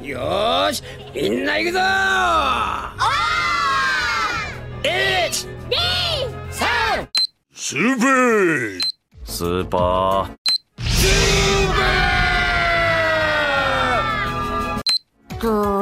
よしみんな行くぞ、スー！パースーパー。スーパー！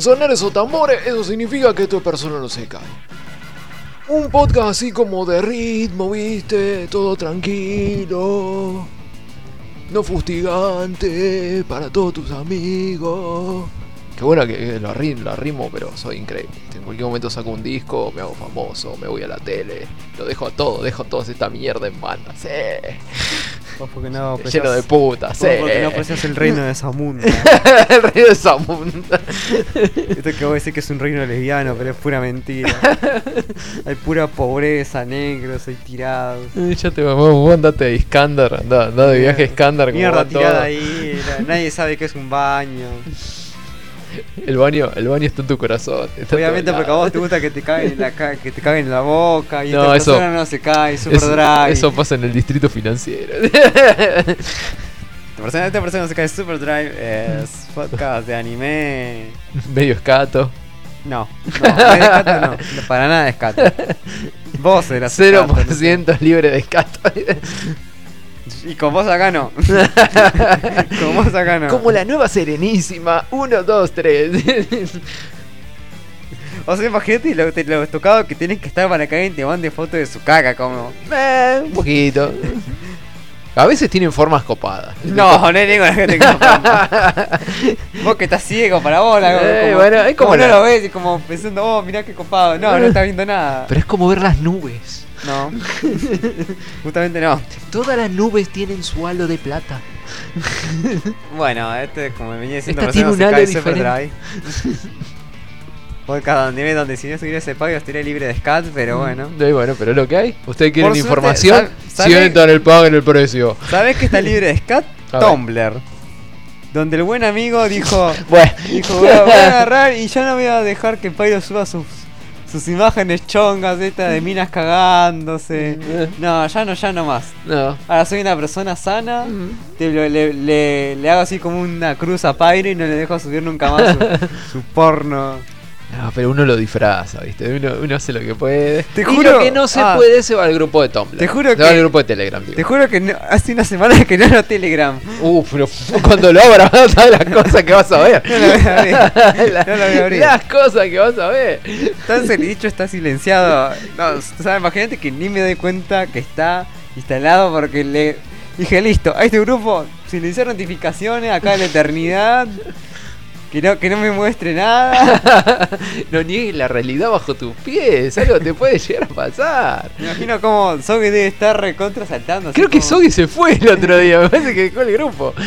sonar esos tambores, eso significa que esta persona no se cae. Un podcast así como de ritmo, viste, todo tranquilo, no fustigante, para todos tus amigos. Qué bueno que eh, lo arrimo, lo arrimo, pero soy increíble. En cualquier momento saco un disco, me hago famoso, me voy a la tele, lo dejo a todo, dejo toda esta mierda en banda. Vos porque no Lleno de putas. Vos porque no aprecias el reino de Zamunda. el rey de Zamunda. Esto que vos decís que es un reino lesbiano, pero es pura mentira. Hay pura pobreza, negros, hay tirados. Eh, Ya te vamos, vos andate de Iskandar, andá, andá de viaje a Iskandar como Mierda va todo. tirada ahí, la- nadie sabe que es un baño. El baño, el baño está en tu corazón. Obviamente porque a vos te gusta que te caguen en la, que te caguen en la boca y No, esta persona no se cae, super Eso, dry. eso pasa en el distrito financiero. Esta persona, esta persona no se cae super dry es podcast de anime. Medio escato. No, no, es escato, no, para nada es escato. Vos eras escato, no sé. 0% libre de escato. Y con vos acá no. con vos acá no. Como la nueva Serenísima. 1, 2, 3. O sea, imagínate lo, te- lo tocado que tienen que estar para que alguien te mande fotos de su caca, como. Eh, un poquito. A veces tienen formas copadas. No, no hay ninguna que tenga Vos que estás ciego para vos, la, Eh, como, bueno, es como como no lo ves y como pensando, oh, mirá qué copado. No, no estás viendo nada. Pero es como ver las nubes. No. Justamente no. Todas las nubes tienen su halo de plata. Bueno, este, como me venía diciendo, Esta tiene un halo diferente. Podcast donde, donde si no estuviera ese pago estaría libre de scat, pero bueno. Eh, bueno, pero es lo que hay. ¿Ustedes quieren suerte, información? sabe- Sientan el pago en el precio. ¿Sabes que está libre de scat? Tumblr. Donde el buen amigo dijo, Bueno. dijo voy a, voy a agarrar y ya no voy a dejar que Pyro suba sus, sus imágenes chongas estas de minas cagándose. No, ya no, ya no más. No. Ahora soy una persona sana, te lo- le, le- le hago así como una cruz a Pyro y no le dejo subir nunca más su, su porno. No, pero uno lo disfraza, ¿viste? Uno, uno hace lo que puede. Te y juro- lo que no se ah. puede se va al grupo de Tumblr. Te juro Se va que- al grupo de Telegram, digo. Te juro que no- hace una semana que no lo Telegram. Uf, pero cuando lo abras vas a ver las cosas que vas a ver. No lo voy a abrir. La- No lo voy a abrir. Las cosas que vas a ver. Entonces el dicho está silenciado. No, o sea, imagínate que ni me doy cuenta que está instalado porque le dije, listo, a este grupo silenciar notificaciones acá en la eternidad. Que no, que no me muestre nada. no niegues la realidad bajo tus pies. Algo te puede llegar a pasar. Me imagino como Soge debe estar recontra saltando. Creo que como- se fue el otro día. Me parece que dejó el grupo.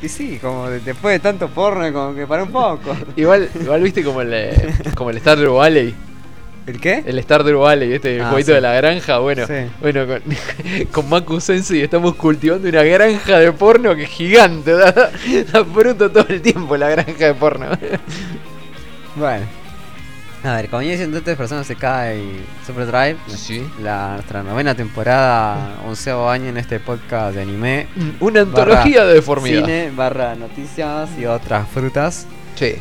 Y sí, como de- después de tanto porno, como que para un poco. Igual, igual viste como el, como el Stardew Valley. ¿El qué? El Stardew Valley, este Ah, jueguito sí. de la granja. Bueno, Sí. bueno con, con Maku Sensei estamos cultivando una granja de porno que es gigante. Da, da fruto todo el tiempo la granja de porno. Bueno. A ver, como ya diciendo, tres personas se cae Super Drive. Sí. La, nuestra novena temporada, onceavo año en este podcast de anime. Una antología de deformidad. Cine, barra noticias y otras frutas. Sí.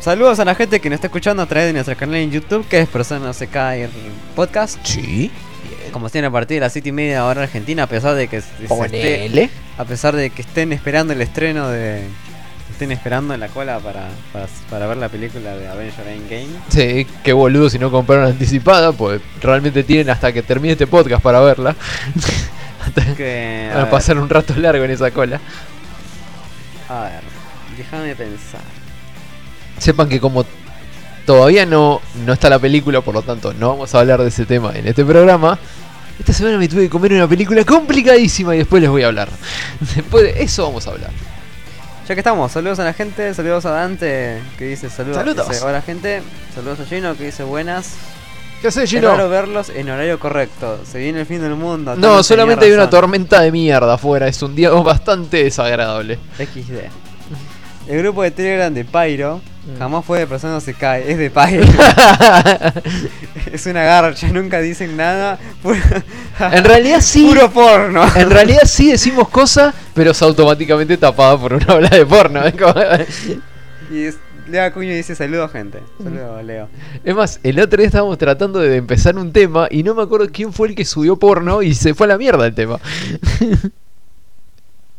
Saludos a la gente que nos está escuchando a través de nuestro canal en YouTube, que es Persona Se Cae Podcast. Sí. Como siempre a partir de las 7 y media hora argentina, a pesar de que se- esté- a pesar de que estén esperando el estreno de estén esperando en la cola para, para, para ver la película de Avenger Endgame. Sí, qué boludo si no compraron anticipada, pues realmente tienen hasta que termine este podcast para verla. Hasta- Que, a pasar un rato largo en esa cola. a ver, déjame pensar. Sepan que como todavía no, no está la película, por lo tanto no vamos a hablar de ese tema en este programa. Esta semana me tuve que comer una película complicadísima y después les voy a hablar. Después de eso vamos a hablar. Ya que estamos, saludos a la gente, saludos a Dante que dice saludos. Saludos. dice, Hola gente, saludos a Gino que dice buenas. ¿Qué haces, Es Gino? raro verlos en horario correcto. Se viene el fin del mundo. No, solamente hay una tormenta de mierda afuera. Es un día bastante desagradable. XD. El grupo de Telegram de Pyro. Jamás fue de persona no se cae, es de Pyro. es una garcha, nunca dicen nada. En realidad sí. puro porno. En realidad sí decimos cosas, pero es automáticamente tapada por una ola de porno. Y es, Leo Acuña dice saludos gente. Saludos Leo. Es más, el otro día estábamos tratando de empezar un tema y no me acuerdo quién fue el que subió porno y se fue a la mierda el tema.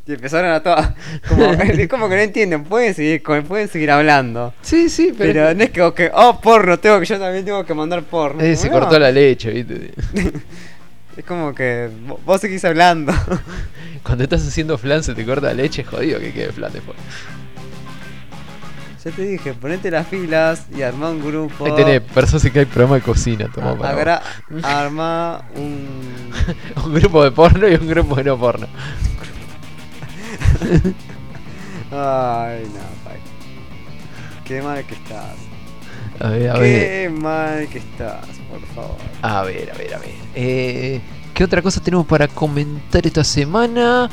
Y empezaron a todas. Como, como que no entienden, pueden seguir, pueden seguir hablando. Sí, sí, pero. Pero no es que, que, oh, porno, tengo que yo también tengo que mandar porno. Eh, se no. cortó la leche, ¿viste? Es como que vo- vos seguís hablando. Cuando estás haciendo flan se te corta la leche, jodido que quede flan después. Yo te dije, ponete las filas y armá un grupo. Ahí tenés, personas que hay programa de cocina, toma para. Agra- arma un. Un grupo de porno y un grupo de no porno. Ay, no, pai. Qué mal que estás. A ver, a ver. Qué mal que estás, por favor. A ver, a ver, a ver. Eh, ¿Qué otra cosa tenemos para comentar esta semana?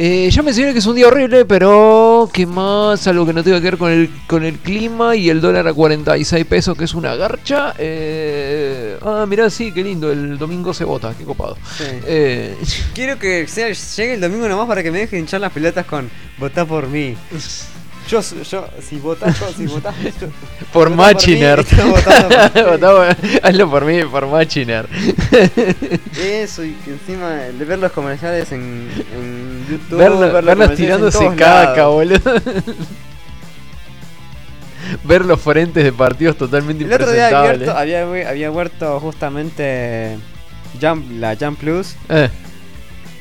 Eh, ya mencioné que es un día horrible, pero ¿qué más? Algo que no tenga que ver con el, con el clima y el dólar a 46 pesos, que es una garcha. Eh, ah, mirá, sí, qué lindo. El domingo se vota, qué copado. Sí. Eh, Quiero que sea, llegue el domingo nomás para que me dejen hinchar las pelotas con votá por mí. Yo, yo, si votás, yo, si votás, yo- por Machiner. Hazlo por mí, por Machiner. Eso, y que encima de ver los comerciales en, en YouTube, Verlo- ver verlos tirándose caca, boludo. Ver los frentes de partidos totalmente El otro día había abierto, había, había abierto justamente Jump, la Jump Plus Eh,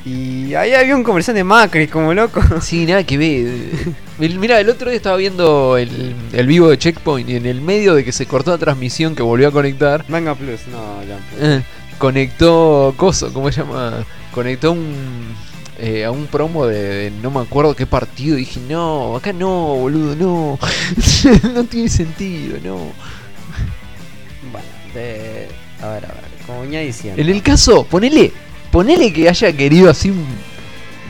y ahí había un comercial de Macri, como loco. sí, nada que ver. Mira, el otro día estaba viendo el, el vivo de Checkpoint y en el medio de que se cortó la transmisión que volvió a conectar, Manga Plus, no, Jump Plus. eh, conectó Coso, ¿cómo se llama? Conectó un eh, a un promo de, de no me acuerdo qué partido. Y dije, no, acá no, boludo, no. no tiene sentido, no. Bueno, de... A ver, a ver, como venía diciendo. En el caso, ponele, ponele que haya querido así, un-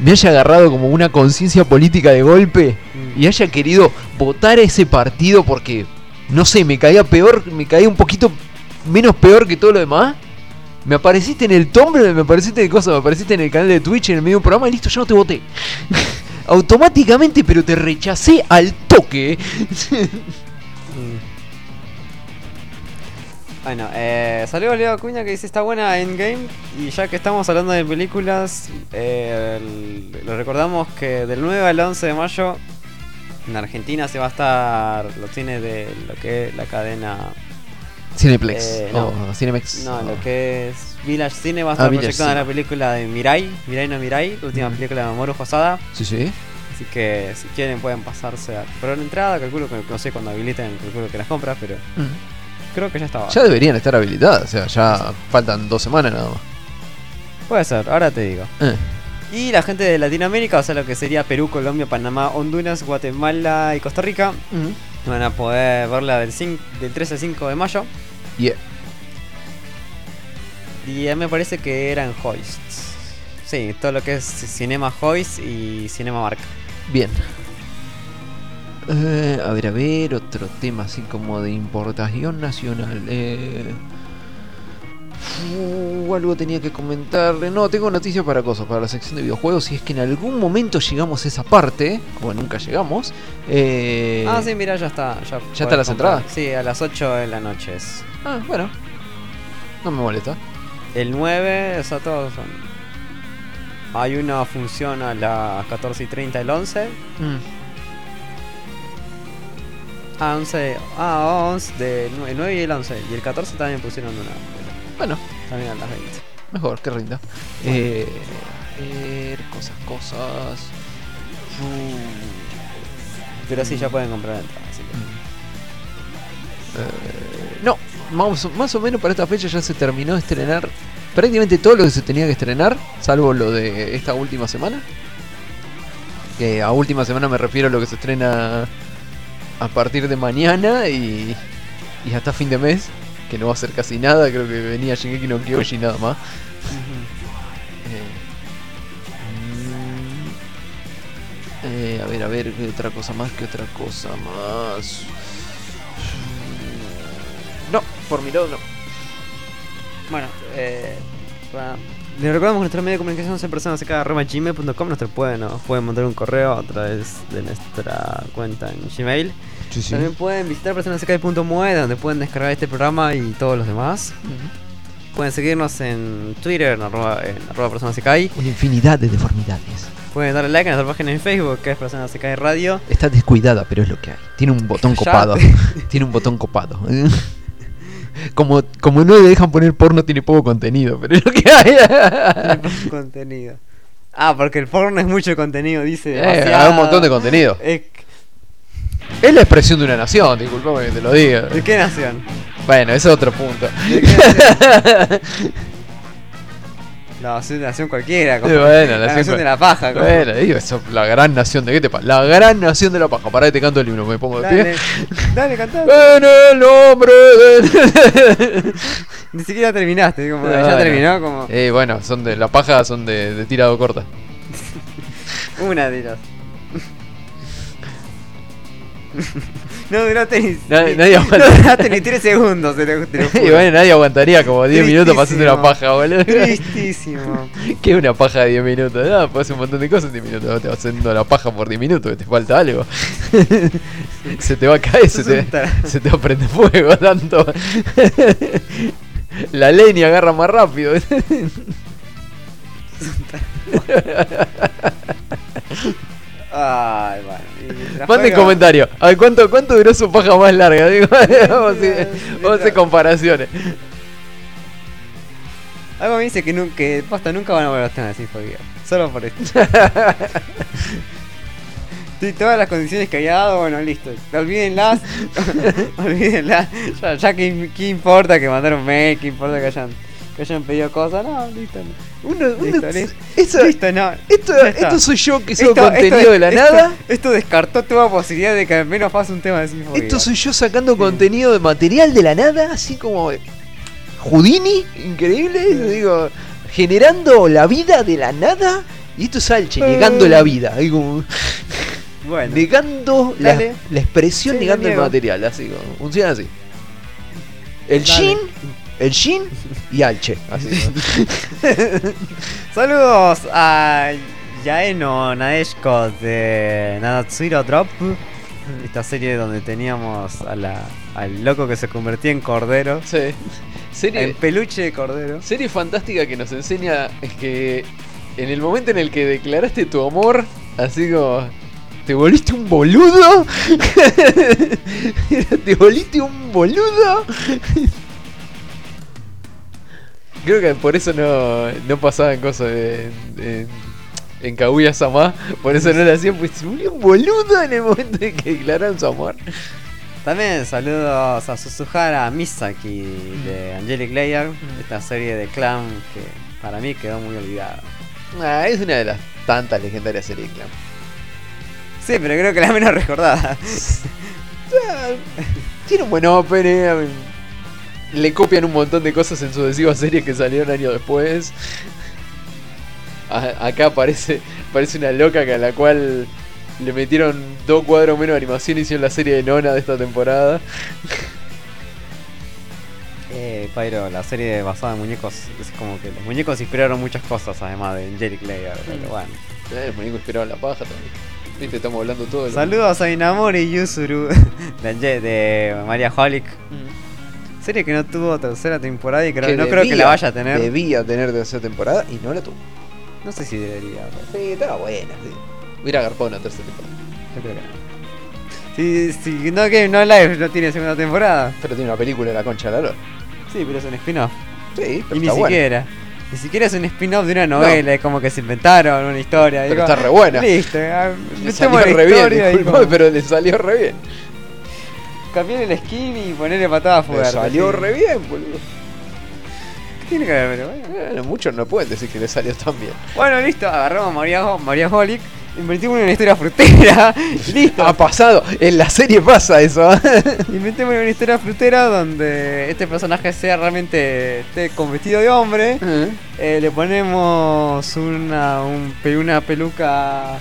me haya agarrado como una conciencia política de golpe Mm. y haya querido votar a ese partido porque, no sé, me caía peor, me caía un poquito menos peor que todo lo demás. Me apareciste en el Tumblr, me apareciste de cosas, me apareciste en el canal de Twitch, en el medio programa y listo, yo no te voté. Automáticamente, pero te rechacé al toque. Bueno, eh, saludos Leo Acuña que dice está buena Endgame y ya que estamos hablando de películas, eh, lo recordamos que del 9 al 11 de mayo en Argentina se va a estar los cines de lo que es la cadena, Cineplex. Eh, o no. Cinemex. no, lo que es Village Cine va a Ah, estar Cine. la película de Mirai, Mirai no Mirai, la última película de Mamoru Hosada, Sí, sí. así que si quieren pueden pasarse a... Pero la entrada calculo que no sé cuando habiliten, calculo que las compras, pero creo que ya estaba. Ya deberían estar habilitadas, o sea, ya faltan dos semanas nada más. Puede ser, ahora te digo. Eh. Y la gente de Latinoamérica, o sea, lo que sería Perú, Colombia, Panamá, Honduras, Guatemala y Costa Rica, van a poder verla del, cin- del 3 al 5 de mayo. Yeah. Y ya me parece que eran Hoists. Sí, todo lo que es Cinema Hoist y Cinema Mark. Bien. Eh, a ver, a ver, otro tema así como de importación nacional. Eh, uh, algo tenía que comentarle. No, tengo noticias para cosas, para la sección de videojuegos. Si es que en algún momento llegamos a esa parte, o nunca llegamos. eh, ah, sí, mira, ya está. Ya, podés están las entradas? Sí, a las 8 de la noche es. Ah, bueno. No me molesta. El 9, o sea, todos son. Hay una función a las 14 y 30 el 11. Mm, Ah, 11. Ah, 11 de el 9 y el 11. Y el 14 también pusieron una. Bueno, También a las 20. mejor, que rinda. Eh, a ver, cosas, cosas. Pero sí, ya pueden comprar entradas. Así que. Eh, no, más, o- más o menos para esta fecha ya se terminó de estrenar prácticamente todo lo que se tenía que estrenar, salvo lo de esta última semana. Que a última semana me refiero a lo que se estrena a partir de mañana y, y hasta fin de mes, que no va a ser casi nada, creo que venía Shingeki no Kyoji nada más. Eh, mm, eh, a ver, a ver, ¿qué otra cosa más? ¿Qué otra cosa más? No, por mi lado no. Bueno, eh. para- Les recordamos que nuestro medio de comunicación es en persona gmail.com Nos pueden, nos pueden mandar un correo a través de nuestra cuenta en Gmail. Sí, sí. También pueden visitar personasecai.mue donde pueden descargar este programa y todos los demás. Pueden seguirnos en Twitter en arroba, en arroba personasecai. Una infinidad de deformidades. Pueden darle like a nuestra página en Facebook, que es Persona Se Cae Radio. Está descuidada, pero es lo que hay. Tiene un botón Callate. copado. tiene un botón copado. Como, como no le dejan poner porno, tiene poco contenido, pero es lo que hay. Tiene poco contenido. Ah, porque el porno es mucho contenido, dice. Eh, hay un montón de contenido. Es- Es la expresión de una nación, disculpame que te lo diga. ¿De qué nación? Bueno, ese es otro punto. ¿De qué nación? No, es una nación cualquiera. como Sí, bueno, la nación nación cual- de la paja. como- Bueno, digo, eso, la gran nación de qué te pasa. La gran nación de la paja. Pará te canto el himno, me pongo de Dale, pie. dale, cantá. En el nombre de. Ni siquiera terminaste, como, No, ya no. terminó como Eh, bueno, son de la paja son de, de tirado corta. una de las. No duraste ni, Nadie- ni- nadie no duraste ni 3 segundos, te lo, te lo Y bueno, nadie aguantaría como 10 minutos hacerte una paja, boludo. Tristísimo. ¿Qué es una paja de 10 minutos? No, puedes hacer un montón de cosas en 10 minutos. No te vas haciendo la paja por 10 minutos, que te falta algo. se te va a caer, se te, se te va a prender fuego tanto. la leña agarra más rápido. Ay, bueno. Manden comentario. A ver, ¿cuánto, ¿cuánto duró su paja más larga? Digo, vamos, a hacer, Mientras- vamos a hacer comparaciones. Algo me dice que, nunca, que posta, nunca van a volver a tener así jodido. Solo por esto. Sí, todas las condiciones que había dado, bueno, listo. Olvídenlas. Olvídenlas. Ya, ya que, ¿qué importa que mandaron mail? ¿Qué importa que hayan, que hayan pedido cosas? No, listo. no. Uno, uno- Listo, listo. eso- Listo, no. esto, esto soy yo que subo Esto- contenido esto- de la esto- nada. Esto descartó toda posibilidad de que al menos pase un tema de sinfonía. Esto soy yo sacando contenido de material de la nada, así como Houdini, increíble, digo, generando la vida de la nada. Y esto es Salche, negando la vida, ahí como, Bueno, negando la, la expresión, Sí, negando el material, así como, funciona así. El Dale. Shin, el Shin y Alche, así. Saludos a Yaeno Nadeshko de Nanatsuro Drop. Esta serie donde teníamos a la, al loco que se convertía en cordero. Sí. En Serie, peluche de cordero. serie fantástica que nos enseña es que en el momento en el que declaraste tu amor, así como ¿Te volviste un boludo? ¿Te volviste un boludo? Creo que por eso no, no pasaban cosas en, en, en Kaguya Sama. Por eso no lo hacían, pues se volvió un boludo en el momento en que declararon su amor. También saludos a Suzuhara Misaki de Angelic Layer. Esta serie de clan que para mí quedó muy olvidada. Ah, es una de las tantas legendarias series de Clan. Sí, pero creo que la menos recordada. Tiene un buen opening. Le copian un montón de cosas en sucesivas series que salieron años después. A- acá parece, parece una loca que a la cual le metieron dos cuadros menos de animación y hicieron la serie de Nona de esta temporada. Eh, Pyro, la serie basada en muñecos, es como que los muñecos inspiraron muchas cosas además de Angelic Layer, pero bueno. Eh, el muñeco inspirado en la paja también. Viste, estamos hablando todo Saludos a Inamori y Yuzuru de, de Maria Holic. Mm. Serie que no tuvo tercera temporada y creo, Que no creo que la vaya a tener. Debía tener tercera temporada y no la tuvo. No sé si debería, pero Sí, estaba buena, sí. Hubiera agarpado una tercera temporada. yo creo que no. Si, si No Game No Life no tiene segunda temporada. Pero tiene una película de la concha de la lora. Sí, pero es un spin-off. Sí, pero Y ni buena. siquiera. Ni siquiera es un spin-off de una novela, es como que se inventaron una historia. Pero digo, está re buena. Listo, ah, Le salió re bien, como- pero le salió re bien. Cambiar el skin y ponerle patada fuerte. salió re bien, boludo. ¿Qué tiene que ver? Bueno. Bueno, muchos no pueden decir que le salió tan bien. Bueno, listo, agarramos a María, María Holic, invertimos en una historia frutera. listo. Ha pasado, en la serie pasa eso. ¿eh? Inventemos una historia frutera donde este personaje sea realmente esté con vestido de hombre. Eh, le ponemos una, un una peluca,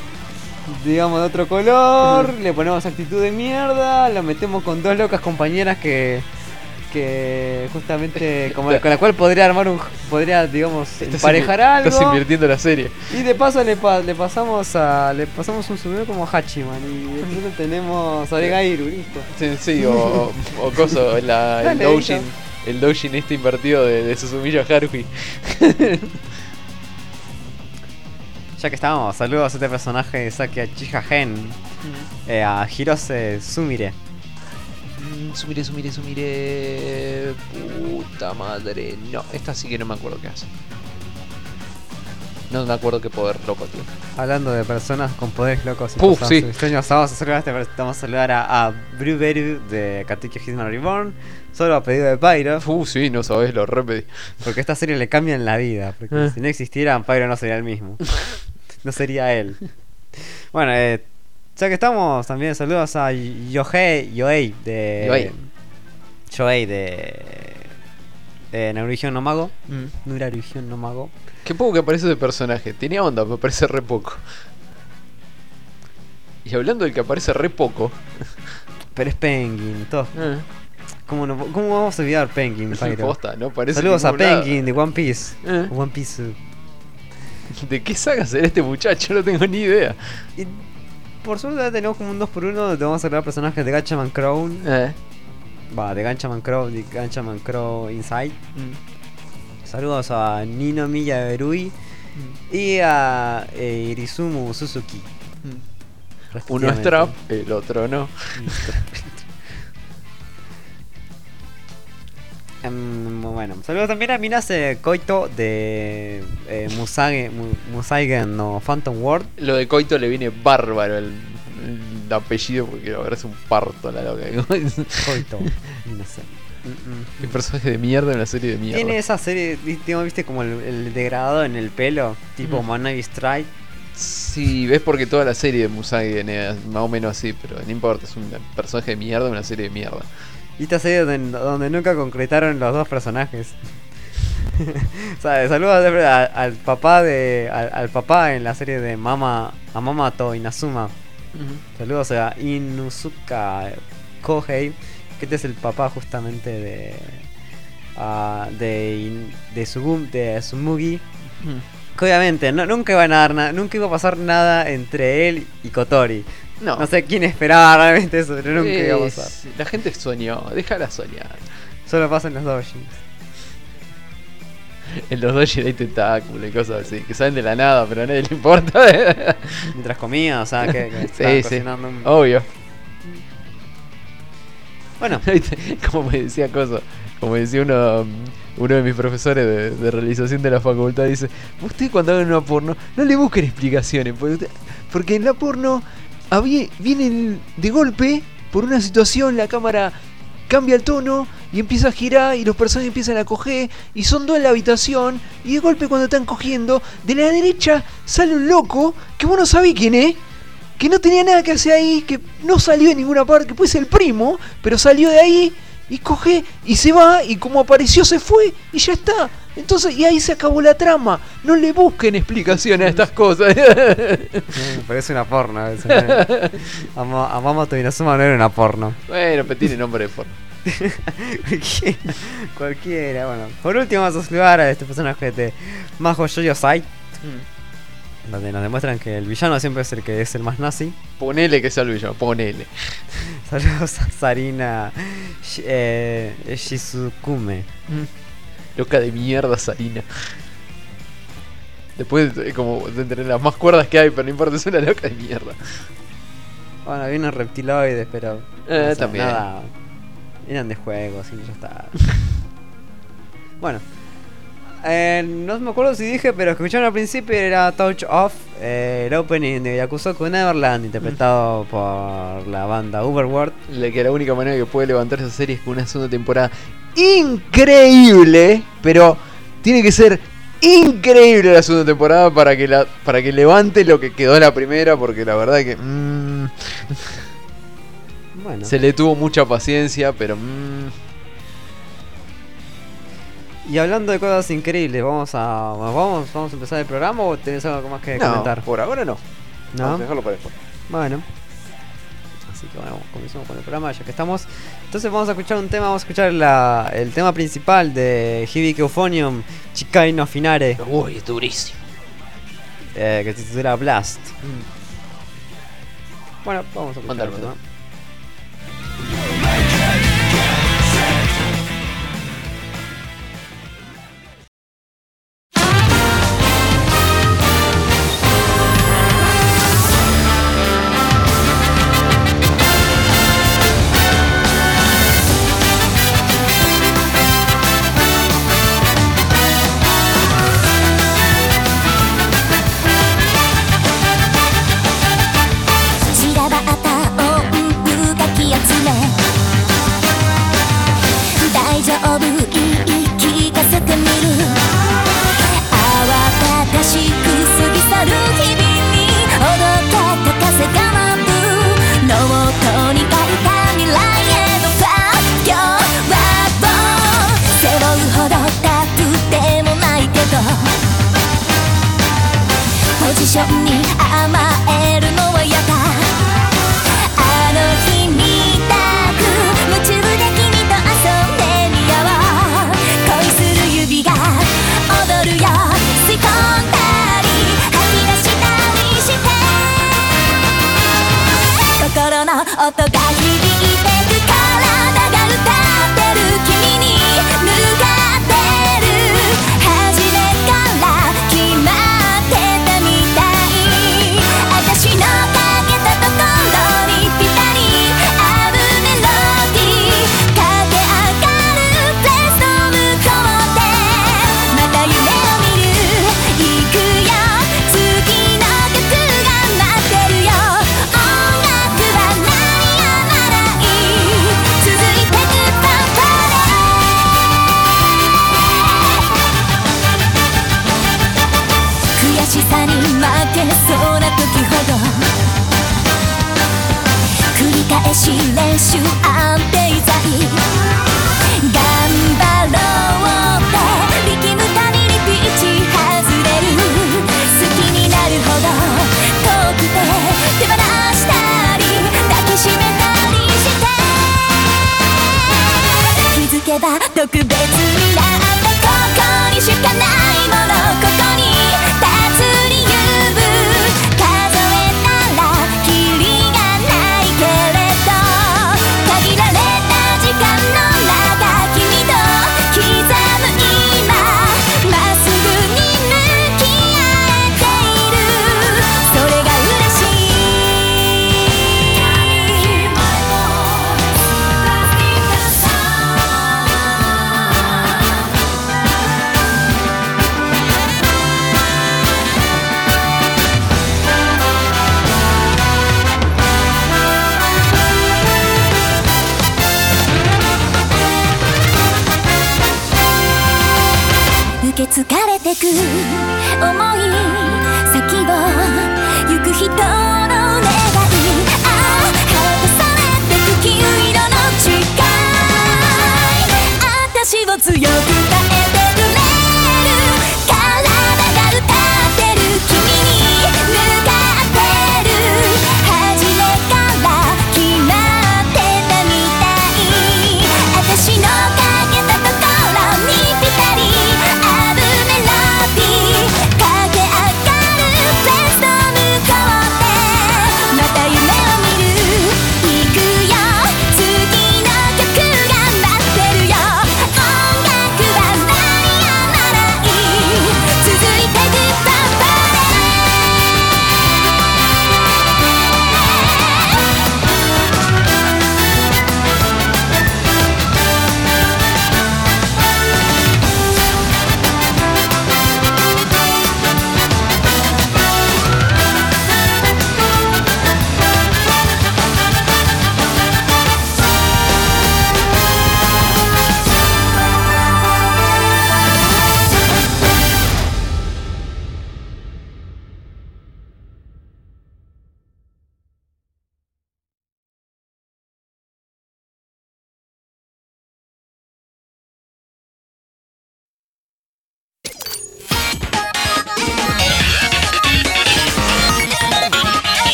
digamos, de otro color. Le ponemos actitud de mierda. Lo metemos con dos locas compañeras que. Que justamente como con la cual podría armar un podría digamos Estás emparejar algo Estás invirtiendo la serie. y de paso le, pa- le pasamos a le pasamos un sonido como Hachiman y entonces tenemos a Oregairu listo Sí, sí, o, o coso, la, el doujin. El doujin este invertido de, de Susumiya Haruhi. Ya que estábamos, saludos a este personaje de Saki Chiha Gen, eh, a Hirose Sumire. Mm, Sumire, sumire, sumire. Puta madre. No, esta sí que no me acuerdo qué hace. No me acuerdo qué poder loco tiene. Hablando de personas con poderes locos y Uf, sí. extrañas, vamos a saludar, a este- vamos a, saludar a, a de Katekyo Hitman Reborn, solo a pedido de Pyro, Uh, sí, no sabes, lo repetí. porque esta serie le cambian la vida, porque Eh. si no existiera, Pyro no sería el mismo. No sería él. Bueno, eh, ya que estamos, también saludos a Yohei, Yohei de... Yohei. Yohei de... de Naruhion no Mago. Mm. Naruhion no Mago. Qué poco que aparece ese personaje. Tenía onda, me parece re poco. Y hablando del que aparece re poco. Pero es Penguin, todo. eh, ¿Cómo, no- cómo vamos a olvidar Penguin, posta, no Saludos a lado. Penguin de One Piece. Eh. One Piece. ¿De qué saga será este muchacho? No tengo ni idea. Y por suerte ya tenemos como un 2x1 donde vamos a hablar personajes de Gatchaman Crown. Eh. Va, de Gatchaman Crow, de Gatchaman Crow Inside. Mm. Saludos a Nino Miya Berui y a eh, Irizumu Suzuki. Uno es trap, el otro no. Em, bueno, saludos también a Minase Koito de eh, Musage, Mu- Musaigen no Phantom World. Lo de Coito le viene bárbaro el, el apellido porque la verdad es un parto la loca. Koito, no sé. Mm, mm. El personaje de mierda en una serie de mierda. Tiene esa serie, viste, como el, el degradado en el pelo, tipo Mm. Manabi Strike. Sí, ves porque toda la serie de Musagi es más o menos así, pero no importa, es un personaje de mierda en una serie de mierda. Y esta serie donde, donde nunca concretaron los dos personajes. o sea, saludos al papá de. Al, al papá en la serie de Mama. A Mamato Inazuma. Saludos a Inuzuka Kohei. Que este es el papá justamente de. de, de, Sugum, de Sumugi. Que obviamente no, nunca iban a dar nada, nunca iba a pasar nada entre él y Kotori. No, No sé quién esperaba realmente eso, pero nunca iba a pasar. Es- La gente soñó, déjala soñar. Solo pasa en los doujins. En los dos hay tentáculos y cosas así, que salen de la nada, pero a nadie le importa. Mientras comía, o sea, que, que Sí, sí. cocinando un- Obvio. Bueno. Como me decía cosa, como decía uno, uno de mis profesores de, de realización de la facultad, dice, usted cuando hagan una porno, no le busquen explicaciones, porque, usted- porque en la porno vienen de golpe, por una situación, la cámara cambia el tono y empieza a girar y los personajes empiezan a coger y son dos en la habitación y de golpe cuando están cogiendo, de la derecha sale un loco que vos no sabés quién es que no tenía nada que hacer ahí, que no salió de ninguna parte, que puede ser el primo, pero salió de ahí y coge y se va y como apareció se fue y ya está. Entonces, y ahí se acabó la trama. No le busquen explicaciones a estas cosas. parece una porno. ¿eh? a, Ma- a Mamato Inazuma no era una porno. bueno, pero tiene nombre de forma. cualquiera, cualquiera, bueno. Por último vamos a saludar a este personaje de Majo Yoyo Sai. Donde nos demuestran que el villano siempre es el que es el más nazi. Ponele que sea el villano, ponele. Saludos a Sarina eh, Shizukume. Loca de mierda, Sarina. Después, eh, como de entre las más cuerdas que hay, pero no importa, es una loca de mierda. Bueno, vienen reptiloides, pero. Eh, no también. Nada. Vienen de juegos y ya está. bueno. Eh, no me acuerdo si dije, pero escucharon al principio era Touch Off, eh, el opening de Yakusoku Neverland, interpretado por la banda Overworld. La que la única manera que puede levantar esa serie es con una segunda temporada increíble, pero tiene que ser increíble la segunda temporada para que la para que levante lo que quedó en la primera, porque la verdad que mm, Bueno, se le tuvo mucha paciencia, pero mm, y hablando de cosas increíbles, vamos a vamos, vamos a empezar el programa o tenés algo más que no, comentar? por ahora no. ¿No? Vamos a dejarlo para después. Bueno. Así que bueno, comencemos con el programa ya que estamos. Entonces vamos a escuchar un tema, vamos a escuchar la, el tema principal de Hibiki Euphonium, Chikai no Finare, Uy, es durísimo. eh, que se titula Blast. Bueno, vamos a escuchar Mándalo, el tema.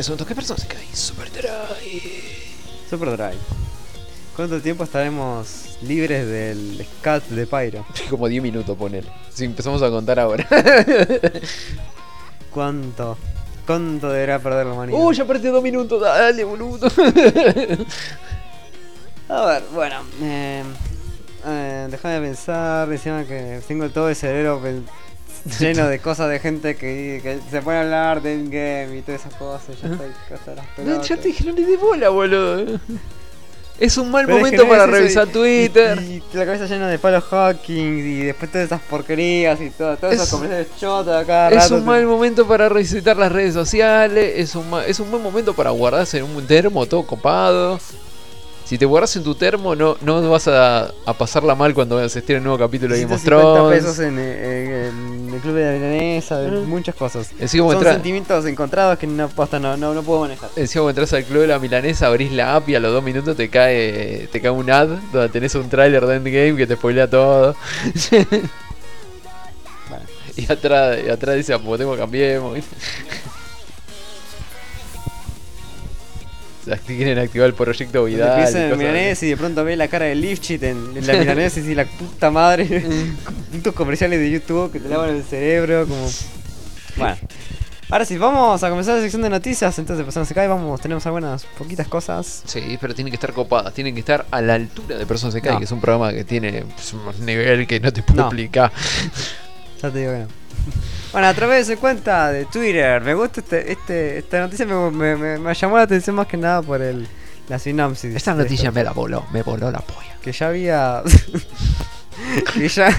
el segundo ¿Qué personas que hay? Superdrive. Superdrive. ¿Cuánto tiempo estaremos libres del scat de Pyro? Como 10 minutos, poner. Si empezamos a contar ahora. ¿Cuánto? ¿Cuánto deberá perder la humanidad? ¡Uh, ya perdí 2 minutos! ¡Dale, boludo! a ver, bueno. Eh, eh, pensar. Decían que tengo todo el cerebro lleno de cosas de gente que, que se pone a hablar de endgame y todas esas cosas. Yo estoy las ya te dije, no le des bola, boludo. Es un mal momento para revisar Twitter. Y, la cabeza llena de palos hacking y después todas esas porquerías y todo, todas esas conversaciones chotas acá. Es un mal momento para revisitar las redes sociales. Es un, es un buen momento para guardarse en un termo todo copado. Si te guardas en tu termo, no, no vas a, a pasarla mal cuando se estire el nuevo capítulo de Game of 150 Thrones. pesos en, eh, en el club de la milanesa, de muchas cosas. Encima Son entra- sentimientos encontrados que no, posta, no, no, no puedo manejar. Encima cuando entras al club de la milanesa, abrís la app y a los dos minutos te cae te cae un ad donde tenés un tráiler de Endgame que te spoilea todo. Bueno. Y atrás, y atrás dice apotemos, cambiemos. Que quieren activar el proyecto Vidal. empieza y en milanés y de pronto ve la cara de Lifchit en, en la milanesa y la puta madre. Puntos comerciales de YouTube que te lavan el cerebro, como. Bueno. Ahora sí, vamos a comenzar la sección de noticias. Entonces, Personas se cae, vamos, tenemos algunas poquitas cosas. Sí, pero tienen que estar copadas, tienen que estar a la altura de Personas se cae, No. que es un programa que tiene pues, un nivel que no te puedo No. explicar. Ya te digo que no. Bueno, a través de su cuenta de Twitter, me gusta este, este, esta noticia, me, me- me- me llamó la atención más que nada por el, la sinopsis. Esta noticia esto. me la voló, me voló la polla. que ya había. que ya.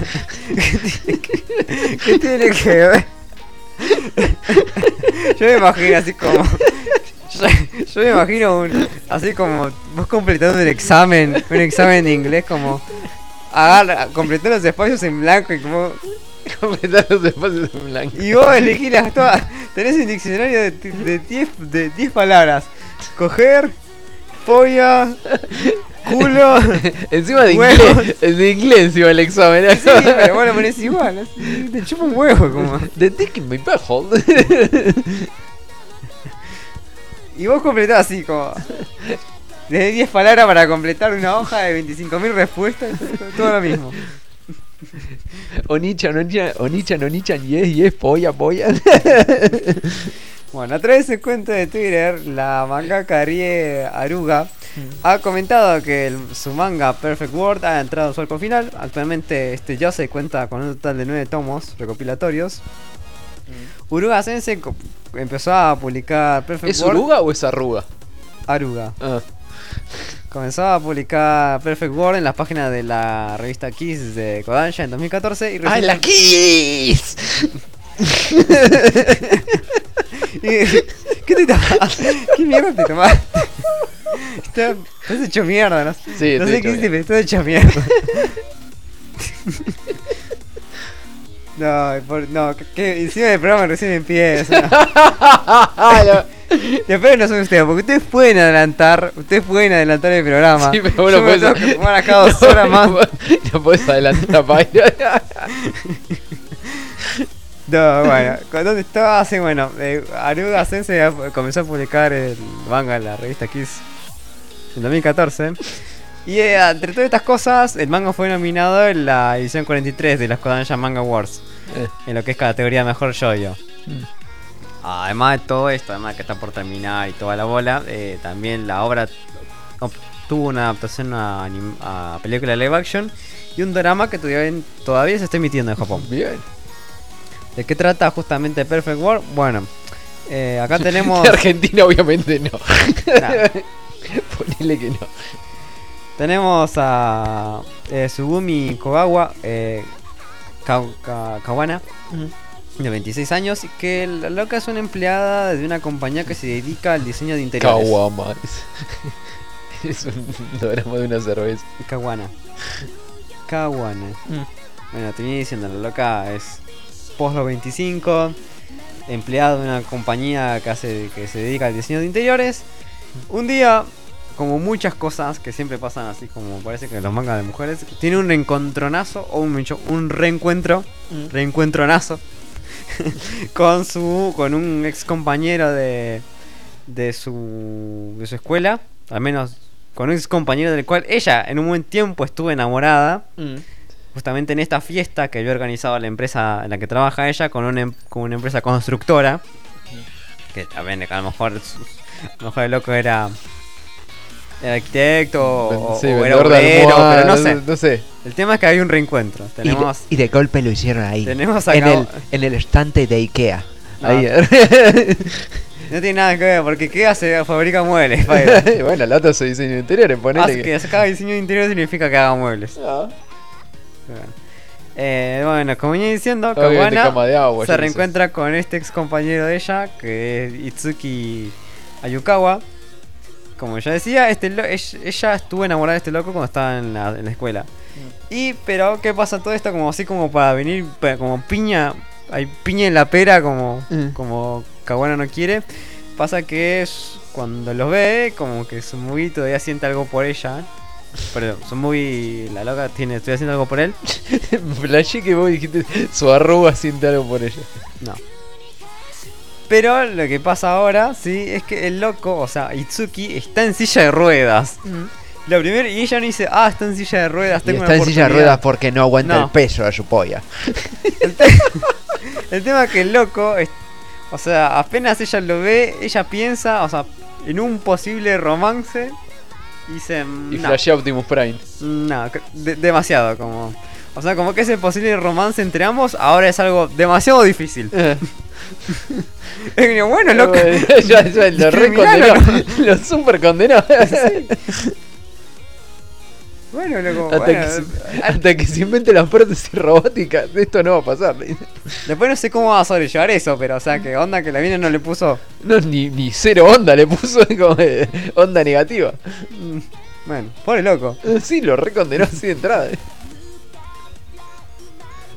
¿Qué tiene que ver? yo me imagino así como. Yo, yo me imagino un, así como vos completando un examen, un examen de inglés como agarra, completó los espacios en blanco y como Completar los espacios en blanco. y vos elegís las todas, tenés un diccionario de ti- de 10 de 10 palabras. Coger, polla, culo. Encima de Huevos. inglés, es de inglés encima el examen. Sí, pero lo ponés igual, así, te chupa un huevo como. The dick in my butthole. Y vos completás así como. De 10 palabras para completar una hoja de 25.000 respuestas, todo lo mismo. Onichan, onichan, onichan, onichan, yes, yes, polla, polla. Bueno, a través de su cuenta de Twitter, la mangaka Rie Aruga ha comentado que el- su manga Perfect World ha entrado en su arco final. Actualmente este ya se cuenta con un total de 9 tomos recopilatorios. Uruga Sensei empezó a publicar Perfect ¿Es World. oruga o es arruga? Aruga. Ah, Comenzó a publicar Perfect World en las páginas de la revista Kiss de Kodansha en 2014 y ¡Ah, la Kiss! ¿Qué te tomas? ¿Qué mierda te tomas? Estás, estás hecho mierda, ¿no? Sí, no sé qué hiciste, pero estás hecho mierda. No, por- no, que, que encima del programa recién empieza. Después no son ustedes, porque ustedes pueden adelantar, ustedes pueden adelantar el programa. Sí, pero no tengo que fumar acá dos horas más. No podés adelantar la página. No, bueno, ¿con ¿dónde estaba? Sí, bueno, eh, Aruga Sensei ha- comenzó a publicar el manga en la revista Kiss en 2014. Y eh, entre todas estas cosas, el manga fue nominado en la edición 43 de los Kodansha Manga Awards, Eh. en lo que es categoría Mejor Shoujo. Mm. Además de todo esto, además que está por terminar y toda la bola, eh, también la obra obtuvo una adaptación a, a película live action y un drama que todavía, todavía se está emitiendo en Japón. Bien. ¿De qué trata justamente Perfect World? Bueno, eh, acá tenemos De Argentina, obviamente no. Nah. Ponele que no. tenemos a eh, Sugumi Kogawa eh, Ka- Ka- Kawana, de 26 años, y que la loca es una empleada de una compañía que se dedica al diseño de interiores. Kawama. Es, es un drama de una cerveza. Kawana. Kawana. Mm. Bueno, te venía diciendo, la loca es post los 25, empleado de una compañía que, hace, que se dedica al diseño de interiores. Un día, como muchas cosas que siempre pasan así, como parece que los mangas de mujeres, tiene un reencontronazo o un, un reencuentro, reencuentronazo con su con un ex compañero de de su de su escuela, al menos con un ex compañero del cual ella en un buen tiempo estuvo enamorada justamente en esta fiesta que había organizado la empresa en la que trabaja ella con una, em- con una empresa constructora. Que también a lo mejor, a lo mejor el loco era, era arquitecto Sí, o era vendedor de obrero, pero no sé. No sé. El tema es que hay un reencuentro. Tenemos, Y de golpe lo hicieron ahí. tenemos En acá- el, en el estante de Ikea. No. Ahí. No tiene nada que ver porque ¿qué hace? Fabrica muebles. Bueno, la otra es diseño de interiores, ponele Hace que haga diseño de interior significa que haga muebles. Ah. Bueno. Eh, bueno, como venía diciendo, Kawana agua, se sé. reencuentra con este ex compañero de ella, que es Itsuki Ayukawa, como ya decía, este lo- ella, estuvo enamorada de este loco cuando estaba en la, en la escuela. Y, pero, ¿qué pasa todo esto? Como así como para venir, como piña, hay piña en la pera, como, Mm. como Kawana no quiere. Pasa que es- cuando los ve, como que Sumugi todavía siente algo por ella. Pero Sumugi, la loca, tiene, estoy haciendo algo por él. Flashé que vos dijiste su arroba siente algo por ella. No. Pero lo que pasa ahora, sí, es que el loco, o sea, Itsuki está en silla de ruedas. Lo primero, y ella no dice, ah, está en silla de ruedas, Y tengo está una en silla de oportunidad". ruedas porque no aguanta No. el peso de su polla. El, te- el tema es que el loco, es- o sea, apenas ella lo ve, ella piensa, o sea, en un posible romance. Y dice, Y no, flashea Optimus Prime. no, de- demasiado, como. O sea, como que ese posible romance entre ambos ahora es algo demasiado difícil. Es que, bueno, loco. ya, ya, lo re condenó. Lo super condenó. Bueno, loco. hasta, bueno, que se, hasta que se invente la prótesis robótica, esto no va a pasar. Después no sé cómo va a sobrellevar eso, pero o sea, que onda que la mina no le puso. No, ni, ni cero onda le puso como eh, onda negativa. mm, Bueno, pobre loco. Eh, Sí, lo recondenó así de entrada.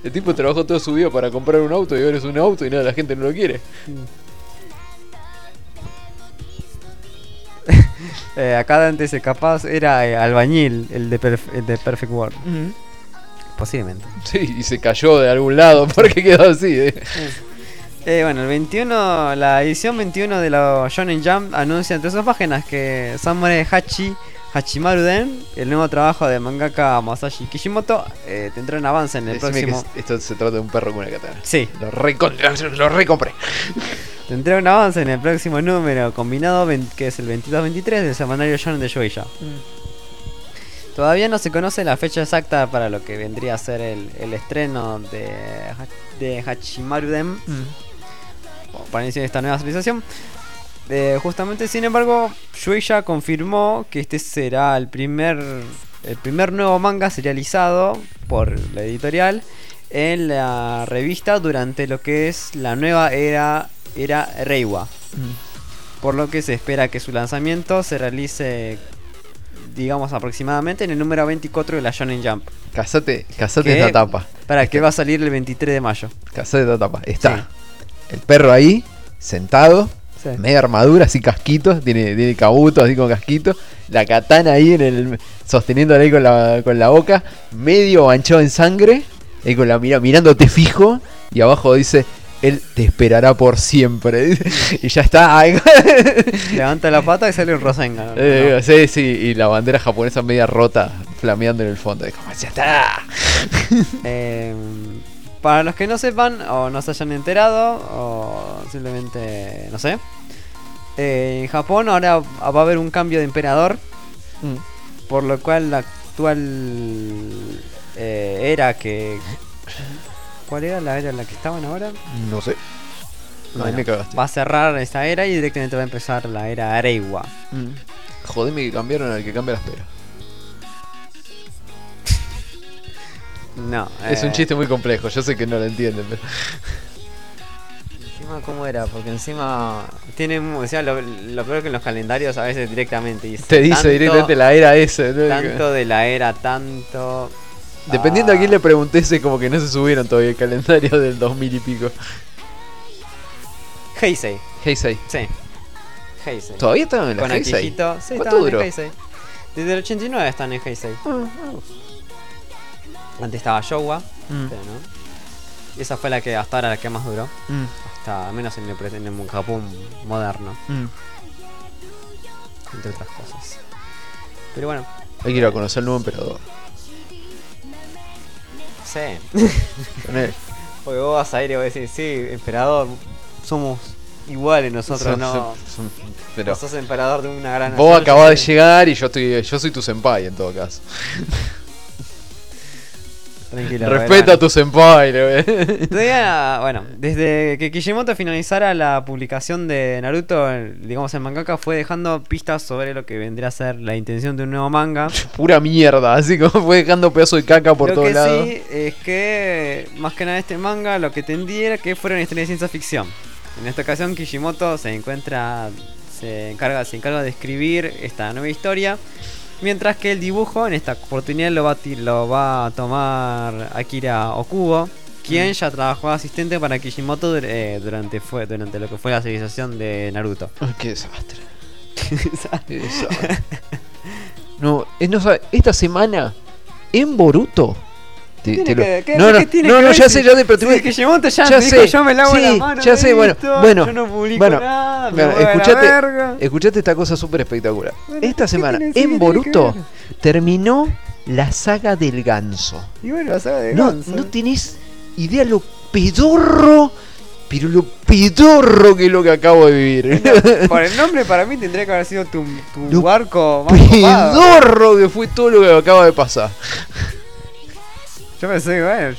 Eh. El tipo trabajó todo su vida para comprar un auto y ahora es un auto y nada, la gente no lo quiere. Eh, acá antes el capaz era eh, albañil, el de, Perf- el de Perfect World. Posiblemente. Sí, y se cayó de algún lado porque quedó así. eh. Eh, bueno, el 21, la edición 21 de la Shonen Jump anuncia entre sus páginas que Samurai Hachi Hachimaruden, el nuevo trabajo de mangaka Masashi Kishimoto, eh, tendrá un avance en el Decime próximo. que esto se trata de un perro con una katana. Sí, Lo, recon- lo recompré. tendrá un avance en el próximo número combinado, que es el 22-23 del semanario Shonen de Shueisha. Todavía no se conoce la fecha exacta para lo que vendría a ser el, el estreno de, de Hachimaruden. o para iniciar esta nueva actualización. Eh, justamente, sin embargo, Shueisha confirmó que este será el primer, el primer nuevo manga serializado por la editorial en la revista durante lo que es la nueva era, era Reiwa. Por lo que se espera que su lanzamiento se realice, digamos, aproximadamente en el número 24 de la Shonen Jump. Casate, casate ¿Qué? esta tapa. Para que va a salir el 23 de mayo. Casate esta tapa. Está. El perro ahí, sentado. Sí. Media armadura, así casquito, tiene, tiene cabuto, así con casquito. La katana ahí en el. sosteniéndola ahí con la, con la boca. Medio manchado en sangre. Ahí con la mira, mirándote fijo. Y abajo dice. Él te esperará por siempre. y ya está. Levanta la pata y sale un Rosengan. Eh, sí, sí, y la bandera japonesa media rota, flameando en el fondo. Es como, ya está. Eh, para los que no sepan o no se hayan enterado o simplemente no sé. eh, en Japón ahora va a haber un cambio de emperador. Por lo cual la actual eh, era que... ¿Cuál era la era en la que estaban ahora? No sé. Ahí Bueno, me cagaste. va a cerrar esa era y directamente va a empezar la era Areiwa. Jodeme que cambiaron al que cambia las peras. No. Es un eh, chiste muy complejo, yo sé que no lo entienden. Pero... Encima, ¿cómo era? Porque encima tiene, o sea, lo, lo peor que en los calendarios a veces directamente dice Te dice tanto- directamente la era esa. ¿no? Tanto de la era, tanto. Dependiendo Ah, a quién le pregunté, es como que no se subieron todavía el calendario del 2000 y pico. Heisei, Heisei. sí. Heisei. ¿Todavía estaban en la Con Heisei? Akihito. Sí, ¿Cuánto duró? en Heisei. Desde el 89 están en Heisei. Ah, Antes estaba Showa, Mm, pero no. Y esa fue la que hasta ahora la que más duró. mm, Hasta al menos en el, en el Japón moderno, mm. entre otras cosas. Pero bueno, Hay que ir a conocer al nuevo emperador. sí. Con él. Porque vos vas a ir y vas a decir, sí, emperador, somos iguales nosotros, Son- no. son- son- pero Vos sos emperador de una gran vos nación, acabás de llegar y yo estoy yo soy tu senpai en todo caso. Tranquilo, Respeta a tu senpai. Todavía, bueno, desde que Kishimoto finalizara la publicación de Naruto, digamos el mangaka fue dejando pistas sobre lo que vendría a ser la intención de un nuevo manga. Pura mierda, así como fue dejando pedazo de caca por todos lados. sí es que, más que nada este manga, lo que tendía era que fuera una historia de ciencia ficción. En esta ocasión Kishimoto se encuentra, se encarga, se encarga de escribir esta nueva historia. Mientras que el dibujo en esta oportunidad lo va lo va a tomar Akira Okubo, quien ya trabajó de asistente para Kishimoto eh, durante, fue, durante lo que fue la civilización de Naruto. Qué desastre. Qué desastre. No, no esta semana en Boruto. Te- ¿Qué te lo- que- qué- no, no, qué tiene no, que no, ya sé, ya sé, pero te voy- Kishimoto ya, ya dijo, sé, yo me lavo la sí, mano ya sé, bueno, bueno, yo no publico bueno, nada, me la escuchate, escuchate esta cosa súper espectacular. Bueno, Esta ¿qué semana tiene- en que Boruto terminó la saga del ganso. Y bueno, la saga de No, Gonzo. no tenés idea lo pedorro, pero lo pedorro que es lo que acabo de vivir. Por el nombre para mí tendría que haber sido tu, tu barco más copado. pedorro que fue todo lo que acaba de pasar. Yo pensé, bueno,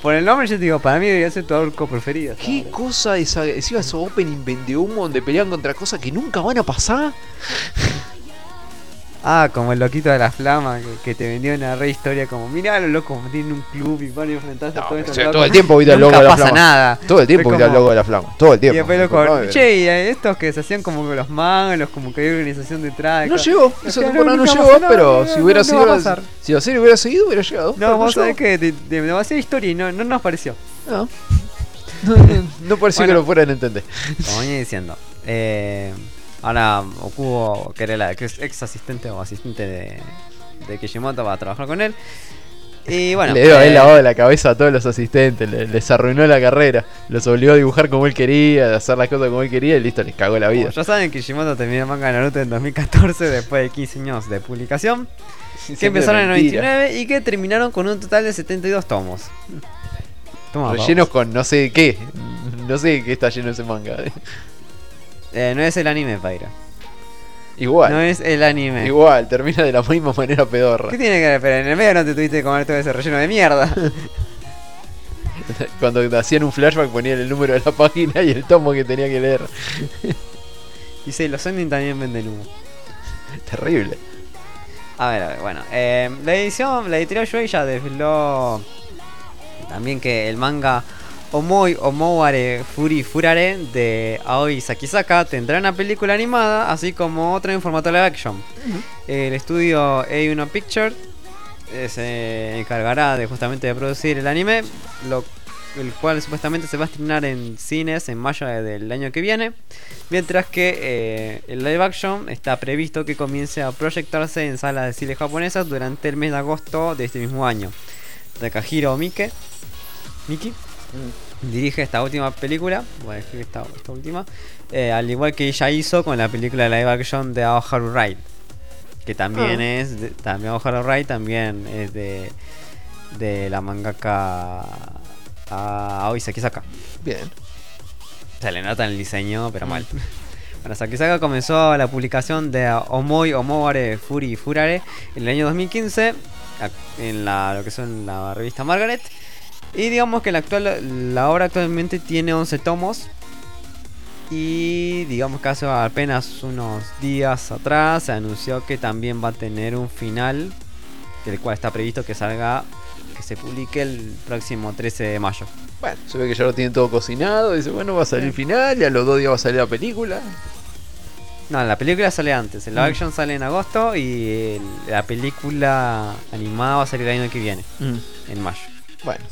por el nombre yo te digo, para mí debería ser tu barco preferido. ¿Qué cosa esa? Encima esos opening vende humo donde pelean contra cosas que nunca van a pasar. Ah, como el loquito de la flama que, que te vendió una re historia como, mirá los locos tienen un club y van a enfrentarse a todos estos locos. todo el tiempo viste loco Nunca de la pasa flama. nada. Todo el tiempo viste como- loco de la flama. Todo el Y tiempo. después loco, che, y a estos que se hacían como los mangas, los como que hay organización detrás. No llegó, Es esa que temporada no llegó, pero si hubiera sido. Si la serie hubiera seguido, hubiera llegado. No, vos sabés que de, de demasiada historia y no, no nos pareció. No. No, no, pareció que lo fueran a entender. Como venía diciendo. Eh, ahora Okubo, que era la ex asistente o asistente de, de Kishimoto, va a trabajar con él. Y bueno. le dio eh, lavado la cabeza a todos los asistentes, le- les arruinó la carrera, los obligó a dibujar como él quería, a hacer las cosas como él quería y listo, les cagó la vida. ya saben, Kishimoto terminó manga de Naruto en 2014 después de 15 años de publicación. Que empezaron en el 99 y que terminaron con un total de 72 tomos. Toma, Rellenos con no sé qué. No sé qué está lleno ese manga. Eh, no es el anime, Paira. Igual. No es el anime. Igual, termina de la misma manera pedorra. ¿Qué tiene que ver? Pero en el medio no te tuviste que comer todo ese relleno de mierda. Cuando hacían un flashback ponían el número de la página y el tomo que tenía que leer. y sí, los ending también venden humo. Terrible. A ver, a ver, bueno. eh, la edición, la editorial Shuei ya desveló también que el manga Omoi Omoware Furi Furare de Aoi Sakisaka tendrá una película animada, así como otra en formato live action. El estudio A1 Picture eh, se encargará de justamente de producir el anime, lo, el cual supuestamente se va a estrenar en cines en mayo de- del año que viene. Mientras que eh, el live action está previsto que comience a proyectarse en salas de cine japonesas durante el mes de agosto de este mismo año. Takahiro Mike, Miki dirige esta última película, voy a decir esta, esta última, eh, al igual que ella hizo con la película live action de Aoharu Ride, que también Ah. es, de, también también es de, de la mangaka a Aoi Sakisaka. Bien. Se le nota en el diseño, pero mal. Bueno, Sakisaka comenzó la publicación de Omoi Omoware Furi Furare en el año 2015 ac- en la, lo que son la revista Margaret. Y digamos que la, actual, la obra actualmente tiene 11 tomos. Y digamos que hace apenas unos días atrás se anunció que también va a tener un final, del cual está previsto que salga, que se publique el próximo 13 de mayo. Bueno, se ve que ya lo tienen todo cocinado. Dice, bueno, va a salir el final y a los dos días va a salir la película. No, la película sale antes. El Mm. action sale en agosto y el- la película animada va a salir el año que viene, en mayo. Bueno,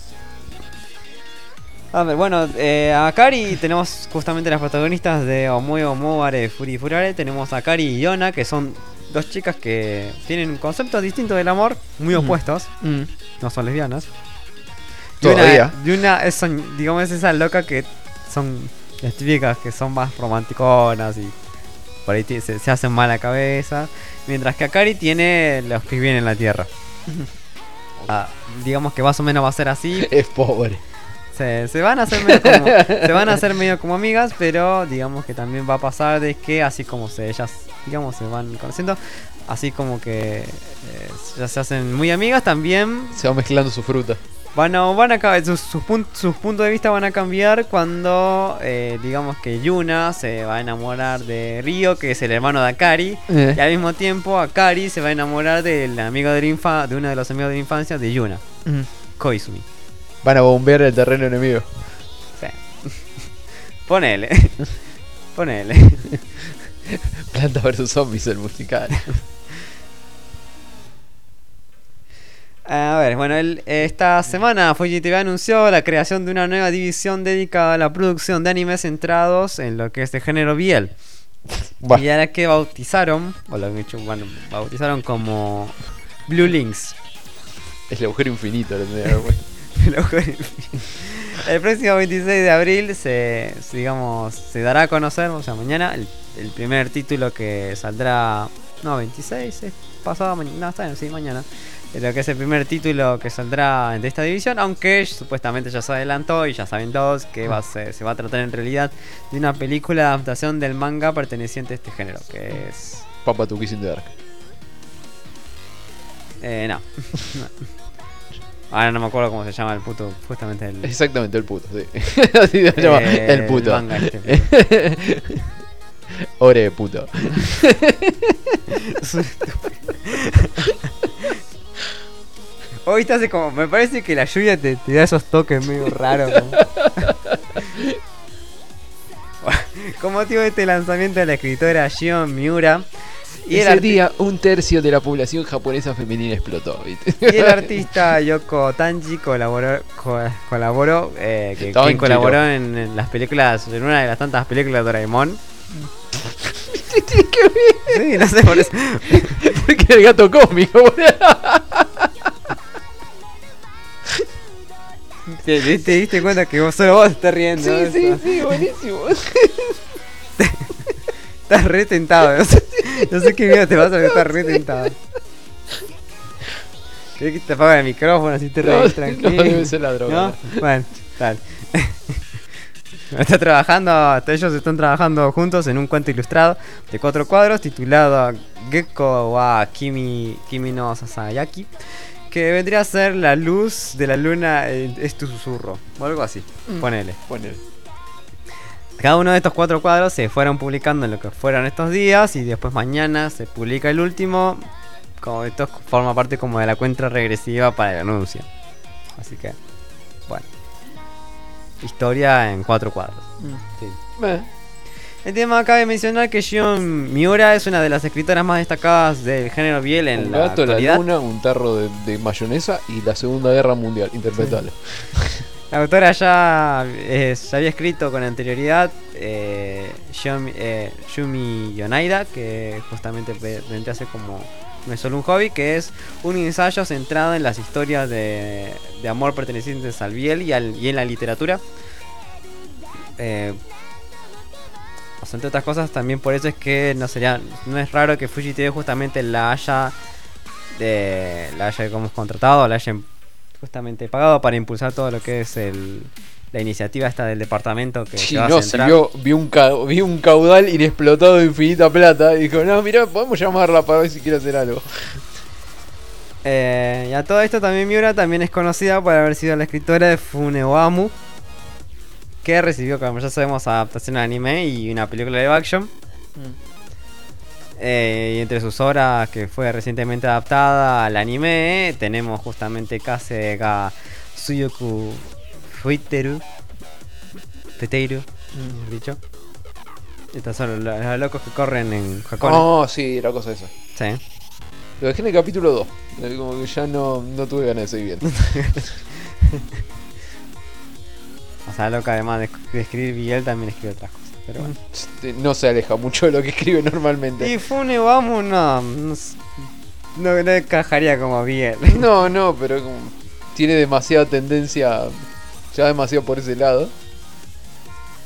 A ver, bueno, eh, a Kari tenemos justamente las protagonistas de Omoi Omoware Furi Furare. Tenemos a Kari y Yona, que son dos chicas que tienen conceptos distintos del amor, muy Ujú. opuestos. No son lesbianas. Y Todavía. Una, y una es, son, digamos, esa loca que son las típicas que son más romanticonas y por ahí se, se hacen mala cabeza. Mientras que Akari tiene los que viven en la tierra. Ah, digamos que más o menos va a ser así. es pobre. Se, se van a hacer medio como, se van a hacer medio como amigas, pero digamos que también va a pasar de que así como se ellas, digamos, se van conociendo, así como que eh, ya se hacen muy amigas, también Se va mezclando su fruta. van a, van a sus, sus, pun- sus puntos de vista van a cambiar cuando eh, digamos que Yuna se va a enamorar de Ryo, que es el hermano de Akari, y al mismo tiempo Akari se va a enamorar del amigo de la infa, de uno de los amigos de la infancia de Yuna, Koizumi. Van a bombear el terreno enemigo. Sí. Ponele. Ponele. Planta vs Zombies, el musical. A ver, bueno, el- esta semana Fuji TV anunció la creación de una nueva división dedicada a la producción de animes centrados en lo que es de género biel. Bueno. Y a la que bautizaron, o lo han hecho, bueno, bautizaron como Blue Links. Es el agujero infinito, lo El próximo 26 de abril se, digamos, se dará a conocer, o sea, mañana, el, el primer título que saldrá. No, 26, es pasado mañana. No, está bien, sí, mañana. Lo que es el primer título que saldrá de esta división, aunque supuestamente ya se adelantó y ya saben todos que va a ser- se va a tratar en realidad de una película de adaptación del manga perteneciente a este género, que es. Papa to Kiss in the Dark. Eh, no. Ahora no me acuerdo cómo se llama el puto, justamente el. Exactamente, el puto, sí. Así se llama, Eh, el puto. el manga este. Ore de puto. Hoy te hace como. Me parece que la lluvia te, te da esos toques medio raros. como- Con motivo de este lanzamiento de la escritora Shion Miura. Y el, Ese día, un tercio de la población japonesa femenina explotó, ¿viste? y el artista Yoko Tanji colaboró, co- colaboró eh, que, quien colaboró en, en las películas, en una de las tantas películas de Doraemon. Sí, no sé por eso. Porque el gato cósmico. ¿Te, te- te diste cuenta que vos solo vos estás riendo? Sí, sí, sí, buenísimo. Estás re tentado. No sé, no sé qué miedo te pasa, pero estás re tentado. ¿Querés que te apague el micrófono así te No, reís tranquilo? no, debe ser la droga. ¿No? Bueno, tal. Está trabajando, ellos están trabajando juntos en un cuento ilustrado de cuatro cuadros titulado Gekko wa Kimi, Kimi no Sasayaki, que vendría a ser la luz de la luna es tu susurro, o algo así, ponele. Ponele. Cada uno de estos cuatro cuadros se fueron publicando en lo que fueron estos días y después mañana se publica el último. Como esto forma parte como de la cuenta regresiva para el anuncio. Así que, bueno. Historia en cuatro cuadros. Sí. Eh, El tema cabe mencionar que Shion Miura es una de las escritoras más destacadas del género biel en un la gato, la actualidad. luna, un tarro de, de mayonesa y la Segunda Guerra Mundial. Interpretalo. La autora ya, eh, ya había escrito con anterioridad eh, Yomi- eh, Yumi Yonaida, que justamente ve- vendría a como No es solo un hobby, que es un ensayo centrado en las historias de, amor pertenecientes al biel y, al- y en la literatura. Eh, sea, entre otras cosas, también por eso es que no sería no es raro que Fuji TV justamente la haya de, la haya como contratado, la hayan justamente pagado para impulsar todo lo que es el, la iniciativa esta del departamento que Sí, a no, centrar. vio, vio un ca- vi un caudal inexplotado de infinita plata y dijo, no, mira, podemos llamarla para ver si quiere hacer algo. Eh, y a todo esto también Miura también es conocida por haber sido la escritora de Funewamu, que recibió, como ya sabemos, adaptación al anime y una película de action. Eh, y entre sus obras que fue recientemente adaptada al anime, eh, tenemos justamente Kase ga Suyoku Fuiteru. Fuiteru, dicho. Estos son los, los locos que corren en Hakone. Oh, sí, era cosa esa. Sí. Lo dejé en el capítulo 2. Como que ya no, no tuve ganas de seguir viendo. O sea, loca además de, de escribir Biel también escribe otras cosas. Pero bueno. Este, No se aleja mucho de lo que escribe normalmente. Y Funewamu no, no, no, no encajaría como Biel. No, no, pero como tiene demasiada tendencia, ya demasiado por ese lado.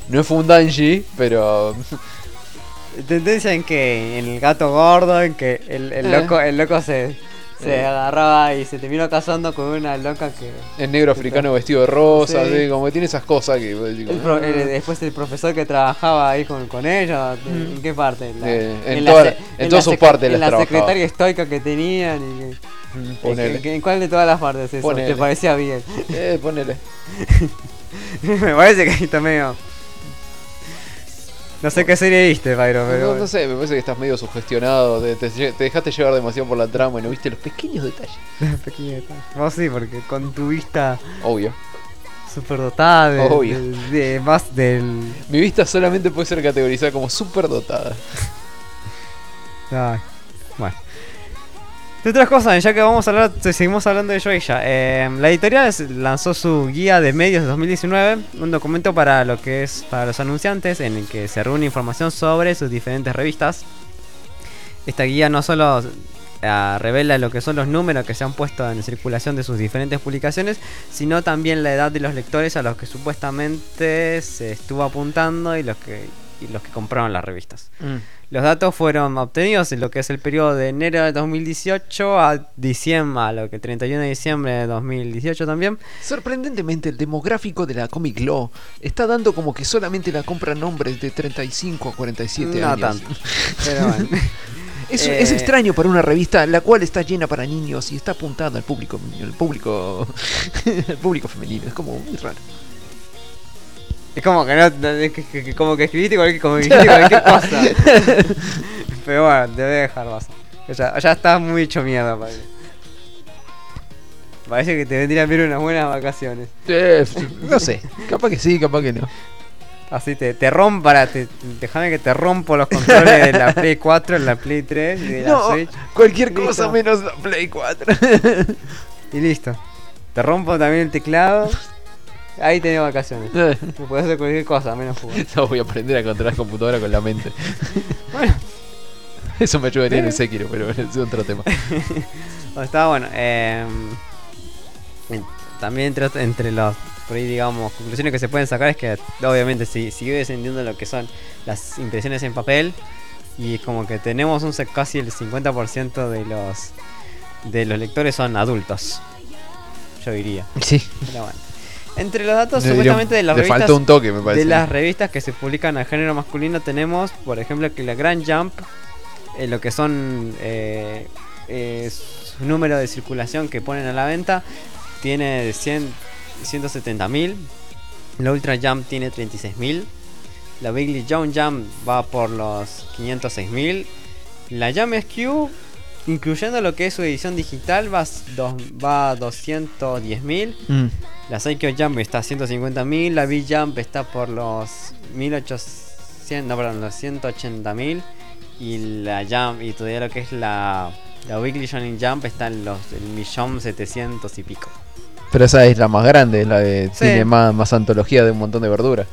No es Fundanji, pero Tendencia en que en el gato gordo, en que el, el Eh. loco, el loco se, se Eh. agarraba y se terminó casando con una loca que. es negro africano vestido de rosa, Sí. así, como que tiene esas cosas que... el pro- el- después el profesor que trabajaba ahí con, con ella, ¿en qué parte? En, la- Eh, en toda- en la todas sus partes En la trabajaba. secretaria estoica que tenían y que- mm, ¿En, ponele. en- en cuál de todas las partes eso? Ponele. ¿Te parecía bien? Eh, ponele. Me parece que ahí está medio. No sé qué serie viste, Pyro, pero. No, no sé, me parece que estás medio sugestionado, te, te- te dejaste llevar demasiado por la trama y no viste los pequeños detalles. Pequeño detalle. Vos sí, porque con tu vista Obvio. superdotada de, Obvio. de- de más del. Mi vista solamente puede ser categorizada como superdotada. Ay, bueno. De otras cosas, ya que vamos a hablar, seguimos hablando de Shueisha. Eh, la editorial lanzó su guía de medios de 2019, un documento para lo que es para los anunciantes, en el que se reúne información sobre sus diferentes revistas. Esta guía no solo eh, revela lo que son los números que se han puesto en circulación de sus diferentes publicaciones, sino también la edad de los lectores a los que supuestamente se estuvo apuntando y los que, los que compraron las revistas. Los datos fueron obtenidos en lo que es el periodo de enero de 2018 a diciembre, a lo que 31 de diciembre de 2018 también. Sorprendentemente, el demográfico de la Comic Law está dando como que solamente la compran hombres de 35 a 47 no años. tanto. Pero bueno. Es, Eh, es extraño para una revista la cual está llena para niños y está apuntada al público, al público, al público femenino. Es como muy raro. Es como que no, no, es que, que- que- como que escribiste cualquier, como que escribiste cualquier cosa. Pero bueno, debe dejar pasar. Ya, ya estás muy hecho mierda, parece. Parece que te vendrían bien unas buenas vacaciones. Eh, no sé, capaz que sí, capaz que no. Así te, te rompo, para, te, déjame que te rompo los controles de la Play 4, la Play 3 y de la No, Switch. cualquier Listo. cosa menos la Play 4. Y listo. Te rompo también el teclado. Ahí tenés vacaciones. Puedes hacer cualquier cosa, menos jugar. no voy a aprender a controlar computadora con la mente. Bueno. Eso me ayudaría en el Sekiro, pero es otro tema. Bueno, Estaba bueno. eh, en- también entre, entre los por ahí digamos conclusiones que se pueden sacar es que obviamente si sigue descendiendo lo que son las impresiones en papel y es como que tenemos un casi el 50% de los de los lectores son adultos. Yo diría. Sí. Pero bueno. Entre los datos supuestamente de las revistas falta un toque, me parece. de las revistas que se publican al género masculino tenemos, por ejemplo, que la Grand Jump, eh, lo que son eh, eh, su número de circulación que ponen a la venta, tiene 100, 170 mil. La Ultra Jump tiene 36 mil. La Bigly Young Jump va por los 506 mil. La Jump SQ, incluyendo lo que es su edición digital, va, dos- va a 210 mil. Mm. La Psycho Jump está a 150.000, la V-Jump está por los 1800, no, perdón, los 180.000 y la Jump y todavía lo que es la la Weekly Shonen Jump está en los el millón setecientos y pico. Pero esa es la más grande, la de Sí. tiene más, más antología de un montón de verdura.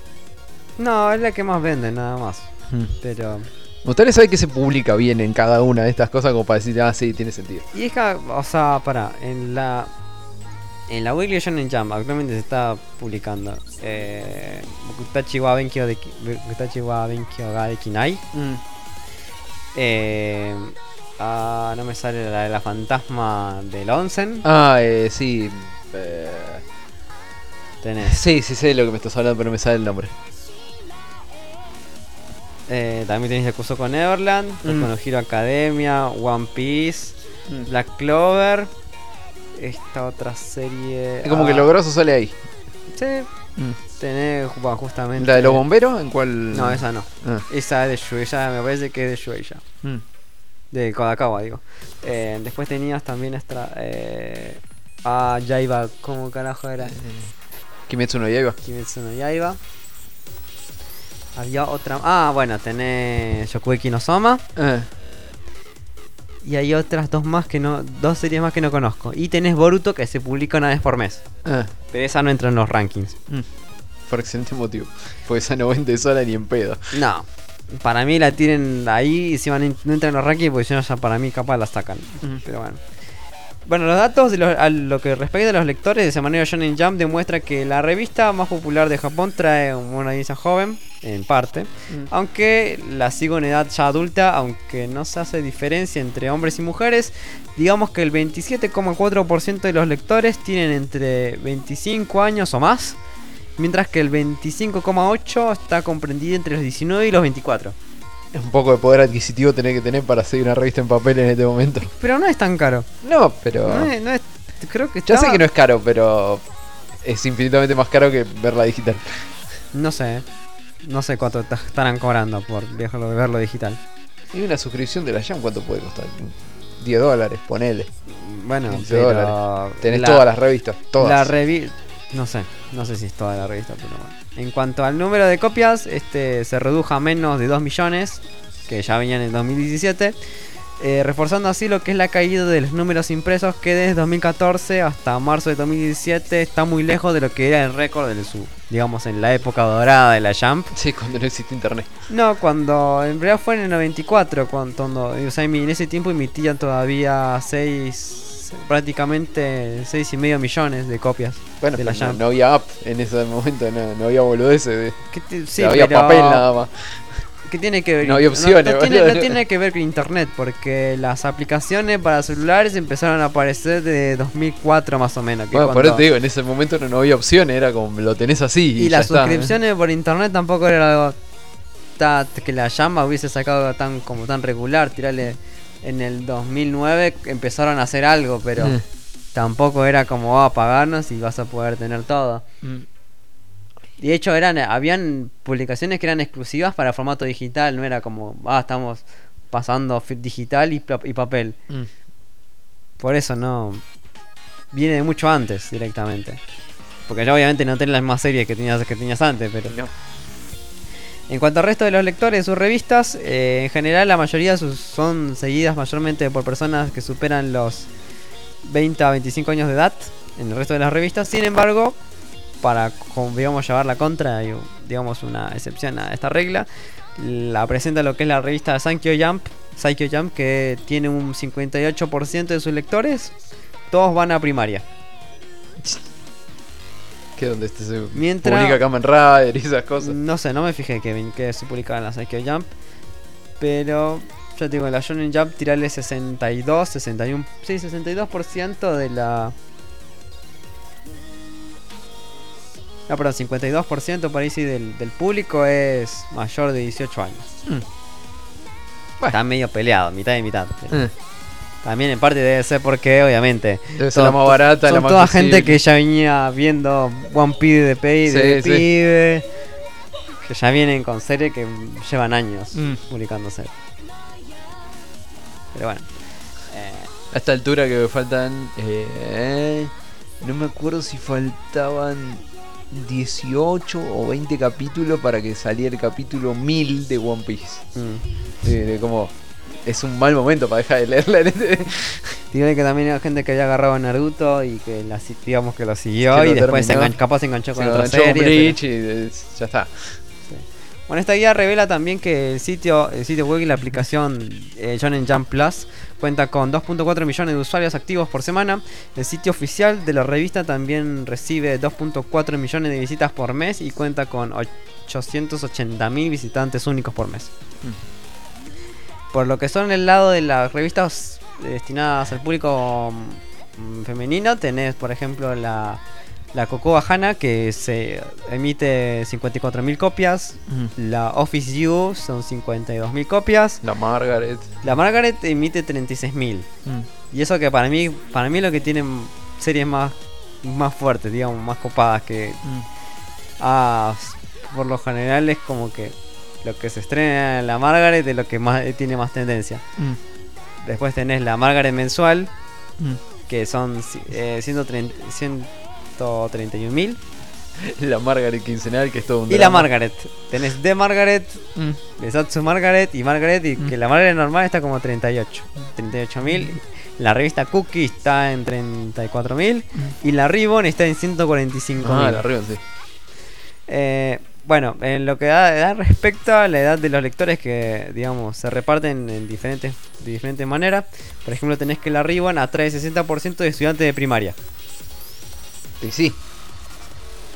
No, es la que más vende, nada más. Mm. Pero Ustedes saben que se publica bien en cada una de estas cosas como para decir, ah, sí, tiene sentido. y es que, o sea, para en la en la Weekly Shonen Jump actualmente se está publicando eh, Bokutachi wa Benkyo de wa Benkyo ga de Kinai. Eh, ah, no me sale la de la fantasma del Onsen. Ah, eh, sí. eh, Tenés. sí, sí sé de lo que me estás hablando, pero no me sale el nombre. Eh, también tenés Yakuzo con Neverland, Mm. con Hero Academia, One Piece, Mm. Black Clover. Esta otra serie. Es como que ah, lo grosso sale ahí. Sí, Mm. tenés bueno, justamente. ¿La de los bomberos? ¿En cuál? No, esa no. Ah. Esa es de Shueisha, me parece que es de Shueisha. Mm. De Kodakawa, digo. Eh, después tenías también esta. Eh, ah, Yaiba, ¿cómo carajo era? Kimetsu no Yaiba. Kimetsu no Yaiba. Había otra. Ah, bueno, tenés Shokugeki no Soma. Ah, Y hay otras dos más que no. Dos series más que no conozco. Y tenés Boruto que se publica una vez por mes. ah, Pero esa no entra en los rankings. mm. Por excelente motivo. Porque esa no vende sola ni en pedo. No. Para mí la tienen ahí y si van, no entran en los rankings porque si no ya para mí capaz la sacan. Mm. Pero bueno. Bueno, los datos de lo, a lo que respecta a los lectores de Semanario Shonen Jump demuestra que la revista más popular de Japón trae una audiencia joven, en parte, aunque la sigo en edad ya adulta, aunque no se hace diferencia entre hombres y mujeres, digamos que el 27,4% de los lectores tienen entre 25 años o más, mientras que el 25,8% está comprendido entre los 19 y los 24. Un poco de poder adquisitivo tener que tener para seguir una revista en papel en este momento. Pero no es tan caro. No, pero. No es, no es- creo que Ya sé estaba- que no es caro, pero. Es infinitamente más caro que verla digital. No sé. No sé cuánto ta- estarán cobrando por de verlo digital. Y una suscripción de la Jam, ¿cuánto puede costar? 10 dólares, ponele. Bueno, 15 pero dólares. Tenés la- todas las revistas, todas. La revi no sé, no sé si es toda la revista, pero bueno. En cuanto al número de copias, este se redujo a menos de 2 millones, que ya venían en 2017. eh, reforzando así lo que es la caída de los números impresos que desde 2014 hasta marzo de 2017 está muy lejos de lo que era el récord de su, digamos, en la época dorada de la Jump. Sí, cuando no existe internet. No, cuando en realidad fue en el 94, cuando, cuando- o sea, en ese tiempo emitían todavía 6, prácticamente 6 y medio millones de copias Bueno, de la pero no, había app en ese momento, no, no había boludeces. de- ¿Qué te- sí, no había pero- papel nada más. ¿Qué tiene que ver? No había opciones, No, tiene, no tiene que ver con internet, porque las aplicaciones para celulares empezaron a aparecer de 2004 más o menos. que Bueno, por cuando- eso te digo, en ese momento no, había opciones, era como lo tenés así. Y, Y ya las está. suscripciones por internet tampoco era algo ta- que la llama hubiese sacado tan como tan regular. Tirarle en el 2009 empezaron a hacer algo, pero Mm. tampoco era como va a pagarnos y vas a poder tener todo. Mm. Y de hecho eran habían publicaciones que eran exclusivas para formato digital, no era como, ah, estamos pasando digital y, papel. Mm. Por eso no viene de mucho antes directamente. Porque ya obviamente no tenés las más series que tenías que tenías antes, pero No. En cuanto al resto de los lectores de sus revistas, eh, en general la mayoría sus- son seguidas mayormente por personas que superan los 20 a 25 años de edad en el resto de las revistas. Sin embargo, para digamos llevar la contra y digamos una excepción a esta regla, la presenta lo que es la revista Sankyo Jump, Sankyo Jump que tiene un 58% de sus lectores, todos van a primaria. Que donde este se Mientras- publica Kamen Rider y esas cosas. No sé, no me fijé que, que se publicaba en la Sankyo Jump. Pero yo te digo, en la Shonen Jump tirarle 62, 61, sí, 62% de la... No, perdón, 52% por ahí sí del, del público es mayor de 18 años. Mm. Está medio peleado, mitad y mitad. pero Eh, También en parte debe ser porque, obviamente, Debe ser son la más barata, son la más toda accesible. gente que ya venía viendo One Piece de, pe- de Sí, pibe. Que ya vienen con series que llevan años Mm. publicándose. Pero bueno. eh, A esta altura que me faltan. eh, no me acuerdo si faltaban 18 o 20 capítulos para que saliera el capítulo 1000 de One Piece. mm. De como. Es un mal momento para dejar de leerla en este. Que también hay gente que había agarrado a Naruto y que la, digamos que lo siguió Que lo y después se terminó. engan- capaz se enganchó con Se otra enganchó serie. pero- y ya está. Bueno, esta guía revela también que el sitio, el sitio web y la aplicación eh, Shonen Jump Plus cuenta con 2.4 millones de usuarios activos por semana. El sitio oficial de la revista también recibe 2.4 millones de visitas por mes y cuenta con 880 mil visitantes únicos por mes. Por lo que son el lado de las revistas destinadas al público mm, femenino, tenés por ejemplo la, la Cocoa Hana que se emite 54.000 copias. La Office U son 52.000 copias. La Margaret. La Margaret emite 36.000. Y eso que para mí, para mí lo que tienen series más, más fuertes, digamos, más copadas que... Ah, s- por lo general es como que lo que se estrena en la Margaret es lo que más tiene más tendencia. Después tenés la Margaret mensual, que son eh, 130 131.000. La Margaret quincenal, que es todo un Y la drama. Margaret. Tenés de Margaret, de Satsu Margaret y Margaret, y que la Margaret normal está como 38. 38.000. La revista Cookie está en 34.000. Y la Ribbon está en 145.000. Ah, la Ribbon, sí. Eh, bueno, en lo que da, da respecto a la edad de los lectores que, digamos, se reparten en diferentes, de diferentes maneras. Por ejemplo, tenés que la Ribbon atrae 60% de estudiantes de primaria. Y sí.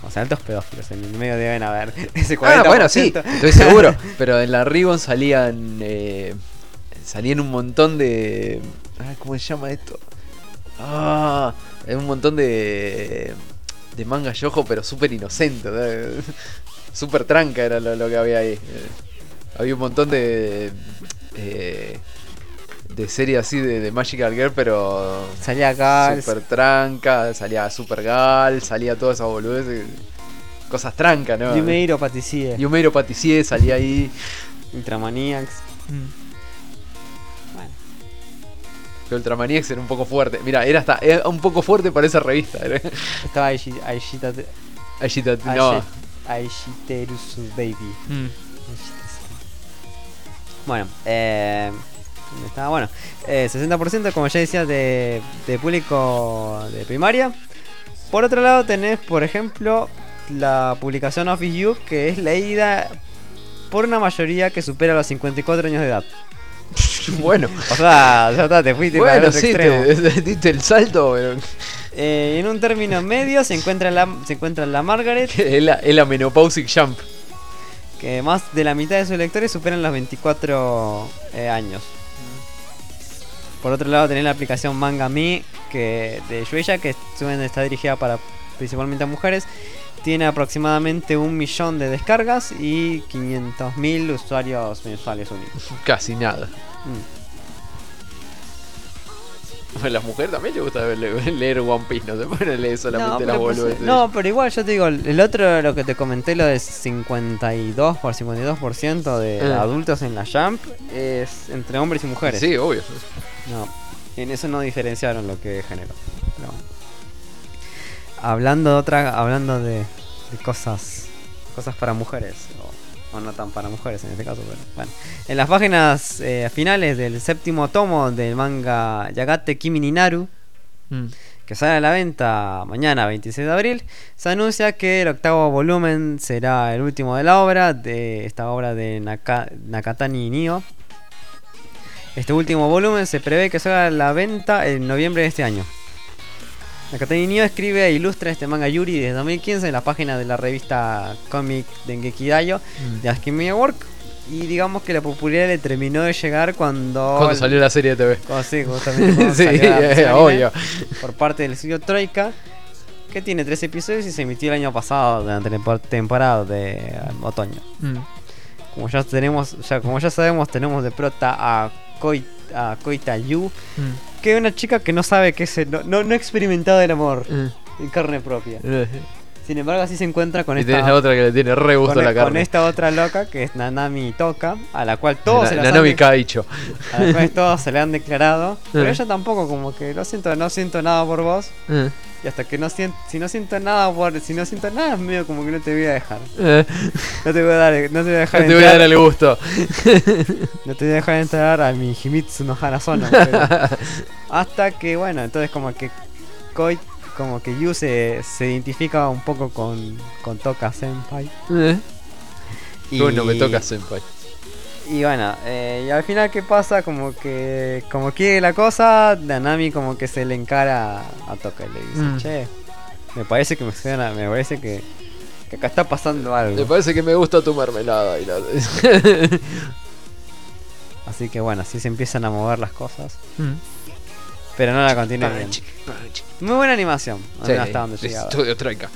O sea, altos pedófilos en el medio deben haber. Ese 40%. Ah, bueno, sí, estoy seguro. Pero en la Ribbon salían. eh, salían un montón de. ah, ¿Cómo se llama esto? Ah, un montón de. de manga yojo, pero súper inocente. Súper tranca era lo, lo que había ahí. Eh, había un montón de. eh, de series así de, de Magical Girl, pero. Salía acá. Super tranca, salía Super Gal, salía toda esa boludez. Cosas trancas, ¿no? Yumeiro Paticie. Yumero Patissier salía ahí. Ultramaniacs. Bueno. Pero Ultramaniacs era un poco fuerte. Mira, era hasta era un poco fuerte para esa revista. era. Estaba Aishi- Aishita. Aishita- no. Aishi- Aishiterusu Baby. Mm. Bueno, eh, ¿dónde estaba? Bueno, eh, 60% como ya decía de, de público de primaria. Por otro lado tenés, por ejemplo, la publicación Office You, que es leída por una mayoría que supera los 54 años de edad. bueno, O sea, ya está, te fuiste para el bueno, otro sí, extremo. te, te diste el salto, pero Eh, en un término medio se encuentra la, se encuentra la Margaret, es la, es la menopausic jump. que más de la mitad de sus lectores superan los 24 eh, años. Por otro lado tenés la aplicación Manga Me que de Shueisha que está dirigida para principalmente a mujeres. Tiene aproximadamente un millón de descargas y 500.000 usuarios mensuales únicos. Casi nada. Mm. A las mujeres también le gusta leer, One Piece, no se pueden leer solamente las pero, pues, boludeces. no, pero igual yo te digo, el otro, lo que te comenté, lo de 52 por 52% de Eh. adultos en la Jump, es entre hombres y mujeres. Sí, obvio. No, en eso no diferenciaron lo que generó. Pero bueno. Hablando de otra, hablando de, de cosas, cosas para mujeres no tan para mujeres en este caso, pero bueno. En las páginas eh, finales del séptimo tomo del manga Yagate Kimi ni Naru, Mm. que sale a la venta mañana 26 de abril, se anuncia que el octavo volumen será el último de la obra, de esta obra de Naka- Nakatani Nio. Este último volumen se prevé que salga a la venta en noviembre de este año. Nakatani Nio escribe e ilustra este manga Yuri desde 2015 en la página de la revista Comic Dengeki Dayo de Asking Work. Y digamos que la popularidad le terminó de llegar cuando... Cuando salió la serie de TV. cuando- sí, justamente Sí, la eh, obvio. por parte del estudio Troika, que tiene tres episodios y se emitió el año pasado durante la tempo- temporada de otoño. Mm. Como ya tenemos, ya como ya sabemos, tenemos de prota a Koi, a Koita Yu, Mm. que es una chica que no sabe qué es el, no, no, no ha experimentado el amor Mm. en carne propia. Eh. Sin embargo, así se encuentra con Y esta la otra que le tiene re gusto con, la con carne. esta otra loca que es Nanami Toka, a la cual todos Na- se la Nanami han- Kaicho. a la cual todos se le han declarado, pero Eh. ella tampoco como que lo siento, no siento nada por vos. Y hasta que no siento, si no siento nada por, si no siento nada, es medio como que no te voy a dejar. Eh. No te voy a dar, no te voy a dejar No te voy a dar entrar, el gusto. no te voy a dejar entrar a mi Himitsu no Hanazona. pero- hasta que bueno, entonces como que Koi, como que Yu se, se identifica un poco con, con Toka Senpai. Eh. Y, Bueno, me toca Senpai. Y bueno, eh, y al final qué pasa, como que como quiere la cosa, Nanami como que se le encara a Toka y le dice, Mm. che, me parece que me suena, me parece que, que acá está pasando algo. Me parece que me gusta tu mermelada. Y la... Así que bueno, así se empiezan a mover las cosas. Mm. Pero no la bien. Punch. Muy buena animación. Sí, hasta donde llegaba. Estudio Troika.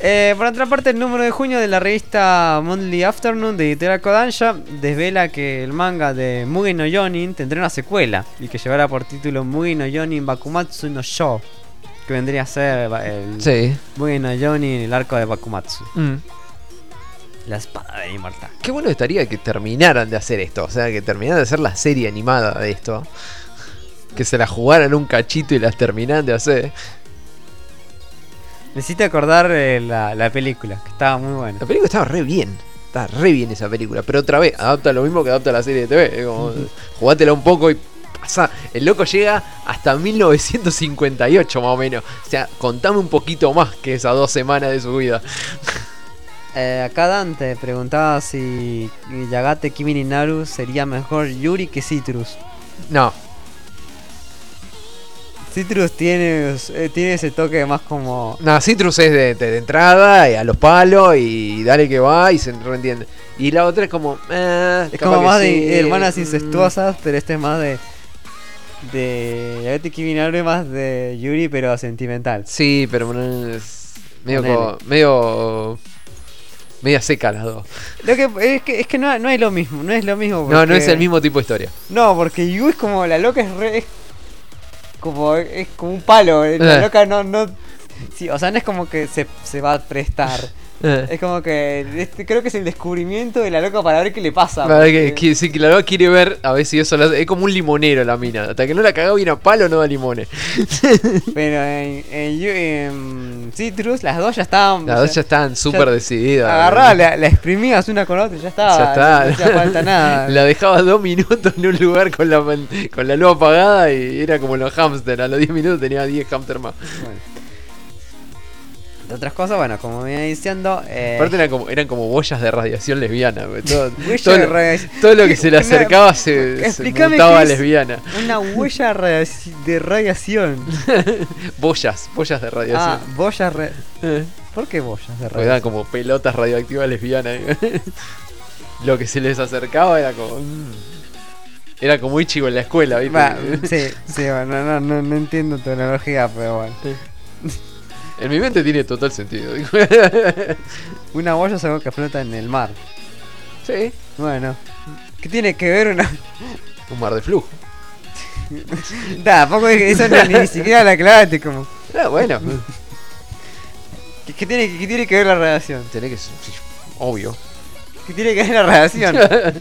Eh, por otra parte, el número de junio de la revista Monthly Afternoon de Editorial Kodansha desvela que el manga de Mugi no Yonin tendrá una secuela y que llevará por título Mugi no Yonin Bakumatsu no Sho, que vendría a ser el Sí. Mugi no Yonin, el arco de Bakumatsu, Mm. la espada de inmortal. Qué bueno estaría que terminaran de hacer esto. O sea, que terminaran de hacer la serie animada de esto. Que se la jugaran un cachito y las terminaran de hacer. Necesito acordar eh, la, la película, que estaba muy buena. La película estaba re bien. Estaba re bien esa película. Pero otra vez, adapta lo mismo que adapta la serie de TV. Es como, jugátela un poco y pasa. El loco llega hasta 1958 más o menos. O sea, contame un poquito más que esas dos semanas de su vida. Eh, acá Dante preguntaba si Yagate Kimi Naru sería mejor Yuri que Citrus. No, Citrus tiene, eh, tiene ese toque más como no, Citrus es de, de- de entrada y a los palos y dale que va y se reentiende. Y la otra es como. eh, Es como más sí, de hermanas mm, incestuosas, pero este es más de. De. Es más de Yuri, pero sentimental. Sí, pero no es medio, medio media seca las dos. Lo que es que, es que no, no es lo mismo, no es lo mismo. No, no es el mismo tipo de historia. No, porque Yu es como la loca es re. Es como, es como un palo. eh, La Eh. loca no. no sí, o sea, no es como que se, se va a prestar Eh. Es como que este, creo que es el descubrimiento de la loca para ver qué le pasa. Porque- que- sí, que la loca quiere ver a ver si eso la Es como un limonero la mina. Hasta que no la cagó bien a palo, no da limones. Pero en, en, Yu- en Citrus las dos ya estaban. Las dos ya están súper decididas. Agarraba, la, la exprimías una con la otra y ya estaba. Ya está. No hacía falta nada. La dejaba dos minutos en un lugar con la, con la luz apagada y era como los hamsters. A los 10 minutos tenía 10 hamsters más. Bueno. De otras cosas, bueno, como venía diciendo. Eh, Aparte eran como, eran como boyas de radiación lesbiana. Todo, todo de radiación. todo lo que se le acercaba se, se es. lesbiana. Una huella de radiación. Boyas, boyas de ah, radiación. boyas. ra- Eh. ¿Por qué boyas de Porque eran radiación? como pelotas radioactivas lesbianas. Lo que se les acercaba era como. mm. Era como Ichigo en la escuela, sí, sí, bueno, no, no, no entiendo tu analogía, pero bueno. En mi mente tiene total sentido. Una boya es algo que flota en el mar. sí, Bueno, ¿qué tiene que ver una.? un mar de flujo. Tampoco eso ni, ni siquiera la aclaraste, como. Ah, bueno, ¿Qué, qué tiene, ¿Qué tiene que ver la radiación? tenés que. sí, Obvio. ¿Qué tiene que ver la radiación?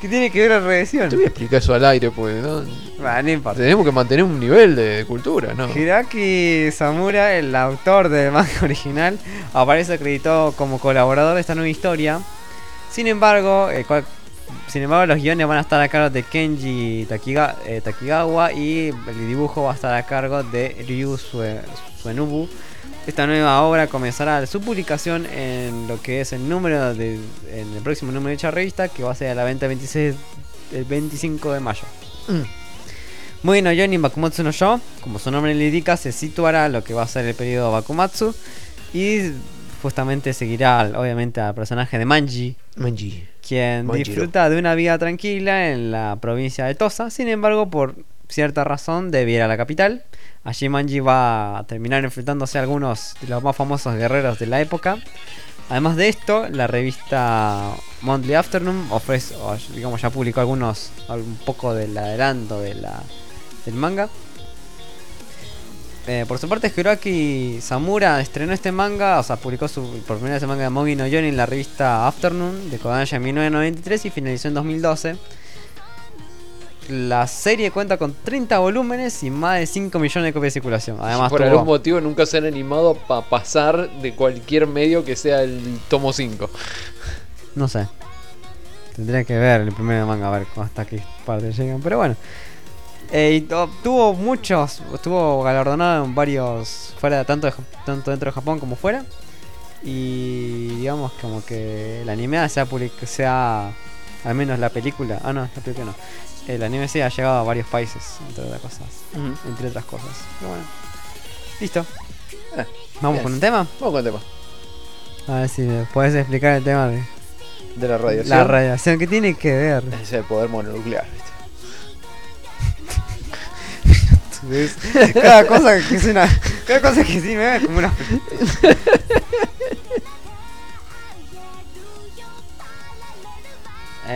¿Qué tiene que ver la radiación? Te voy a explicar eso al aire, pues, ¿no? Va, no importa. Tenemos que mantener un nivel de cultura, ¿no? Hiraki Samura, el autor del manga original, aparece acreditado como colaborador de esta nueva historia. Sin embargo, eh, cual- sin embargo, los guiones van a estar a cargo de Kenji Takiga- eh, Takigawa y el dibujo va a estar a cargo de Ryu Sue- Suenobu. Esta nueva obra comenzará su publicación en lo que es el número de, en el próximo número de dicha revista, que va a ser a la venta el 26, el 25 de mayo. Mm. Muy no Yoni Bakumatsu no Yo, como su nombre le indica, se situará lo que va a ser el periodo Bakumatsu y justamente seguirá obviamente al personaje de Manji, Manji. quien Manjiro. disfruta de una vida tranquila en la provincia de Tosa, sin embargo por cierta razón debe ir a la capital. Allí Manji va a terminar enfrentándose a algunos de los más famosos guerreros de la época. Además de esto, la revista Monthly Afternoon ofrece, digamos, ya publicó algunos, un poco del adelanto de la, del manga. Eh, por su parte, Hiroaki Samura estrenó este manga, o sea, publicó su, por primera vez el manga de Mogi no Yoni en la revista Afternoon de Kodansha en 1993 y finalizó en 2012. La serie cuenta con 30 volúmenes y más de 5 millones de copias de circulación. Además, por tuvo- algún motivo nunca se han animado para pasar de cualquier medio que sea el tomo 5. No sé. Tendría que ver el primer manga a ver hasta qué parte llegan. Pero bueno. Eh, y to- tuvo muchos. Estuvo galardonado en varios. Fuera tanto, de tanto dentro de Japón como fuera. Y digamos como que el anime se ha se ha- Al menos la película. Ah, no, la película no. El anime se ha llegado a varios países, entre otras cosas. Entre otras cosas. Pero bueno. Listo. Ah, Vamos bien. con un tema. Vamos con el tema. A ver si me puedes explicar el tema de De la radiación. la radiación. ¿Qué tiene que ver? Es el poder mononuclear, ¿viste? Cada cosa que es una. Cada cosa que sí me ve como una.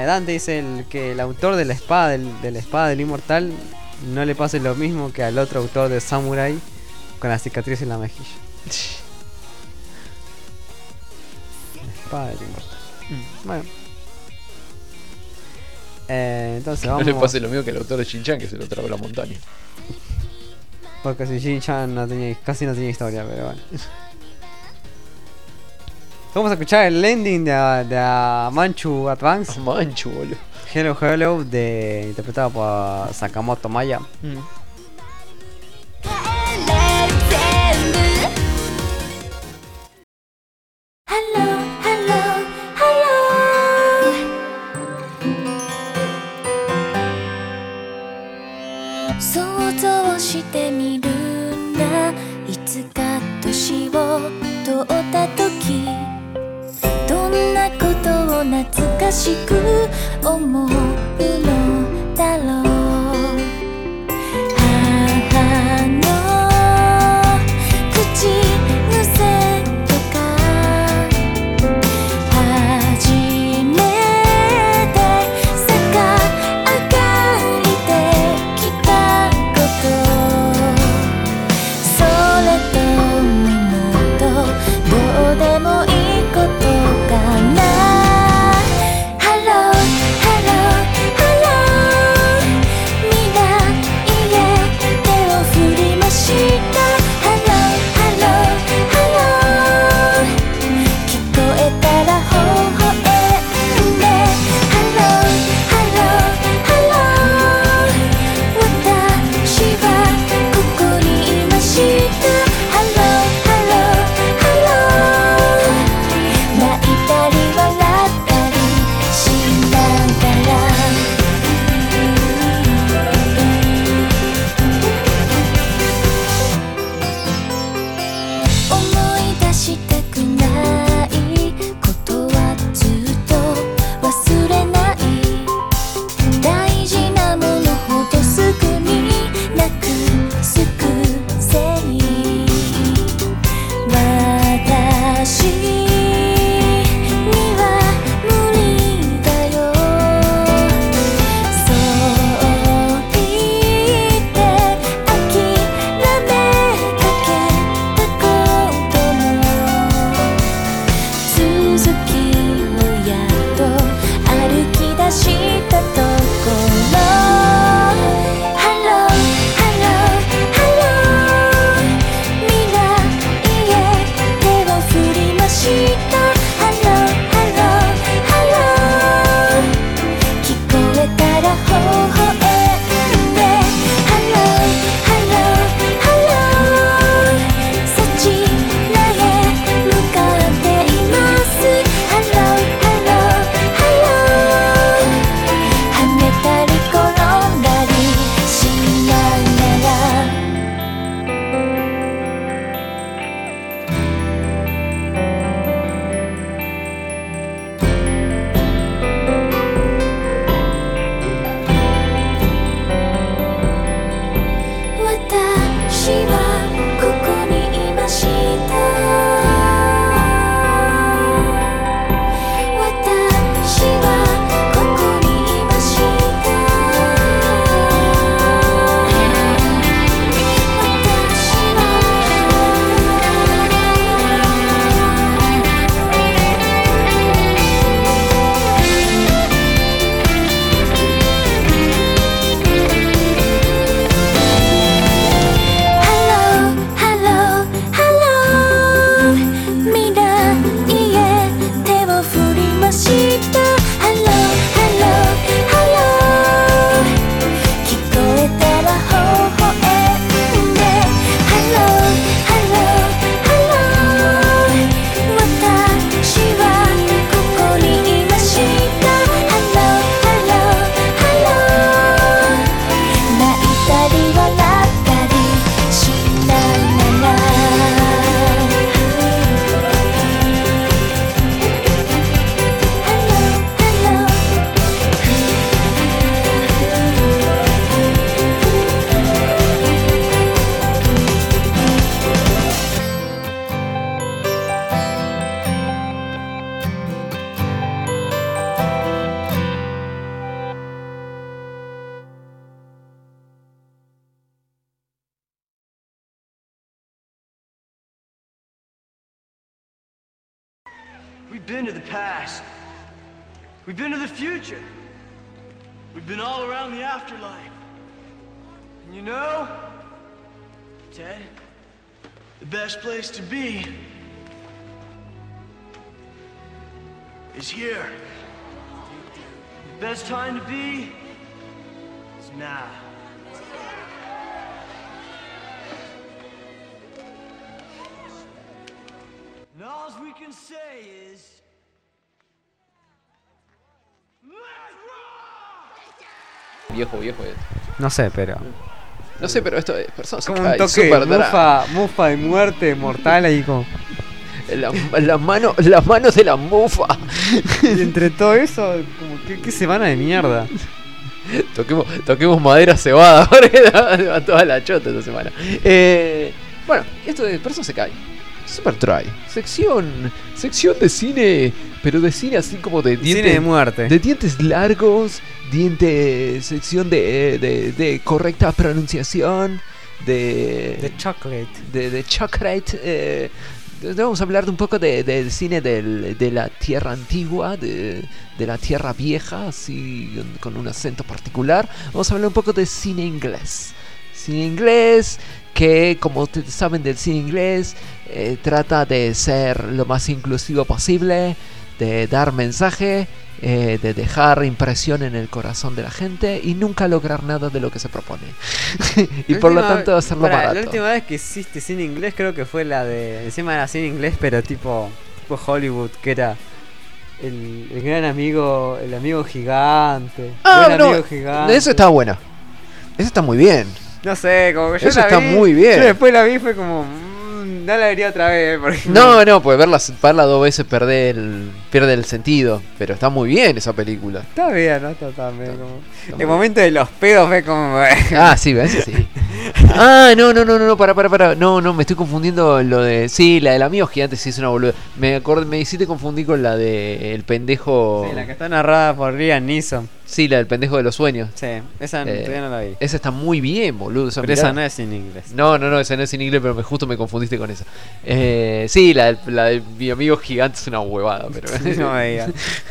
Dante dice el, que el autor de la espada del, de la espada del inmortal no le pase lo mismo que al otro autor de Samurai con la cicatriz en la mejilla. La espada del inmortal. Bueno. Eh, entonces Mm. No vamos. le pase lo mismo que el autor de Shin-Chan que se lo tragó la montaña. Porque si Jin-chan no tenía, casi no tenía historia, pero bueno. Vamos a escuchar el ending de, de Manchu Advance, Mancho, boludo. Hello Hello, de, interpretado por Sakamoto Maya. 帰れ全部 Hello, hello, hello 想像してみるんだいつか年を取った時どんなことを 懐かしく思うのだろう No sé, pero. No sé, pero esto es personas Como un toque mufa, mufa de muerte mortal ahí como. Las la mano, las manos de la mufa. Y entre todo eso, como que qué semana de mierda. Toquemos, toquemos madera cebada, va toda la chota esta semana. Eh, bueno, esto de Persona se cae. Super Try. Sección. Sección de cine. Pero de cine así como de dientes. Cine de muerte. De dientes largos. Diente. Sección de, de, de correcta pronunciación. De. The chocolate. de, de chocolate. eh, vamos a hablar de un poco de- del cine del- de la tierra antigua, de, de la tierra vieja, así con, con un acento particular. Vamos a hablar un poco de cine inglés. Cine inglés que, como ustedes saben del cine inglés, eh, trata de ser lo más inclusivo posible, de dar mensaje, eh, de dejar impresión en el corazón de la gente y nunca lograr nada de lo que se propone. y La por lo tanto hacerlo barato. La última vez que hiciste cine inglés creo que fue la de. Encima era cine inglés, pero tipo. Tipo Hollywood, que era. El, el gran amigo. El amigo gigante. Ah, buen no, amigo gigante. Eso está buena. Eso está muy bien. No sé, como que yo Eso la está vi, muy bien. Yo después la vi fue como. No la vería otra vez. Porque No, no, pues verla, verla dos veces pierde el, pierde el sentido. Pero está muy bien esa película. Está bien, no está tan bien. Como... está El momento de los pedos fue como. Ah, sí, ese sí. Ah, no, no, no, no, no, para, para, para. No, no, me estoy confundiendo lo de. Sí, la del amigo gigante sí es una boluda. Me acordé, me hiciste confundir con la de el pendejo. Sí, la que está narrada por Liam Neeson. Sí, la del pendejo de los sueños. Sí, esa Eh, todavía no la vi. Esa está muy bien, boludo. esa Pero esa no es en inglés. No, no, no, esa no es en inglés, pero me, justo me confundiste con esa. Eh, sí, la, de mi amigo gigante es una huevada, pero. No me